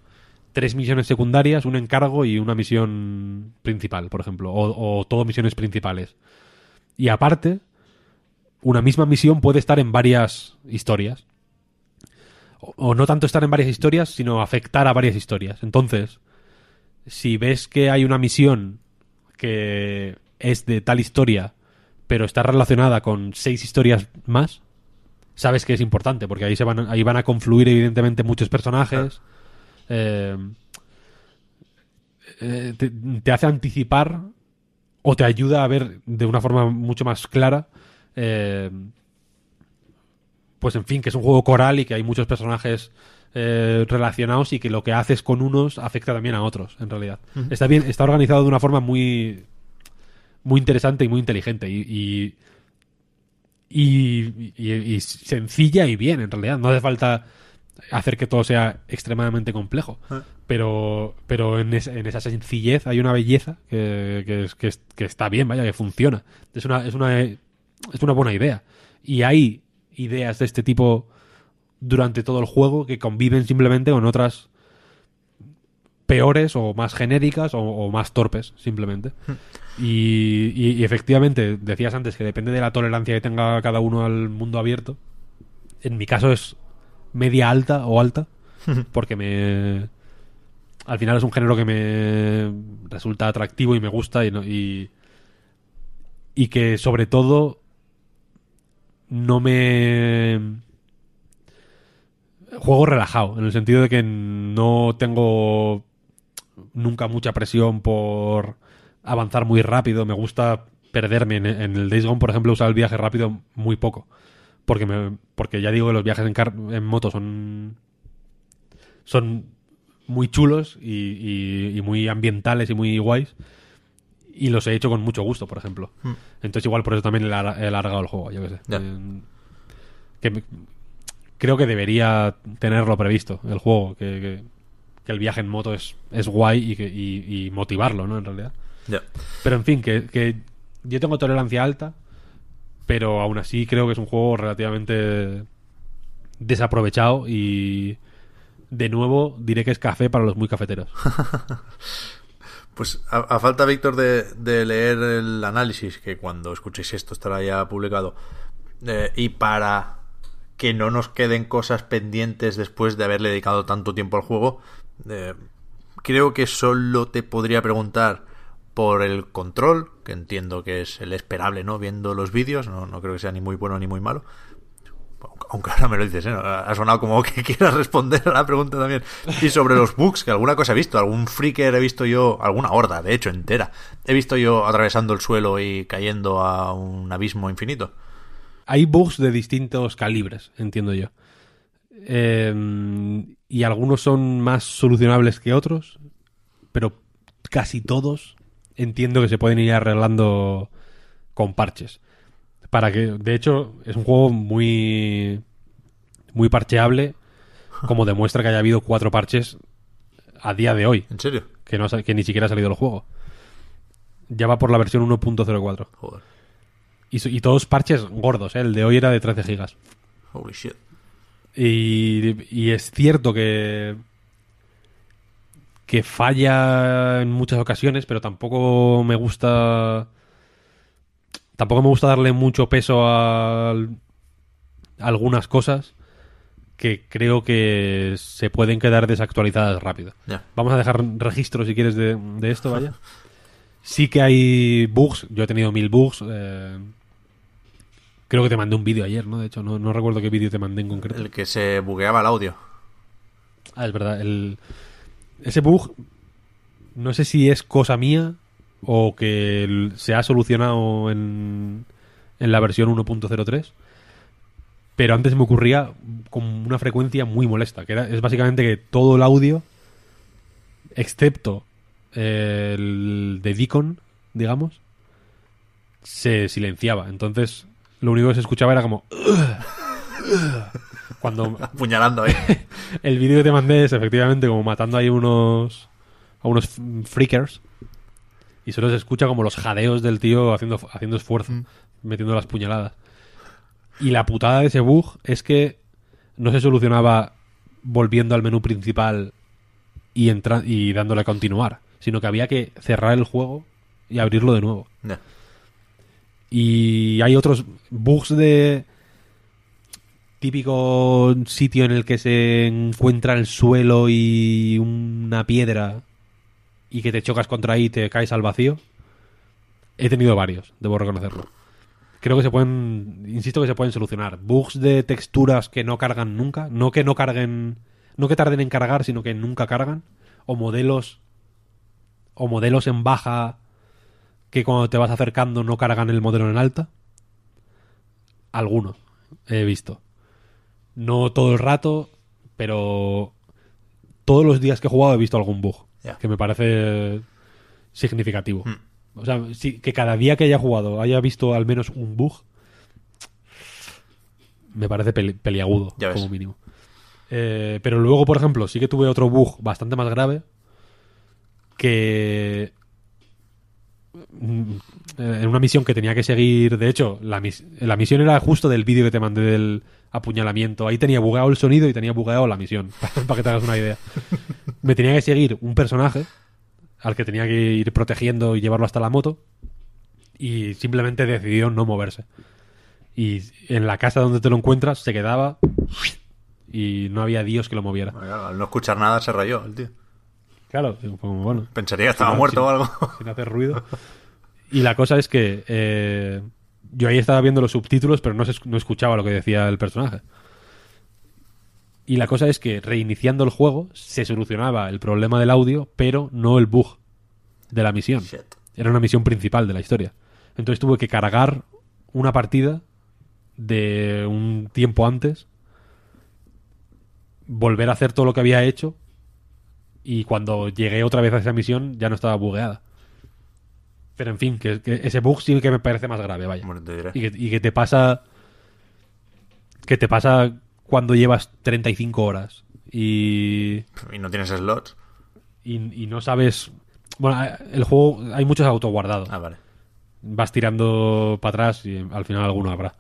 tres misiones secundarias, un encargo y una misión principal, por ejemplo. O, o todo misiones principales. Y aparte, una misma misión puede estar en varias historias. O, o no tanto estar en varias historias, sino afectar a varias historias. Entonces, si ves que hay una misión que es de tal historia, pero está relacionada con seis historias más, sabes que es importante, porque ahí se van, ahí van a confluir evidentemente muchos personajes. Eh, eh, te, te hace anticipar o te ayuda a ver de una forma mucho más clara. eh, pues en fin, que es un juego coral y que hay muchos personajes eh, relacionados y que lo que haces con unos afecta también a otros, en realidad. Está bien, está organizado de una forma muy muy interesante y muy inteligente. Y, y, y, y- y sencilla y bien, en realidad. No hace falta hacer que todo sea extremadamente complejo. Ah. Pero, pero en, esa- en esa sencillez hay una belleza que, que, es- que es- que está bien, vaya, que funciona. Es una, es, una, es una buena idea. Y hay ideas de este tipo durante todo el juego que conviven simplemente con otras peores o más genéricas o, o más torpes, simplemente. Y, y- y efectivamente, decías antes que depende de la tolerancia que tenga cada uno al mundo abierto. En mi caso es media alta o alta, porque me... Al final es un género que me resulta atractivo y me gusta y, no- y, y que sobre todo no me... Juego relajado, en el sentido de que no tengo nunca mucha presión por avanzar muy rápido. Me gusta perderme. En, en el Days Gone, por ejemplo, usar el viaje rápido muy poco. Porque, me, porque ya digo que los viajes en, car- en moto son, son muy chulos y, y- y muy ambientales y muy guays. Y los he hecho con mucho gusto, por ejemplo. Entonces igual por eso también he lar- he alargado el juego, yo qué sé. Eh, que me- creo que debería tenerlo previsto el juego. Que, que- que el viaje en moto es, es guay y, que, y, y motivarlo, ¿no? En realidad. Pero en fin, que, que yo tengo tolerancia alta, pero aún así creo que es un juego relativamente desaprovechado y de nuevo diré que es café para los muy cafeteros. Pues a, a falta, Víctor, de, de leer el análisis, que cuando escuchéis esto estará ya publicado, eh, y para que no nos queden cosas pendientes después de haberle dedicado tanto tiempo al juego, eh, creo que solo te podría preguntar por el control, que entiendo que es el esperable, ¿no? Viendo los vídeos, no, no creo que sea ni muy bueno ni muy malo. Aunque ahora me lo dices, ¿eh? ha sonado como que quieras responder a la pregunta también. Y sobre los bugs, que alguna cosa he visto, algún freaker he visto yo, alguna horda, de hecho, entera. He visto yo atravesando el suelo y cayendo a un abismo infinito. Hay bugs de distintos calibres, entiendo yo. Eh, y algunos son más solucionables que otros, pero casi todos entiendo que se pueden ir arreglando con parches. Para que, de hecho, es un juego muy, muy parcheable, como demuestra que haya habido cuatro parches a día de hoy, ¿En serio? que, no, que ni siquiera ha salido el juego. Ya va por la versión 1.04. Joder. Y, todos parches gordos, ¿eh? el de hoy era de 13 gigas. Holy shit. Y, y es cierto que que falla en muchas ocasiones, pero tampoco me gusta tampoco me gusta darle mucho peso a, algunas cosas que creo que se pueden quedar desactualizadas rápido. Vamos a dejar registro si quieres de, de esto, vaya. Sí que hay bugs, yo he tenido mil bugs. eh, creo que te mandé un vídeo ayer, ¿no? De hecho, no, no recuerdo qué vídeo te mandé en concreto. El que se bugueaba el audio. Ah, es verdad. El... Ese bug, no sé si es cosa mía o que se ha solucionado en, en la versión 1.03. Pero antes me ocurría con una frecuencia muy molesta, que era, es básicamente que todo el audio, excepto el de Deacon, digamos, se silenciaba. Entonces, lo único que se escuchaba era como... Cuando Apuñalando ahí. el vídeo que te mandé es efectivamente como matando ahí unos a unos freakers y solo se escucha como los jadeos del tío haciendo haciendo esfuerzo, metiendo las puñaladas. Y la putada de ese bug es que no se solucionaba volviendo al menú principal y entra y dándole a continuar, sino que había que cerrar el juego y abrirlo de nuevo. Y hay otros bugs de típico sitio en el que se encuentra el suelo y una piedra y que te chocas contra ahí y te caes al vacío. He tenido varios, debo reconocerlo. Creo que se pueden, insisto que se pueden solucionar. Bugs de texturas que no cargan nunca, no que no carguen, no que tarden en cargar, sino que nunca cargan, o modelos o modelos en baja que cuando te vas acercando no cargan el modelo en alta. Algunos he visto. No todo el rato, pero todos los días que he jugado he visto algún bug. Que me parece significativo. O sea, si- que cada día que haya jugado haya visto al menos un bug, me parece peli- peliagudo, Ya ves. como mínimo. Eh, pero luego, por ejemplo, sí que tuve otro bug bastante más grave que en una misión que tenía que seguir, de hecho, la, mis- la misión era justo del vídeo que te mandé del apuñalamiento. Ahí tenía bugueado el sonido y tenía bugueado la misión, para que te hagas una idea. Me tenía que seguir un personaje al que tenía que ir protegiendo y llevarlo hasta la moto y simplemente decidió no moverse. Y en la casa donde te lo encuentras se quedaba y no había Dios que lo moviera. Al no escuchar nada se rayó el tío. Claro, como bueno, Pensaría que estaba muerto sin- o algo. sin hacer ruido. Y la cosa es que eh, yo ahí estaba viendo los subtítulos, pero no, se, no escuchaba lo que decía el personaje. Y la cosa es que reiniciando el juego se solucionaba el problema del audio, pero no el bug de la misión. Shit. Era una misión principal de la historia. Entonces tuve que cargar una partida de un tiempo antes, volver a hacer todo lo que había hecho y cuando llegué otra vez a esa misión ya no estaba bugueada. Pero en fin, que, que ese bug sí que me parece más grave, vaya. Bueno, te diré. Y que, y que te pasa. Que te pasa cuando llevas 35 horas y, Y no tienes slots. y, y no sabes. Bueno, el juego hay muchos autoguardados. Ah, vale. Vas tirando para atrás y al final alguno habrá.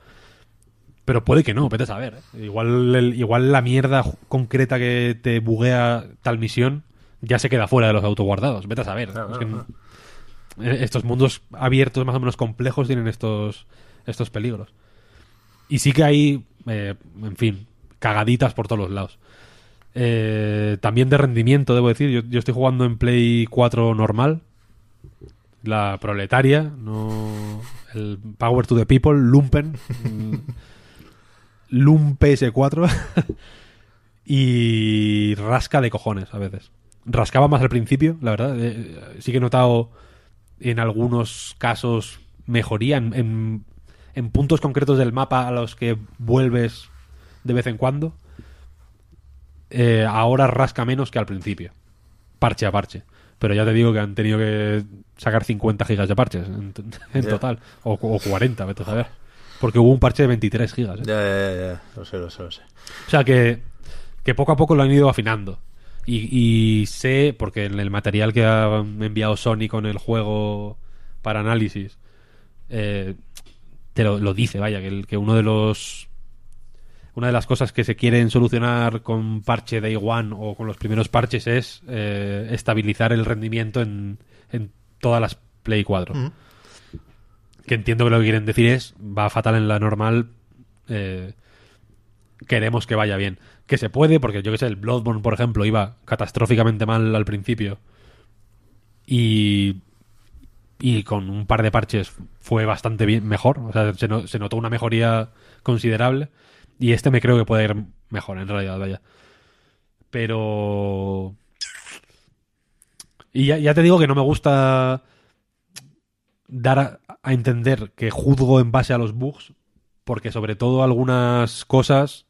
Pero puede que no, vete a saber. ¿eh? Igual, el- igual la mierda concreta que te buguea tal misión ya se queda fuera de los autoguardados. Vete a saber. Claro, Es que claro, estos mundos abiertos más o menos complejos tienen estos, estos peligros. Y sí que hay, eh, en fin, cagaditas por todos los lados. Eh, también de rendimiento, debo decir. Yo, yo estoy jugando en Play 4 normal. La proletaria, no el Power to the People, Lumpen. mm, Lum PS4. y rasca de cojones a veces. Rascaba más al principio, la verdad. Eh, sí que he notado en algunos casos mejoría en, en- puntos concretos del mapa a los que vuelves de vez en cuando. Eh, ahora rasca menos que al principio. Parche a parche. Pero ya te digo que han tenido que sacar 50 gigas de parches en, total. O, o 40, vete a saber. Porque hubo un parche de 23 gigas. ¿eh? Ya, ya, ya, ya. Lo sé, lo sé, lo sé. O sea que, que poco a poco lo han ido afinando. Y, y sé, porque en el material que ha enviado Sony con el juego para análisis, eh, te lo, lo dice, vaya, que, el- que uno de los. Una de las cosas que se quieren solucionar con parche Day One o con los primeros parches es eh, estabilizar el rendimiento en, en todas las Play 4. Ujú. Que entiendo que lo que quieren decir es, va fatal en la normal, eh, queremos que vaya bien. Que se puede, porque yo que sé, el Bloodborne, por ejemplo, iba catastróficamente mal al principio. Y, y con un par de parches fue bastante bien, mejor. O sea, se, no- se notó una mejoría considerable. Y este me creo que puede ir mejor, en realidad, vaya. Pero... Y ya, ya te digo que no me gusta dar a entender que juzgo en base a los bugs, porque sobre todo algunas cosas,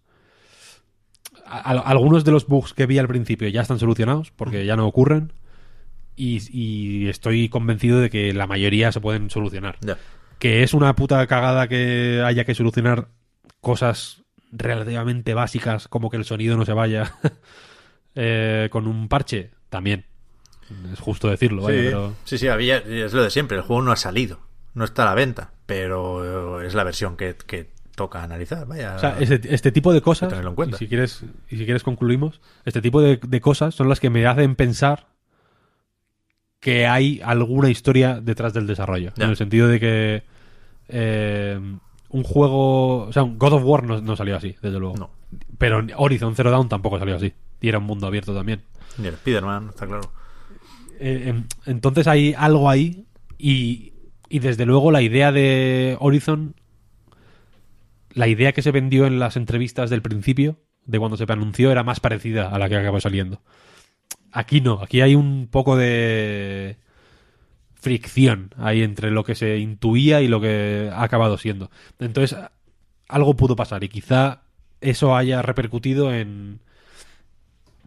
a- a- algunos de los bugs que vi al principio ya están solucionados, porque ya no ocurren, y, y estoy convencido de que la mayoría se pueden solucionar. Que es una puta cagada que haya que solucionar cosas relativamente básicas, como que el sonido no se vaya eh, con un parche, también. Es justo decirlo, vaya, sí, pero... sí, sí, había, es lo de siempre. El juego no ha salido. No está a la venta. Pero es la versión que, que toca analizar. Vaya. O sea, este, este tipo de cosas, tenerlo en cuenta. y si quieres, y si quieres concluimos, este tipo de, de cosas son las que me hacen pensar que hay alguna historia detrás del desarrollo. En el sentido de que eh, un juego, o sea, God of War no, no salió así, desde luego. No. Pero Horizon Zero Dawn tampoco salió así. Y era un mundo abierto también. Ni el Spider-Man, está claro. Eh, em, entonces hay algo ahí y, y desde luego la idea de Horizon, la idea que se vendió en las entrevistas del principio, de cuando se anunció, era más parecida a la que acabó saliendo. Aquí no, aquí hay un poco de fricción ahí entre lo que se intuía y lo que ha acabado siendo. Entonces, algo pudo pasar y quizá eso haya repercutido en,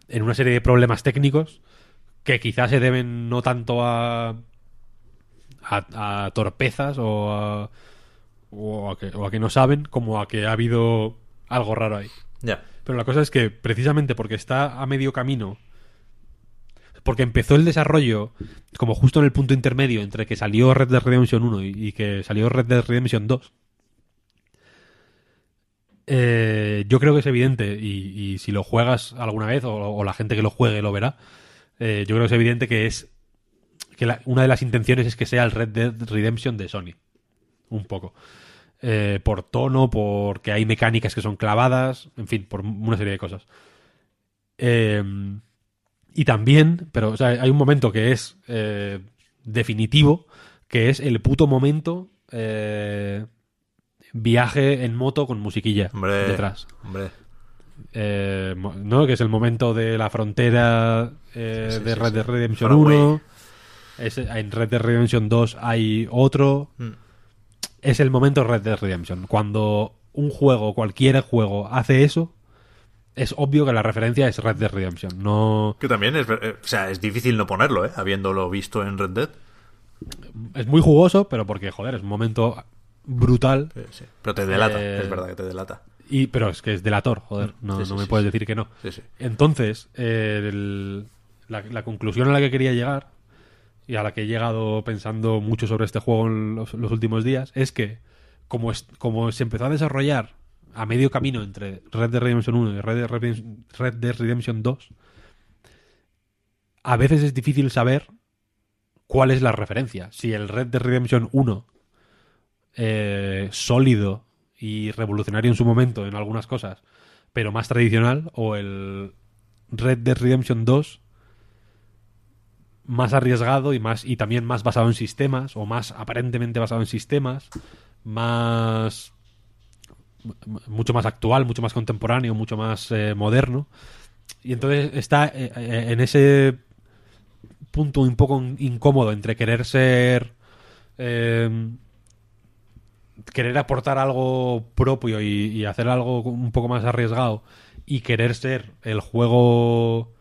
en una serie de problemas técnicos que quizás se deben no tanto a, a, a torpezas o a, o, a que, o a que no saben, como a que ha habido algo raro ahí. Ya. Pero la cosa es que precisamente porque está a medio camino, porque empezó el desarrollo como justo en el punto intermedio entre que salió Red Dead Redemption 1 y, y que salió Red Dead Redemption 2, eh, yo creo que es evidente, y, y si lo juegas alguna vez, o, o la gente que lo juegue lo verá, eh, yo creo que es evidente que es que la- una de las intenciones es que sea el Red Dead Redemption de Sony. Un poco. Eh, por tono, porque hay mecánicas que son clavadas, en fin, por una serie de cosas. Eh, y también, pero o sea, hay un momento que es eh, definitivo, que es el puto momento eh, viaje en moto con musiquilla Hombre. detrás. Hombre. Eh, ¿no? Que es el momento de la frontera eh, Sí, sí, de sí, Red sí. Dead Redemption away. 1. Es- en Red Dead Redemption 2 hay otro. Mm. Es el momento Red Dead Redemption. Cuando un juego, cualquier juego, hace eso, es obvio que la referencia es Red Dead Redemption. No Que también es, eh, o sea, es difícil no ponerlo, ¿eh? Habiéndolo visto en Red Dead. es muy jugoso, pero porque, joder, es un momento brutal. Sí, sí. Pero te delata, Eh, es verdad que te delata. Y, pero es que es delator, joder. No, Sí, sí, no me puedes decir que no. Sí, sí. Entonces, eh, el- la, la conclusión a la que quería llegar, y a la que he llegado pensando mucho sobre este juego en los, últimos días, es que como, es- como se empezó a desarrollar a medio camino entre Red Dead Redemption 1 y Red Dead Redemption, Red Redemption 2, a veces es difícil saber cuál es la referencia. Si el Red Dead Redemption 1, eh, sólido y revolucionario en su momento en algunas cosas, pero más tradicional, o el Red Dead Redemption 2 más arriesgado y más y también más basado en sistemas o más aparentemente basado en sistemas más mucho más actual mucho más contemporáneo mucho más eh, moderno. Y entonces está eh, eh, en ese punto un poco incómodo entre querer ser eh, querer aportar algo propio y hacer algo un poco más arriesgado y querer ser el juego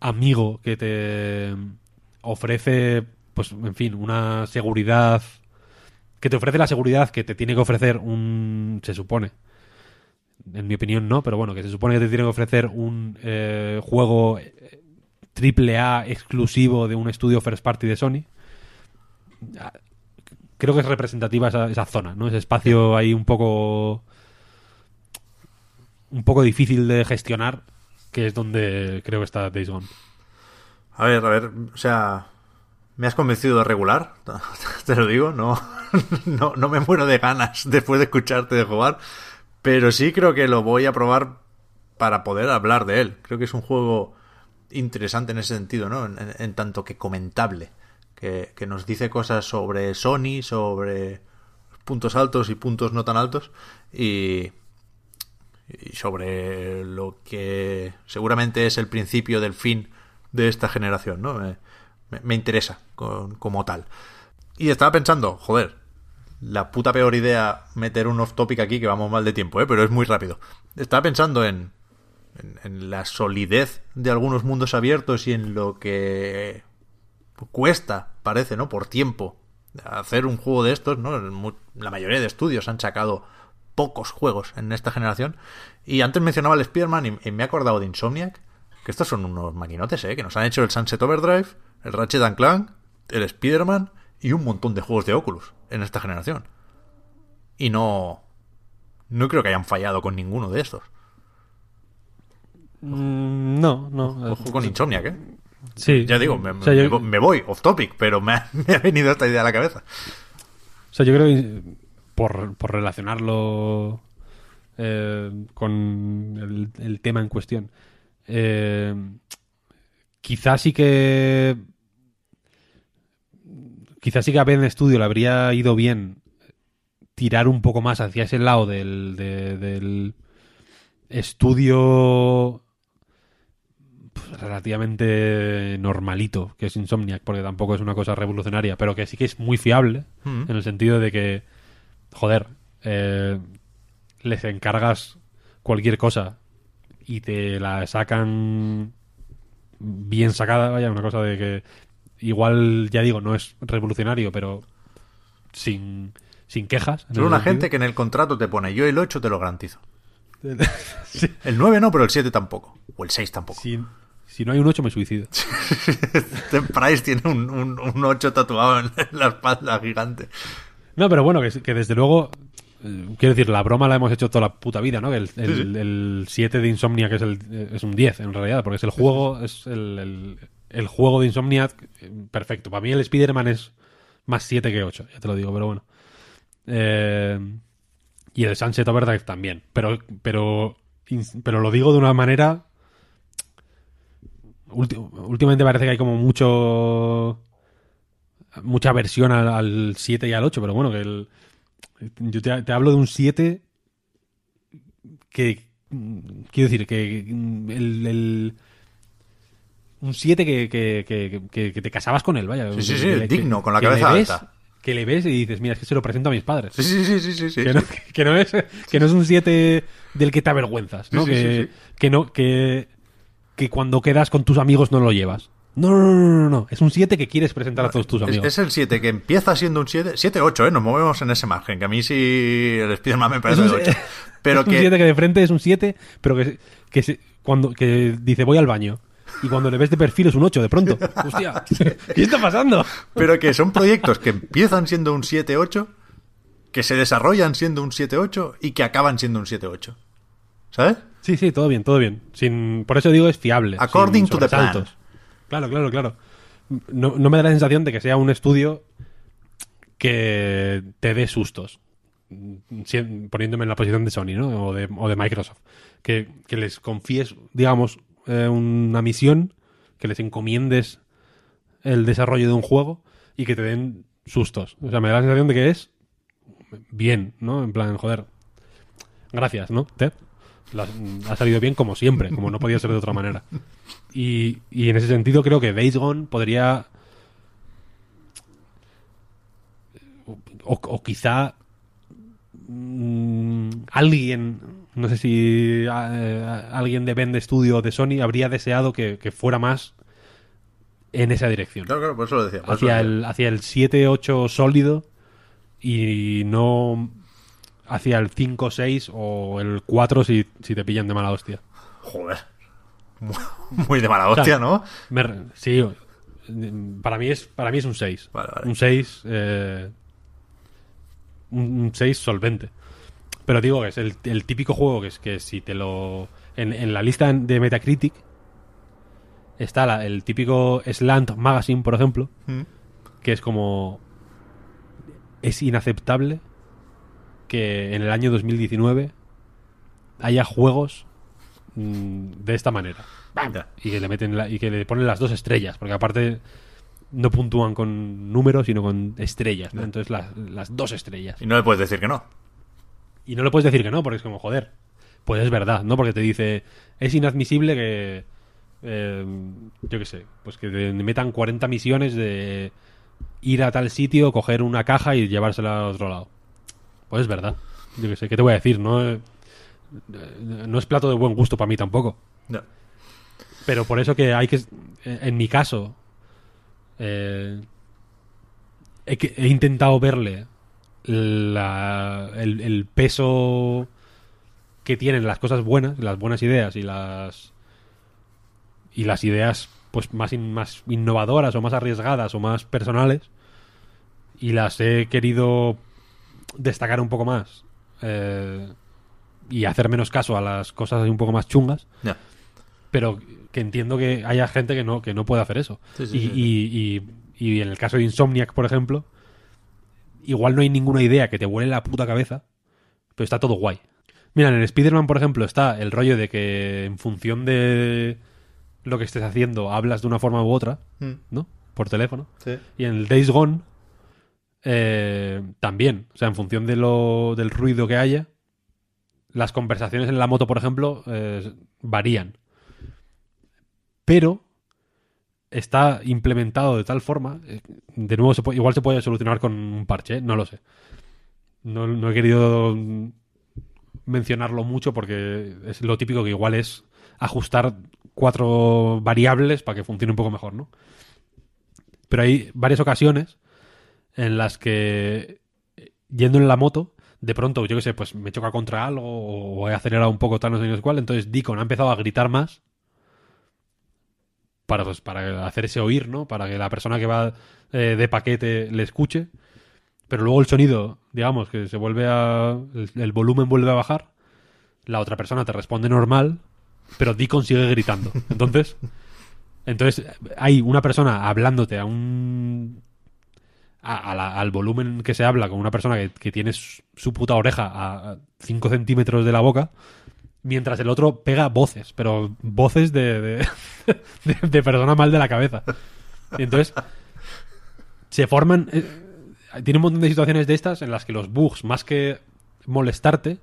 amigo que te ofrece, pues, en fin, una seguridad que te ofrece la seguridad que te tiene que ofrecer un, se supone, en mi opinión no, pero bueno, que se supone que te tiene que ofrecer un eh, juego eh, triple A exclusivo de un estudio first party de Sony. Creo que es representativa esa, esa zona, ¿no? Ese espacio ahí un poco un poco difícil de gestionar, que es donde creo que está Days Gone. A ver, a ver, o sea, me has convencido de regular, te lo digo, no, no, no me muero de ganas después de escucharte de jugar, pero sí creo que lo voy a probar para poder hablar de él. Creo que es un juego interesante en ese sentido, ¿no? En, tanto que comentable, que, que nos dice cosas sobre Sony, sobre puntos altos y puntos no tan altos, y sobre lo que seguramente es el principio del fin de esta generación, ¿no? Me, me- interesa con- como tal. Y estaba pensando, joder, la puta peor idea meter un off topic aquí que vamos mal de tiempo, ¿eh? Pero es muy rápido. Estaba pensando en, en, la solidez de algunos mundos abiertos y en lo que cuesta, parece, ¿no? Por tiempo hacer un juego de estos, ¿no? La mayoría de estudios han sacado pocos juegos en esta generación. Y antes mencionaba el Spider-Man y, y me he acordado de Insomniac, que estos son unos maquinotes, ¿eh? Que nos han hecho el Sunset Overdrive, el Ratchet and Clank, el Spider-Man y un montón de juegos de Oculus en esta generación. Y no... No creo que hayan fallado con ninguno de estos. Mm, no, no. Ojo con Insomniac, ¿eh? Sí. Ya digo, me, O sea, yo- me voy off topic, pero me ha, me ha venido esta idea a la cabeza. O sea, yo creo que por, por relacionarlo eh, con el, el tema en cuestión, eh, quizás sí que quizás sí que a Ben Studio le habría ido bien tirar un poco más hacia ese lado del, de- del estudio pues, relativamente normalito que es Insomniac porque tampoco es una cosa revolucionaria pero que sí que es muy fiable Mm. en el sentido de que joder eh, les encargas cualquier cosa y te la sacan bien sacada vaya una cosa de que igual ya digo no es revolucionario pero sin sin quejas Solo una gente que en el contrato te pone yo el 8 te lo garantizo. Sí. El 9 no, pero el 7 tampoco. O el 6 tampoco. si, si no hay un 8 me suicido. Este Price tiene un, un, un 8 tatuado en la espalda gigante. No, pero bueno, que, que desde luego. Eh, Quiero decir, la broma la hemos hecho toda la puta vida, ¿no? El, el, sí. el 7 de Insomnia, que es, el, es un 10 en realidad, porque es el juego, es el, el- juego de Insomnia perfecto. Para mí el Spider-Man es más 7 que 8, ya te lo digo, pero bueno. Eh, y el Sunset Overdrive también. Pero, pero, pero lo digo de una manera. últimamente parece que hay como mucho mucha aversión al, al 7 y al 8, pero bueno, que el, yo te, te hablo de un 7 que quiero decir que el, el- un 7 que, que, que, te casabas con él, vaya. Sí, sí, sí, digno, con la cabeza ves- alta. Que le ves y dices, mira, es que se lo presento a mis padres. Sí, sí, sí, sí, sí, sí. Que no, que no es, que no es un 7 del que te avergüenzas, ¿no? Que no, que, que cuando quedas con tus amigos no lo llevas. No, no, no, no, no. Es un 7 que quieres presentar a todos tus Es, amigos. es el 7 que empieza siendo un 7. 7-8, ¿eh? Nos movemos en ese margen. Que a mí sí el Spider-Man me parece Es de un- 8. Pero es un que. 7 que de frente es un 7, pero que, que, se- cuando, que dice voy al baño. Y cuando le ves de perfil es un 8 de pronto. Hostia, ¿qué está pasando? Pero que son proyectos que empiezan siendo un 7-8, que se desarrollan siendo un 7-8 y que acaban siendo un 7-8. ¿Sabes? Sí, sí, todo bien, todo bien. Sin, por eso digo es fiable. According to the plan. Claro, claro, claro. No, no me da la sensación de que sea un estudio que te dé sustos. Poniéndome en la posición de Sony, ¿no? O de, o de Microsoft. Que, que les confíes, digamos, eh, una misión, que les encomiendes el desarrollo de un juego y que te den sustos. O sea, me da la sensación de que es bien, ¿no? En plan, joder. Gracias, ¿no? Ted? Ha salido bien como siempre, como no podía ser de otra manera. Y, y en ese sentido creo que Days Gone podría... O, o quizá mm, alguien, no sé si alguien de Bend Studio o de Sony habría deseado que, que fuera más en esa dirección Claro, claro, por eso lo decía. por eso hacia el, hacia el 7-8 sólido y no hacia el 5-6 o el 4 si, si te pillan de mala hostia. Joder. Muy de mala hostia, sea, ¿no? Me sí, para mí es, para mí es un 6. Vale, vale. Un 6 eh, un un 6 solvente. Pero digo que es el, el típico juego que es que si te lo... En, en la lista de Metacritic está la- el típico Slant Magazine, por ejemplo, Mm. que es como es inaceptable que en el año 2019 haya juegos mm, de esta manera. Y que le meten la- y que le ponen las dos estrellas porque aparte no puntúan con números sino con estrellas ¿no? entonces las, las dos estrellas. Y no le puedes decir que no. y no le puedes decir que no porque es como joder pues es verdad no porque te dice es inadmisible que eh, yo qué sé pues que te metan 40 misiones de ir a tal sitio coger una caja y llevársela a otro lado pues es verdad. Yo qué sé qué te voy a decir no Eh, no es plato de buen gusto para mí tampoco Ya. pero por eso que hay que. En mi caso. eh, he, intentado verle la- el, el peso que tienen las cosas buenas, las buenas ideas y las. Y las ideas pues más, in- más innovadoras o más arriesgadas o más personales. Y las he querido destacar un poco más. eh, y hacer menos caso a las cosas un poco más chungas pero que entiendo que haya gente que no, que no puede hacer eso. Sí, sí, y, sí, y- y- y en el caso de Insomniac, por ejemplo, igual no hay ninguna idea que te vuele la puta cabeza, pero está todo guay. Mira, en el Spider-Man, por ejemplo, está el rollo de que en función de lo que estés haciendo hablas de una forma u otra, Mm. ¿no? Por teléfono. Y en el Days Gone eh, también. O sea, en función de lo, del ruido que haya, las conversaciones en la moto, por ejemplo, eh, varían. Pero está implementado de tal forma, eh, de nuevo, igual se puede solucionar con un parche, ¿eh? no lo sé. No, no he querido mencionarlo mucho porque es lo típico que igual es ajustar cuatro variables para que funcione un poco mejor, ¿no? Pero hay varias ocasiones en las que yendo en la moto de pronto, yo qué sé, pues me choca contra algo o he acelerado un poco tal, no sé cuál. Entonces Deacon ha empezado a gritar más para, pues, para hacer ese oír, ¿no? Para que la persona que va eh, de paquete le escuche. Pero luego el sonido, digamos, que se vuelve a. El, el volumen vuelve a bajar. La otra persona te responde normal, pero Deacon sigue gritando. Entonces. Entonces, hay una persona hablándote a un. Al volumen que se habla con una persona que, que tiene su, puta oreja a 5 centímetros de la boca, mientras el otro pega voces, pero voces de, de, persona mal de la cabeza. Y entonces, se forman. eh, tiene un montón de situaciones de estas en las que los bugs, más que molestarte,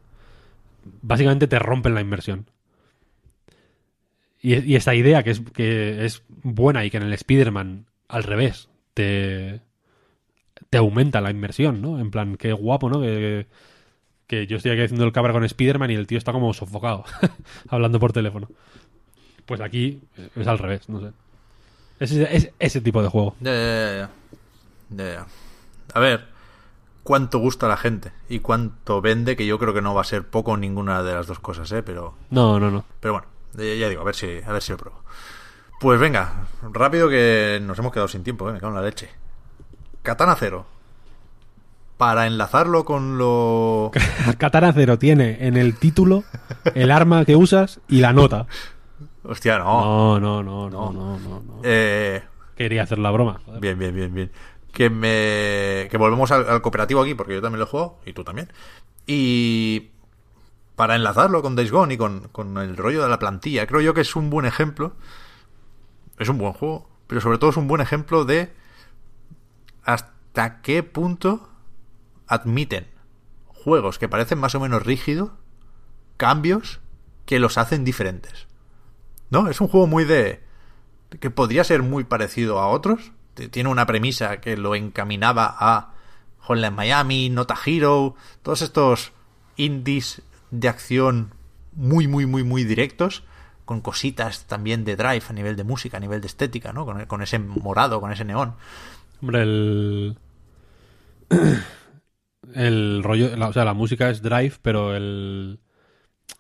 básicamente te rompen la inmersión. Y, y esta idea que es, que es buena y que en el Spider-Man, al revés, te, te aumenta la inmersión, ¿no? En plan, qué guapo, ¿no? Que, que yo estoy aquí haciendo el cabra con Spider-Man y el tío está como sofocado, hablando por teléfono. Pues aquí es al revés, no sé. Es, ese- es ese tipo de juego. Ya, ya, ya, ya. A ver, cuánto gusta a la gente y cuánto vende, que yo creo que no va a ser poco ninguna de las dos cosas, ¿eh? Pero, No, no, no. pero bueno, eh, ya digo, a ver si, a ver si lo pruebo. Pues venga, rápido que nos hemos quedado sin tiempo, ¿eh? Me cago en la leche. Katana Cero. Para enlazarlo con lo... Katana Zero tiene en el título el arma que usas y la nota. Hostia, no. No, no, no, no, no, no. no. Eh, Quería hacer la broma. joder. Bien, bien, bien, bien. Que me. Que volvemos al, al cooperativo aquí, porque yo también lo he jugado, y tú también. Y. Para enlazarlo con Days Gone y con, con el rollo de la plantilla, creo yo que es un buen ejemplo. Es un buen juego, pero sobre todo es un buen ejemplo de. Hasta qué punto admiten juegos que parecen más o menos rígidos, cambios que los hacen diferentes. ¿No? Es un juego muy de que podría ser muy parecido a otros. Tiene una premisa que lo encaminaba a Hotline Miami, Nota Hero, todos estos indies de acción muy, muy, muy, muy directos, con cositas también de drive a nivel de música, a nivel de estética, ¿no? Con, con ese morado, con ese neón. Hombre, el. El rollo. la- o sea, la música es drive, pero el.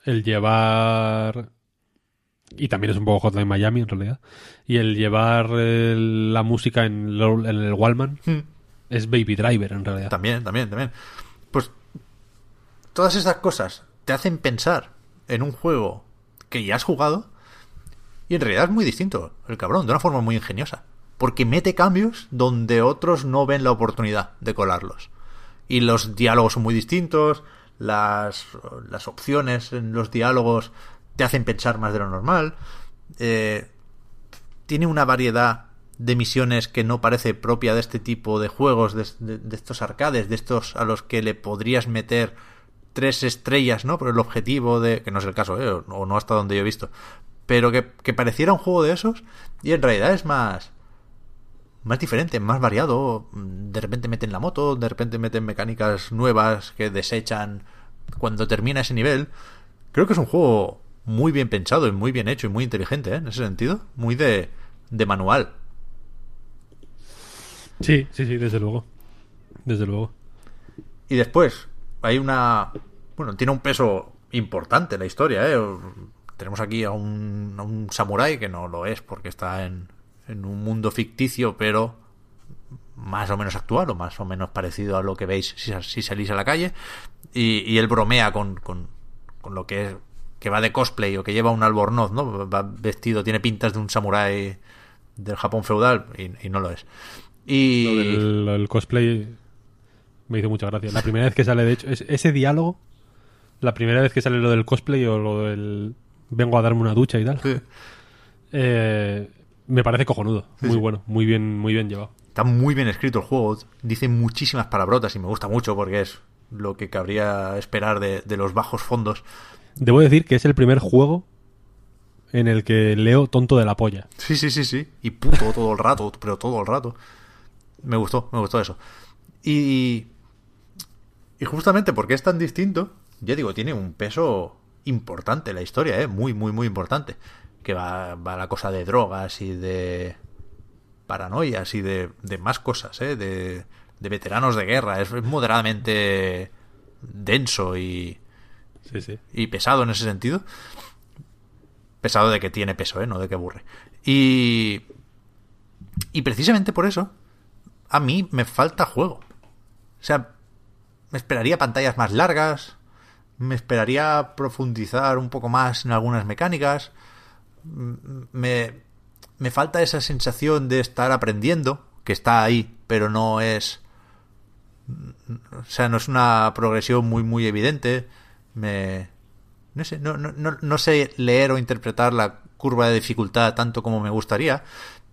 El llevar. Y también es un poco Hotline Miami, en realidad. Y el llevar el- la música en, lo- en el Wallman es Baby Driver, en realidad. También, también, también. Pues todas esas cosas te hacen pensar en un juego que ya has jugado y en realidad es muy distinto el cabrón, de una forma muy ingeniosa. Porque mete cambios donde otros no ven la oportunidad de colarlos. Y los diálogos son muy distintos, las, las opciones en los diálogos te hacen pensar más de lo normal. Eh, tiene una variedad de misiones que no parece propia de este tipo de juegos, de, estos arcades, de estos a los que le podrías meter tres estrellas, ¿no? Por el objetivo de... que no es el caso, ¿eh? O, o no hasta donde yo he visto. Pero que, que pareciera un juego de esos y en realidad es más... Más diferente, más variado. De repente meten la moto, de repente meten mecánicas nuevas que desechan cuando termina ese nivel. Creo que es un juego muy bien pensado y muy bien hecho y muy inteligente, ¿eh? En ese sentido. Muy de, de manual. Sí, sí, sí, desde luego. Desde luego. Y después, hay una. Bueno, tiene un peso importante la historia, ¿eh? Tenemos aquí a un, a un samurái que no lo es porque está en, en un mundo ficticio, pero más o menos actual o más o menos parecido a lo que veis si, si salís a la calle. Y, y él bromea con, con, con lo que es que va de cosplay o que lleva un albornoz, ¿no? Va vestido, tiene pintas de un samurái del Japón feudal y, y no lo es. Y Lo del, del cosplay me hizo mucha gracia. La primera vez que sale, de hecho, es- ese diálogo, la primera vez que sale lo del cosplay o lo del vengo a darme una ducha y tal, Sí. eh, me parece cojonudo. Sí, muy sí. bueno, muy bien, muy bien llevado. Está muy bien escrito el juego, dice muchísimas palabrotas y me gusta mucho porque es lo que cabría esperar de, de los bajos fondos. Debo decir que es el primer juego en el que leo tonto de la polla. Sí, sí, sí, sí. Y puto todo el rato, pero todo el rato. Me gustó, me gustó eso. Y, y justamente porque es tan distinto, ya digo, tiene un peso importante la historia, ¿eh? Muy, muy, muy importante. Que va, va la cosa de drogas y de paranoias y de, de más cosas, ¿eh? De, de veteranos de guerra. Es, es moderadamente denso y, Sí, sí. y pesado en ese sentido. Pesado de que tiene peso, ¿eh? No de que aburre. Y. Y precisamente por eso, a mí me falta juego. O sea, me esperaría pantallas más largas, me esperaría profundizar un poco más en algunas mecánicas, me, me falta esa sensación de estar aprendiendo, que está ahí, pero no es... O sea, no es una progresión muy, muy evidente. Me... No sé, no, no, no, no sé leer o interpretar la curva de dificultad tanto como me gustaría.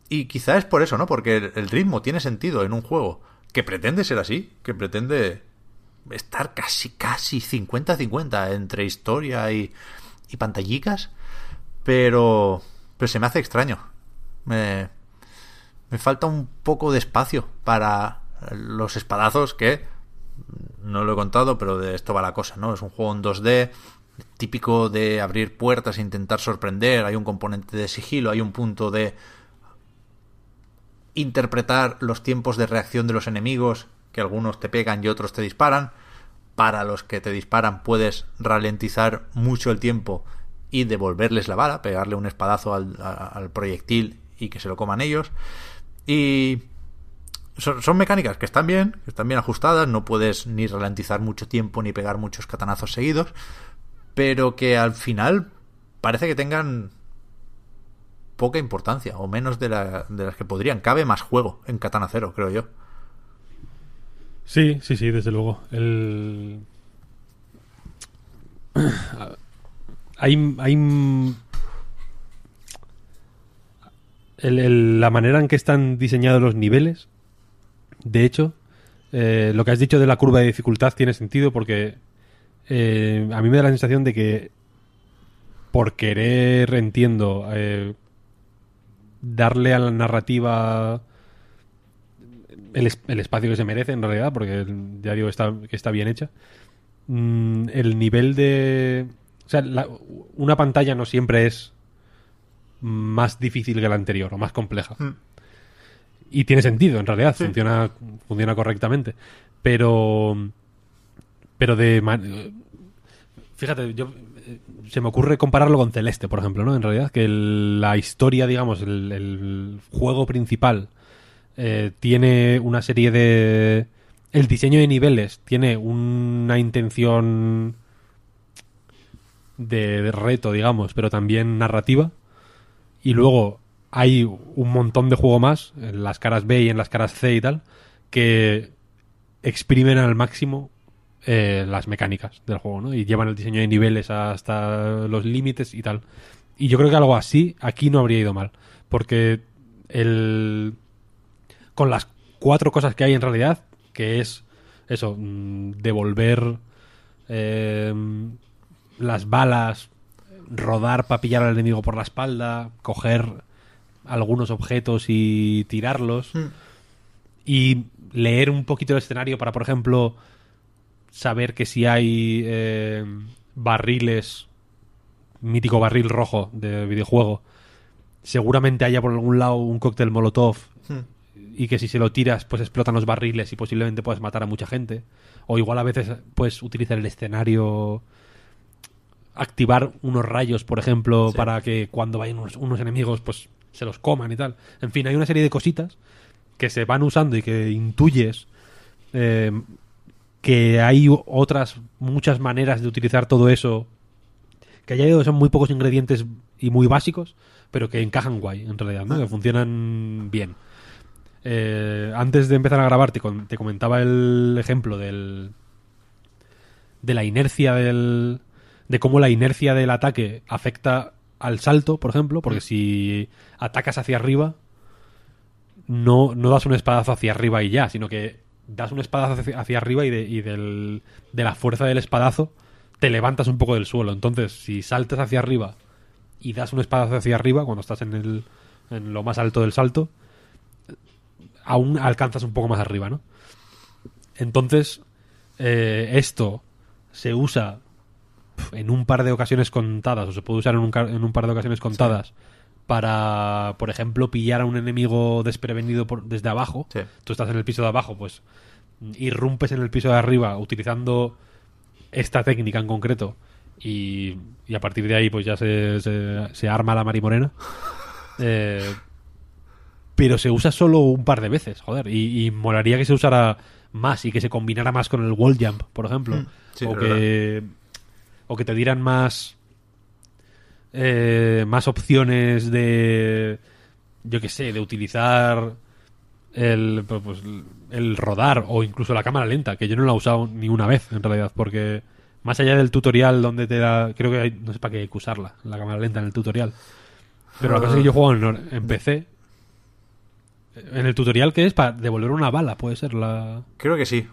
Y quizá es por eso, ¿no? Porque el, ritmo tiene sentido en un juego que pretende ser así, que pretende estar casi, casi 50-50 entre historia y, y pero, pero se me hace extraño. Me, me falta un poco de espacio para los espadazos que no lo he contado, pero de esto va la cosa, ¿no? Es un juego en 2D típico de abrir puertas e intentar sorprender, hay un componente de sigilo, hay un punto de interpretar los tiempos de reacción de los enemigos, que algunos te pegan y otros te disparan. Para los que te disparan puedes ralentizar mucho el tiempo y devolverles la bala, pegarle un espadazo al, proyectil y que se lo coman ellos. Y son, son mecánicas que están bien, que están bien ajustadas, no puedes ni ralentizar mucho tiempo ni pegar muchos catanazos seguidos, pero que al final parece que tengan poca importancia, o menos de, la- de las que podrían. Cabe más juego en Katana Zero, creo yo. Sí, sí, sí, desde luego. El... Hay, hay... la manera en que están diseñados los niveles, de hecho, eh, lo que has dicho de la curva de dificultad tiene sentido porque eh, a mí me da la sensación de que por querer, entiendo, eh, darle a la narrativa el, es- el espacio que se merece en realidad, porque ya digo está, que está bien hecha. Mm, el nivel de... O sea, la- una pantalla no siempre es más difícil que la anterior o más compleja. Y tiene sentido, en realidad, funciona, funciona correctamente. Pero... Pero de... man- Fíjate, yo eh, se me ocurre compararlo con Celeste, por ejemplo, ¿no? En realidad, que el- la historia, digamos, el, el juego principal eh, tiene una serie de... El diseño de niveles tiene una intención de, reto, digamos, pero también narrativa. Y luego hay un montón de juego más, en las caras B y en las caras C y tal, que exprimen al máximo eh, las mecánicas del juego, ¿no? Y llevan el diseño de niveles hasta los límites y tal. Y yo creo que algo así aquí no habría ido mal. Porque el... Con las cuatro cosas que hay en realidad, que es eso, mm, devolver eh, las balas, rodar para pillar al enemigo por la espalda, coger algunos objetos y tirarlos. Y leer un poquito el escenario para, por ejemplo, saber que si hay eh, barriles, mítico barril rojo de videojuego, seguramente haya por algún lado un cóctel molotov y que si se lo tiras pues explotan los barriles y posiblemente puedes matar a mucha gente. O igual a veces puedes utilizar el escenario, activar unos rayos, por ejemplo, Sí. para que cuando vayan unos, unos enemigos pues se los coman y tal. En fin, hay una serie de cositas que se van usando y que intuyes eh, que hay otras muchas maneras de utilizar todo eso que haya son muy pocos ingredientes y muy básicos pero que encajan guay en realidad ¿no? que funcionan bien Eh, antes de empezar a grabar te, te comentaba el ejemplo del de la inercia del de cómo la inercia del ataque afecta al salto por ejemplo porque si atacas hacia arriba no, no das un espadazo hacia arriba y ya, sino que das un espadazo hacia, hacia arriba y, de, y del- de la fuerza del espadazo te levantas un poco del suelo. Entonces, si saltas hacia arriba y das un espadazo hacia arriba, cuando estás en, el, en lo más alto del salto, aún alcanzas un poco más arriba, ¿no? Entonces, eh, esto se usa en un par de ocasiones contadas, o se puede usar en un, en un par de ocasiones contadas, para, por ejemplo, pillar a un enemigo desprevenido por, desde abajo. Sí. Tú estás en el piso de abajo, pues irrumpes en el piso de arriba utilizando esta técnica en concreto y, y a partir de ahí pues ya se, se, se arma la marimorena. Eh, pero se usa solo un par de veces, joder. Y, y molaría que se usara más y que se combinara más con el wall jump, por ejemplo. Mm, sí, o, que, o que te dieran más. eh, más opciones de. Yo qué sé, de utilizar el, pues, pues, el rodar o incluso la cámara lenta, que yo no la he usado ni una vez en realidad, porque más allá del tutorial donde te da. Creo que hay, no sé para qué hay que usarla, la cámara lenta en el tutorial. Pero la cosa es que yo juego en, en PC. En el tutorial que es para devolver una bala, puede ser la. Creo que sí.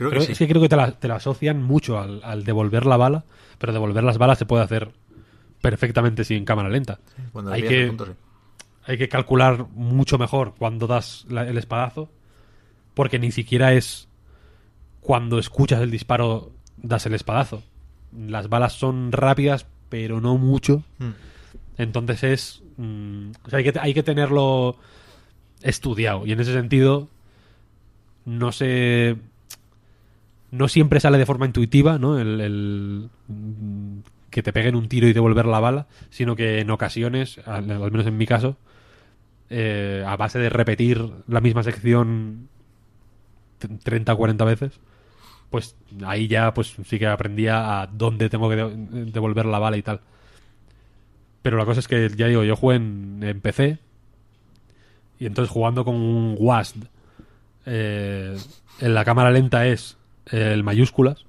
Creo que Creo- sí. Es que creo que te la, te la asocian mucho al, al devolver la bala, pero devolver las balas se puede hacer perfectamente sin cámara lenta. Hay que- punto, sí. Hay que calcular mucho mejor cuando das la- el espadazo, porque ni siquiera es cuando escuchas el disparo das el espadazo. Las balas son rápidas, pero no mucho. Mm. Entonces es. mm, o sea, hay que, hay que tenerlo estudiado. Y en ese sentido, no sé. No siempre sale de forma intuitiva, ¿no? El, el, que te peguen un tiro y devolver la bala, sino que en ocasiones, al, menos en mi caso, eh, a base de repetir la misma sección t- 30 o 40 veces, pues ahí ya pues sí que aprendía a dónde tengo que de- devolver la bala y tal. Pero la cosa es que, ya digo, yo jugué en, en PC y entonces jugando con un WASD eh, en la cámara lenta es el mayúsculas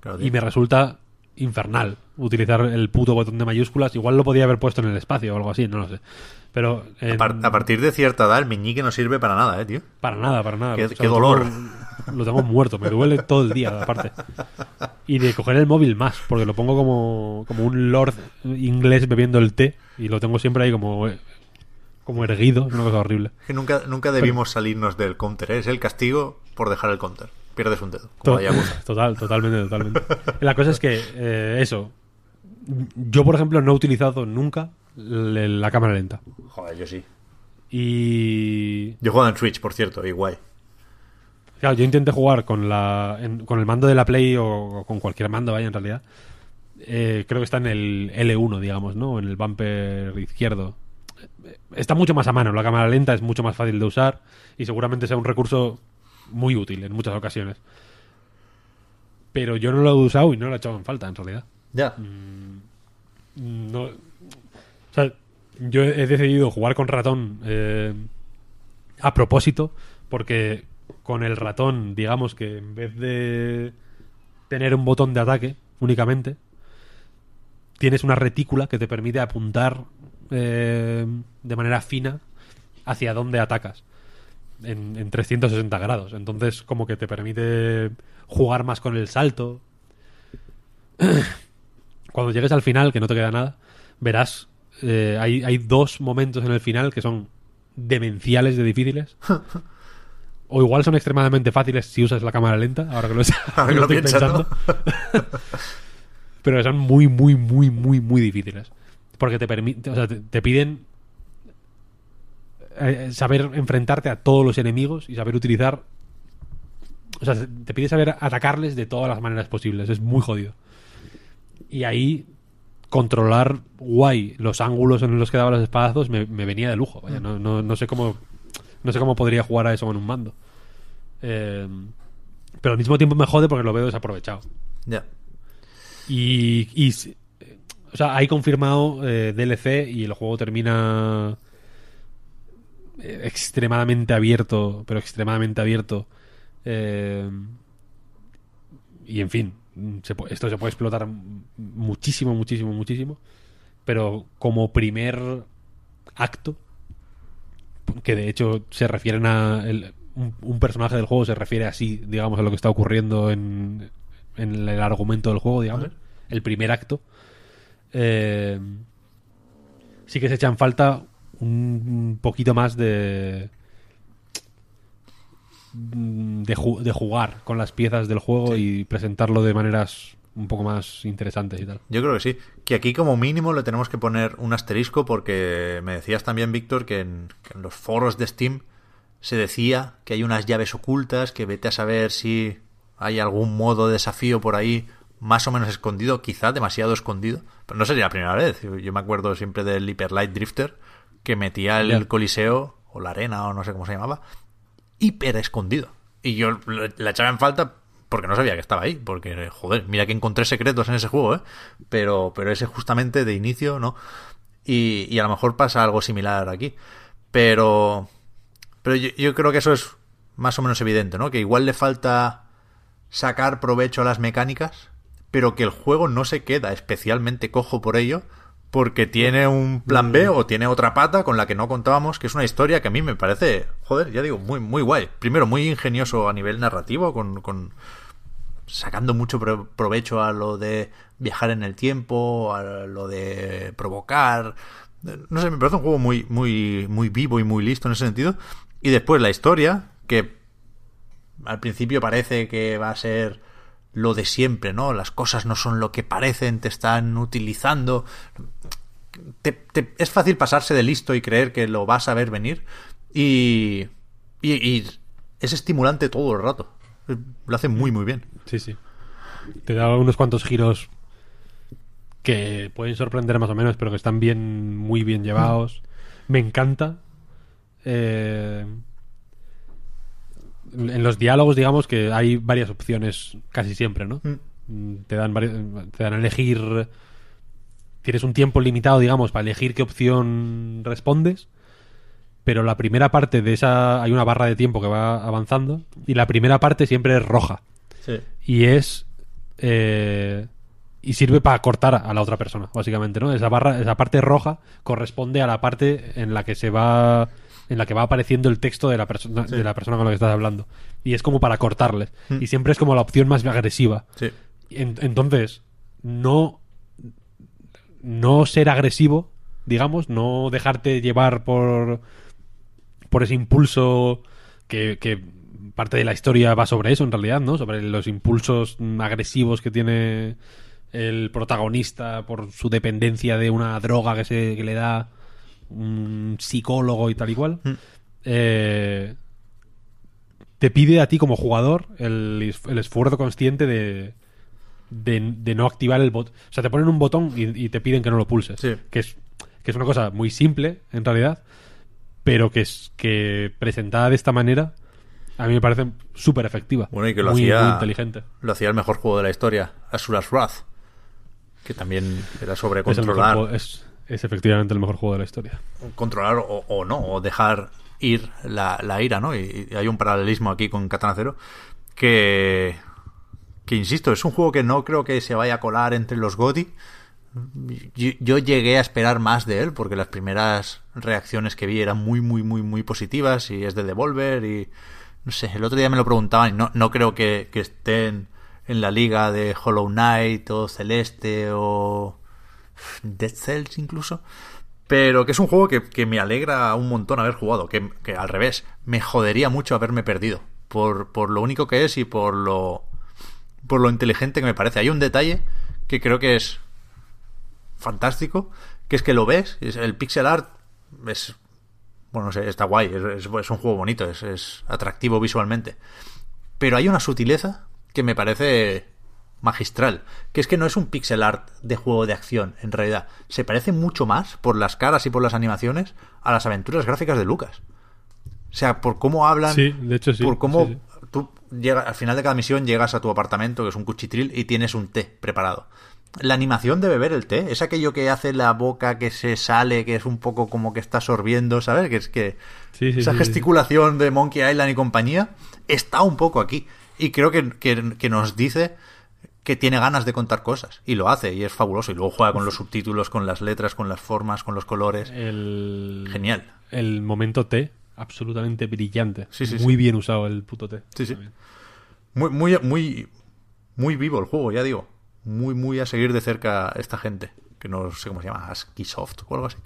Claro, y me resulta infernal utilizar el puto botón de mayúsculas. Igual lo podía haber puesto en el espacio o algo así, no lo sé. Pero A, par- a partir de cierta edad, el meñique no sirve para nada, eh, tío. para nada, para nada. Qué- O sea, qué lo dolor. tengo- lo tengo muerto, me duele todo el día, aparte. Y de coger el móvil más, porque lo pongo como, como un lord inglés bebiendo el té y lo tengo siempre ahí como, como erguido, es una cosa horrible. Que nunca, nunca debimos salirnos del counter, ¿eh? es el castigo por dejar el counter. Pierdes un dedo, como To- la Yakuza. Total, totalmente, totalmente. La cosa es que, eh, eso. Yo, por ejemplo, no he utilizado nunca la cámara lenta. Joder, yo sí. Y. Yo he jugado en Switch, por cierto, y guay. Claro, yo intenté jugar con la en- con el mando de la Play o, o con cualquier mando, vaya, en realidad. Eh, creo que está en el L1, digamos, ¿no? En el bumper izquierdo. Eh, Está mucho más a mano. La cámara lenta es mucho más fácil de usar y seguramente sea un recurso muy útil en muchas ocasiones. Pero yo no lo he usado y no lo he echado en falta, en realidad. Ya. No, o sea, yo he decidido jugar con ratón eh, a propósito, porque con el ratón, digamos que en vez de tener un botón de ataque únicamente, tienes una retícula que te permite apuntar eh, de manera fina hacia dónde atacas en, en 360 grados. Entonces, como que te permite jugar más con el salto. Cuando llegues al final, que no te queda nada, verás, eh, hay, hay dos momentos en el final que son demenciales de difíciles. O igual son extremadamente fáciles si usas la cámara lenta, ahora que lo, Ahora que lo estoy piensas, ¿no? Pero son muy, muy, muy, muy, muy difíciles. Porque te permite, o sea, te, te piden eh, saber enfrentarte a todos los enemigos y saber utilizar. O sea, te pide saber atacarles de todas las maneras posibles. Es muy jodido. Y ahí controlar guay los ángulos en los que daba los espadazos me, me venía de lujo. Vaya, no, no, no sé cómo no sé cómo podría jugar a eso con un mando. Eh, pero al mismo tiempo me jode porque lo veo desaprovechado. Ya. Y, y eh, o sea, hay confirmado eh, DLC y el juego termina eh, extremadamente abierto, pero extremadamente abierto. Eh, y en fin, se esto se puede explotar muchísimo, muchísimo, muchísimo. Pero como primer acto, que de hecho se refieren a. el- un, un personaje del juego se refiere así, digamos, a lo que está ocurriendo en, en el argumento del juego, digamos. El primer acto. Eh, sí que se echan falta un poquito más de. De, ju- de jugar con las piezas del juego y presentarlo de maneras un poco más interesantes y tal. Yo creo que sí. Que aquí como mínimo le tenemos que poner un asterisco porque me decías también, Víctor, que en, que en los foros de Steam se decía que hay unas llaves ocultas, que vete a saber si hay algún modo de desafío por ahí más o menos escondido, quizá demasiado escondido, pero no sería la primera vez. Yo, yo me acuerdo siempre del Hyper Light Drifter que metía el coliseo o la arena o no sé cómo se llamaba hiper escondido. Y yo la echaba en falta porque no sabía que estaba ahí. Porque, joder, mira que encontré secretos en ese juego, ¿eh? Pero, pero ese justamente de inicio, ¿no? Y, y a lo mejor pasa algo similar aquí. Pero, pero yo, yo creo que eso es más o menos evidente, ¿no? Que igual le falta sacar provecho a las mecánicas, pero que el juego no se queda especialmente cojo por ello, porque tiene un plan B o tiene otra pata con la que no contábamos, que es una historia que a mí me parece, joder, ya digo, muy, muy guay. Primero, muy ingenioso a nivel narrativo, con, con sacando mucho pro- provecho a lo de viajar en el tiempo, a lo de provocar. No sé, me parece un juego muy, muy, muy vivo y muy listo en ese sentido. Y después la historia, que al principio parece que va a ser lo de siempre, ¿no? Las cosas no son lo que parecen, te están utilizando. Te- te- es fácil pasarse de listo y creer que lo vas a ver venir. Y, y, es estimulante todo el rato. Lo hace muy, muy bien. Sí, sí. Te da unos cuantos giros que pueden sorprender más o menos, pero que están bien, muy bien llevados. Me encanta. eh, en los diálogos, digamos que hay varias opciones casi siempre, ¿no? Mm, Te dan, te dan a elegir. Tienes un tiempo limitado, digamos, para elegir qué opción respondes. Pero la primera parte de esa. Hay una barra de tiempo que va avanzando. Y la primera parte siempre es roja Sí. y es eh, y sirve para cortar a la otra persona básicamente no esa barra esa parte roja corresponde a la parte en la que se va en la que va apareciendo el texto de la persona de la persona con la que estás hablando. Y es como para cortarles. Y siempre es como la opción más agresiva. Sí. En- entonces no no ser agresivo digamos no dejarte llevar por por ese impulso que, que parte de la historia va sobre eso en realidad, ¿no? Sobre los impulsos mm, agresivos que tiene el protagonista por su dependencia de una droga que se que le da un psicólogo y tal y cual. Eh, te pide a ti como jugador el, es- el esfuerzo consciente de, de, de no activar el botón. O sea, te ponen un botón y, y te piden que no lo pulses. Sí. Que, es, que es una cosa muy simple, en realidad, pero que es que presentada de esta manera a mí me parece súper efectiva. Bueno, y que lo muy, hacía. muy inteligente. Lo hacía el mejor juego de la historia, Asura's Wrath. Que también era sobre Es, el mejor controlar. juego- es, es efectivamente el mejor juego de la historia. controlar o, no, o dejar ir la, ira, ¿no? Y, hay un paralelismo aquí con Katana Zero que, que, insisto, es un juego que no creo que se vaya a colar entre los GOTY. Yo, yo llegué a esperar más de él porque las primeras reacciones que vi eran muy, muy, muy, muy positivas y es de Devolver y no sé, el otro día me lo preguntaban y no, no creo que, que estén en la liga de Hollow Knight o Celeste o Dead Cells incluso. Pero que es un juego que, que me alegra un montón haber jugado. Que, que al revés, me jodería mucho haberme perdido. Por, por lo único que es y por lo. por lo inteligente que me parece. Hay un detalle que creo que es fantástico. Que es que lo ves. es- el pixel art es. Bueno, no está guay. Es, es- es un juego bonito. Es, es atractivo visualmente. Pero hay una sutileza que me parece magistral, que es que no es un pixel art de juego de acción, en realidad. Se parece mucho más, por las caras y por las animaciones, a las aventuras gráficas de Lucas. O sea, por cómo hablan, Sí, de hecho sí, por cómo sí, tú llegas, al final de cada misión llegas a tu apartamento, que es un cuchitril, y tienes un té preparado. La animación de beber el té es aquello que hace la boca que se sale, que es un poco como que está sorbiendo, ¿sabes? Que es que esa gesticulación de Monkey Island y compañía está un poco aquí. Y creo que, que- que nos dice que tiene ganas de contar cosas. Y lo hace, y es fabuloso. Y luego juega con los subtítulos, con las letras, con las formas, con los colores. El, Genial. El momento T, absolutamente brillante. Sí, sí, Muy sí. bien usado el puto T. Sí, sí. También. Muy, muy, muy, muy vivo el juego, ya digo. Muy, muy a seguir de cerca esta gente. Que no sé cómo se llama, Askisoft o algo así.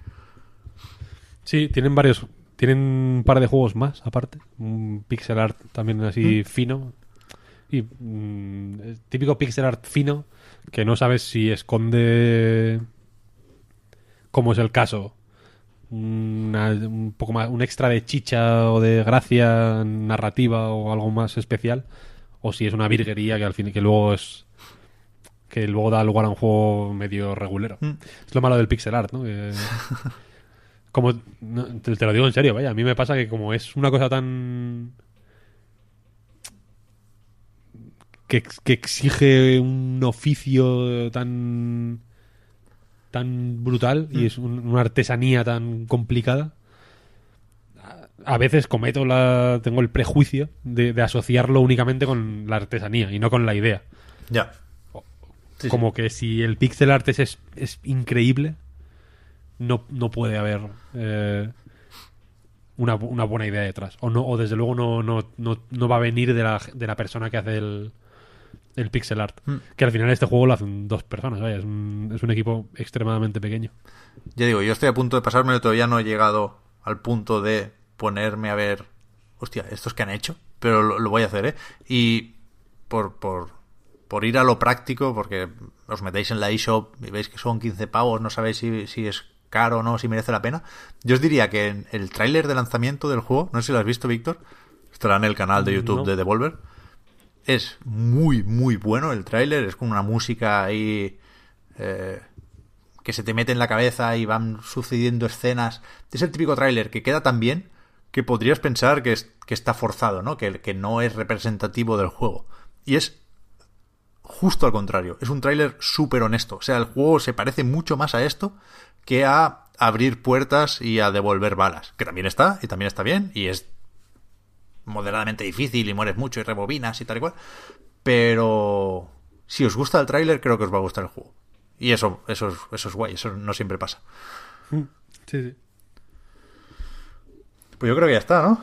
Sí, tienen varios. Tienen un par de juegos más, aparte. Un pixel art también así fino. Y mm, típico pixel art fino que no sabes si esconde. Como es el caso. una- un poco más. Un extra de chicha o de gracia narrativa o algo más especial. o si es una virguería que al fin que luego es que luego da lugar a un juego medio regulero. Mm. Es lo malo del pixel art, ¿no? Que- como no, te, te lo digo en serio, vaya, a mí me pasa que como es una cosa tan que, ex- que exige un oficio tan tan brutal y es un- una artesanía tan complicada a- veces cometo la tengo el prejuicio de, de asociarlo únicamente con la artesanía y no con la idea Ya. Sí, sí. como que si el pixel art es, es, es increíble no, no puede haber eh, una, una buena idea detrás o no o desde luego no, no, no, no va a venir de la, de la persona que hace el, el pixel art Mm. que al final este juego lo hacen dos personas vaya, es, un, es un equipo extremadamente pequeño Ya digo, yo estoy a punto de pasármelo, todavía no he llegado al punto de ponerme a ver, hostia, estos que han hecho, pero lo, lo voy a hacer, ¿eh? Y por, por, por ir a lo práctico, porque os metéis en la eShop y veis que son 15 pavos, no sabéis si, si es caro o no, si merece la pena. Yo os diría que en el tráiler de lanzamiento del juego, no sé si lo has visto, Víctor, estará en el canal de YouTube No. de Devolver. Es muy, muy bueno el tráiler, es con una música ahí... eh, que se te mete en la cabeza y van sucediendo escenas. Es el típico tráiler que queda tan bien que podrías pensar que, es- que está forzado, ¿no? Que, que no es representativo del juego. Y es justo al contrario. Es un tráiler súper honesto. O sea, el juego se parece mucho más a esto que a abrir puertas y a devolver balas. Que también está, y también está bien, y es moderadamente difícil y mueres mucho y rebobinas y tal y cual. Pero si os gusta el tráiler, creo que os va a gustar el juego. Y eso, eso, es, eso es guay, eso no siempre pasa. sí, sí. Pues yo creo que ya está, ¿no?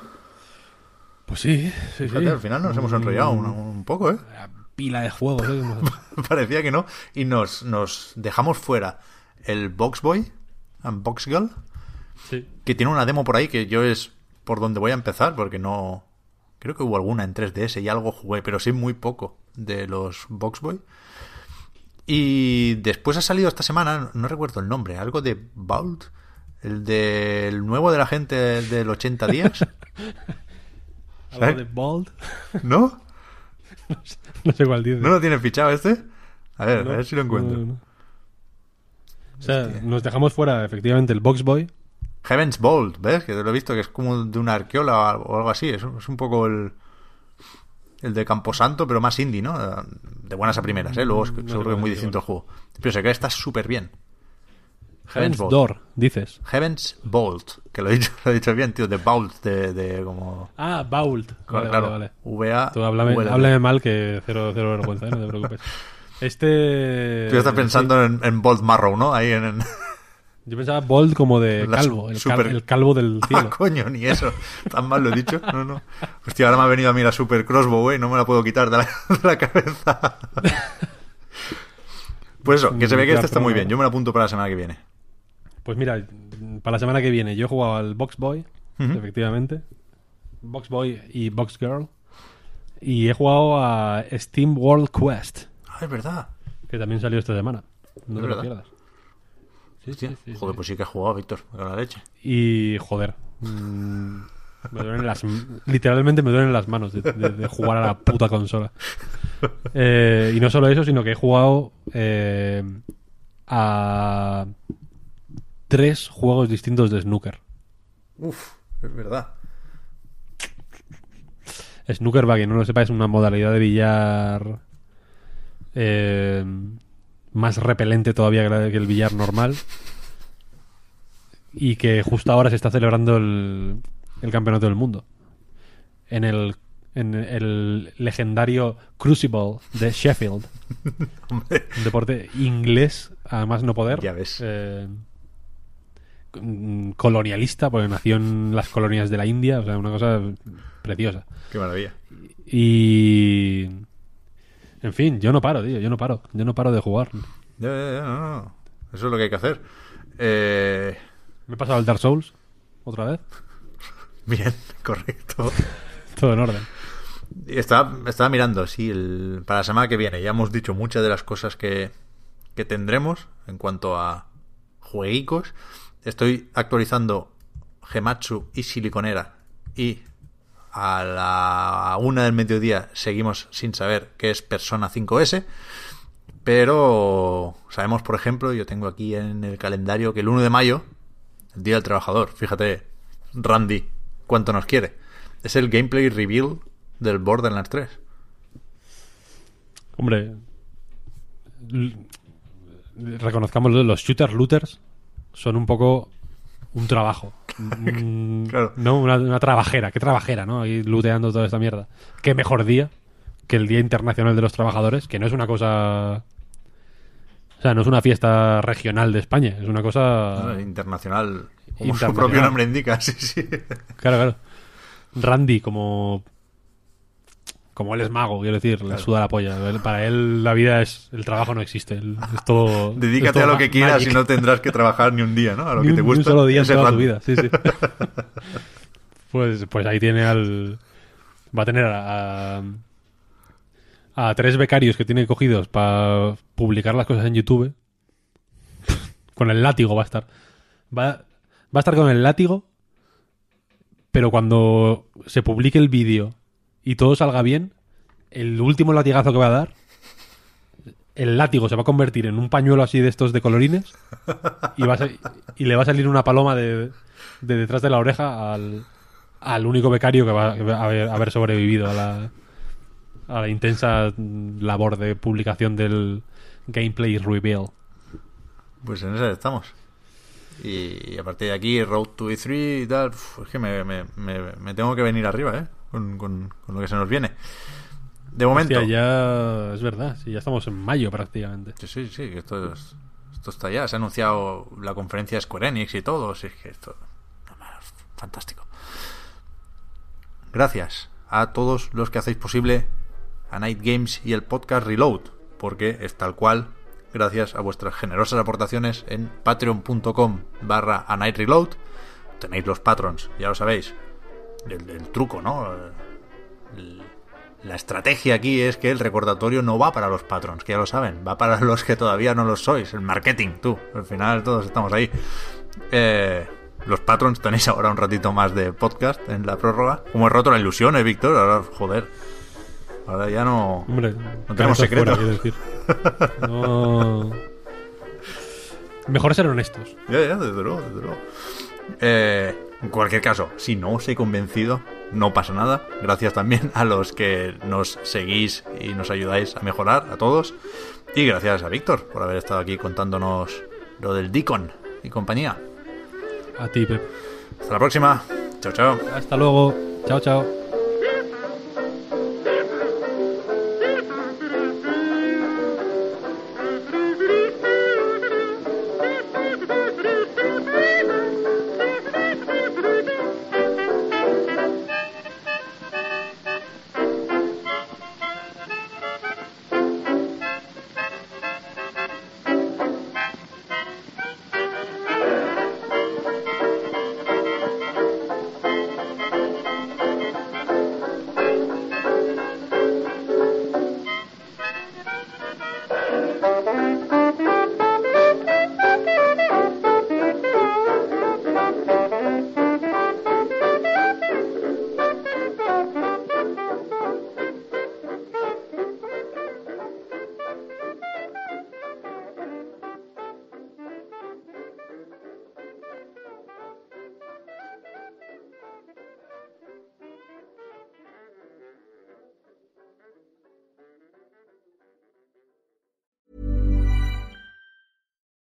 pues sí, sí, Fíjate, sí. al final nos hemos enrollado un, un poco, ¿eh? La pila de juegos ¿eh? Parecía que no. Y nos, nos dejamos fuera el Box Boy and Box Girl, sí. que tiene una demo por ahí que yo es por donde voy a empezar, porque no. Creo que hubo alguna en 3DS y algo jugué, pero sí muy poco de los Box Boy. Y después ha salido esta semana, no recuerdo el nombre, algo de Vault, el del nuevo de la gente del 80 días, Algo de Bold ¿no? no sé cuál dice ¿No lo tienes fichado este? A ver, No, a ver si lo encuentro. O sea, nos dejamos fuera efectivamente el Box Boy. Heaven's Bolt, ¿ves? Que te lo he visto que es como de una arqueola o algo así. Es, es un poco el, el de Camposanto, pero más indie, ¿no? De buenas a primeras, ¿eh? Luego No seguro que es muy distinto el juego. Pero se cree que está súper bien. Heaven's Bolt. Door, dices. Heaven's Bolt, que lo he dicho, lo he dicho bien, tío, de Bolt, de, de como... Ah, Vault. Vale, claro, vale, vale. V-A... Tú háblame, mal que cero, cero vergüenza, ¿eh? no te preocupes. Este. Tú estás pensando en, en Bolt Marrow, ¿no? Ahí en... Yo pensaba Bold como de calvo, el, cal- super- el calvo del Ah, cielo. coño, ni eso. Tan mal lo he dicho. No, no. Hostia, ahora me ha venido a mí la Super Crossbow, ¿eh? No me la puedo quitar de la, de la cabeza. Pues eso, que se ve que este está muy bien. Yo me lo apunto para la semana que viene. Pues mira, para la semana que viene yo he jugado al Box Boy, efectivamente. Box Boy y Box Girl. Y he jugado a Steam World Quest, Ah, es verdad. que también salió esta semana. No Es te lo pierdas. Sí, sí, sí, joder, sí. pues sí que has jugado, Víctor, la leche. Y joder. mm, me duelen las, literalmente me duelen las manos de, de- de jugar a la puta consola. Eh, y no solo eso, sino que he jugado eh, a tres juegos distintos de snooker. Uf, es verdad. Snooker, para quien no lo sepa, es una modalidad de billar eh, más repelente todavía que el billar normal. Y que justo ahora se está celebrando el, el campeonato del mundo. En el, en el legendario Crucible de Sheffield. Un deporte inglés, además no poder. Ya ves. Eh, mm, colonialista, porque nació en las colonias de la India. O sea, una cosa preciosa. qué maravilla. Y. En fin, yo no paro, tío. Yo no paro. Yo no paro de jugar. Ya, ya, ya, no, no. Eso es lo que hay que hacer. Eh, Me he pasado el Dark Souls otra vez. bien, correcto. Todo en orden. Estaba, estaba mirando, sí, el, para la semana que viene. Ya hemos dicho muchas de las cosas que, que tendremos en cuanto a jueguicos. Estoy actualizando Gematsu y Siliconera y a la una del mediodía seguimos sin saber qué es Persona 5S. Pero sabemos, por ejemplo, yo tengo aquí en el calendario que el 1 de mayo, el Día del Trabajador, fíjate, Randy, cuánto nos quiere. Es el gameplay reveal del Borderlands 3. Hombre, reconozcámoslo, los shooter looters son un poco un trabajo. Claro. No, una, una trabajera. ¿Qué trabajera, no? Ahí looteando toda esta mierda. ¿Qué mejor día que el Día Internacional de los Trabajadores? Que no es una cosa... O sea, no es una fiesta regional de España. Es una cosa... ¿no? Internacional, como su Internacional. propio nombre indica, sí, sí. Claro, claro. Randy, como. Como él es mago, quiero decir, le suda la polla. Para él la vida es. El trabajo no existe. Es todo. es Dedícate todo a lo que quieras magic. y no tendrás que trabajar ni un día, ¿no? A lo Ni que un, te ni un gusta. solo día en toda tu vida. Sí, sí. pues, pues ahí tiene al. Va a tener a. A tres becarios que tiene cogidos para publicar las cosas en YouTube. con el látigo va a estar. Va, va a estar con el látigo. Pero cuando se publique el vídeo y todo salga bien, el último latigazo que va a dar, el látigo se va a convertir en un pañuelo así de estos de colorines y, va y le va a salir una paloma de, de detrás de la oreja al, al único becario que va, a haber, haber sobrevivido a la, a la intensa labor de publicación del gameplay reveal. Pues en esa estamos. Y a partir de aquí, Road to E3 y tal, es que me, me- me- me tengo que venir arriba, ¿eh? Con, con- con lo que se nos viene. De momento. Hostia, ya es verdad, sí, ya estamos en mayo prácticamente. Sí, sí, sí, que esto, es- esto está ya. Se ha anunciado la conferencia de Square Enix y todo. es que esto. Fantástico. Gracias a todos los que hacéis posible a Night Games y el podcast Reload, porque es tal cual, gracias a vuestras generosas aportaciones en patreon.com barra a Night Reload. Tenéis los patrons, ya lo sabéis. El, el truco, ¿no? El- la estrategia aquí es que el recordatorio no va para los patrons, que ya lo saben, va para los que todavía no lo sois, el marketing, tú. Al final todos estamos ahí. Eh, los patrons tenéis ahora un ratito más de podcast en la prórroga. Como he roto la ilusión, eh, Víctor. Ahora, joder. Ahora ya no. Hombre, No tenemos cabezas secreto. fuera, quiero decir. No... Mejor ser honestos. Ya, ya, desde luego, desde luego. Eh, en cualquier caso, si no os he convencido, no pasa nada. Gracias también a los que nos seguís y nos ayudáis a mejorar, a todos. Y gracias a Víctor por haber estado aquí contándonos lo del Deacon y compañía. A ti, Pep. Hasta la próxima. Chao, chao. Hasta luego. Chao, chao.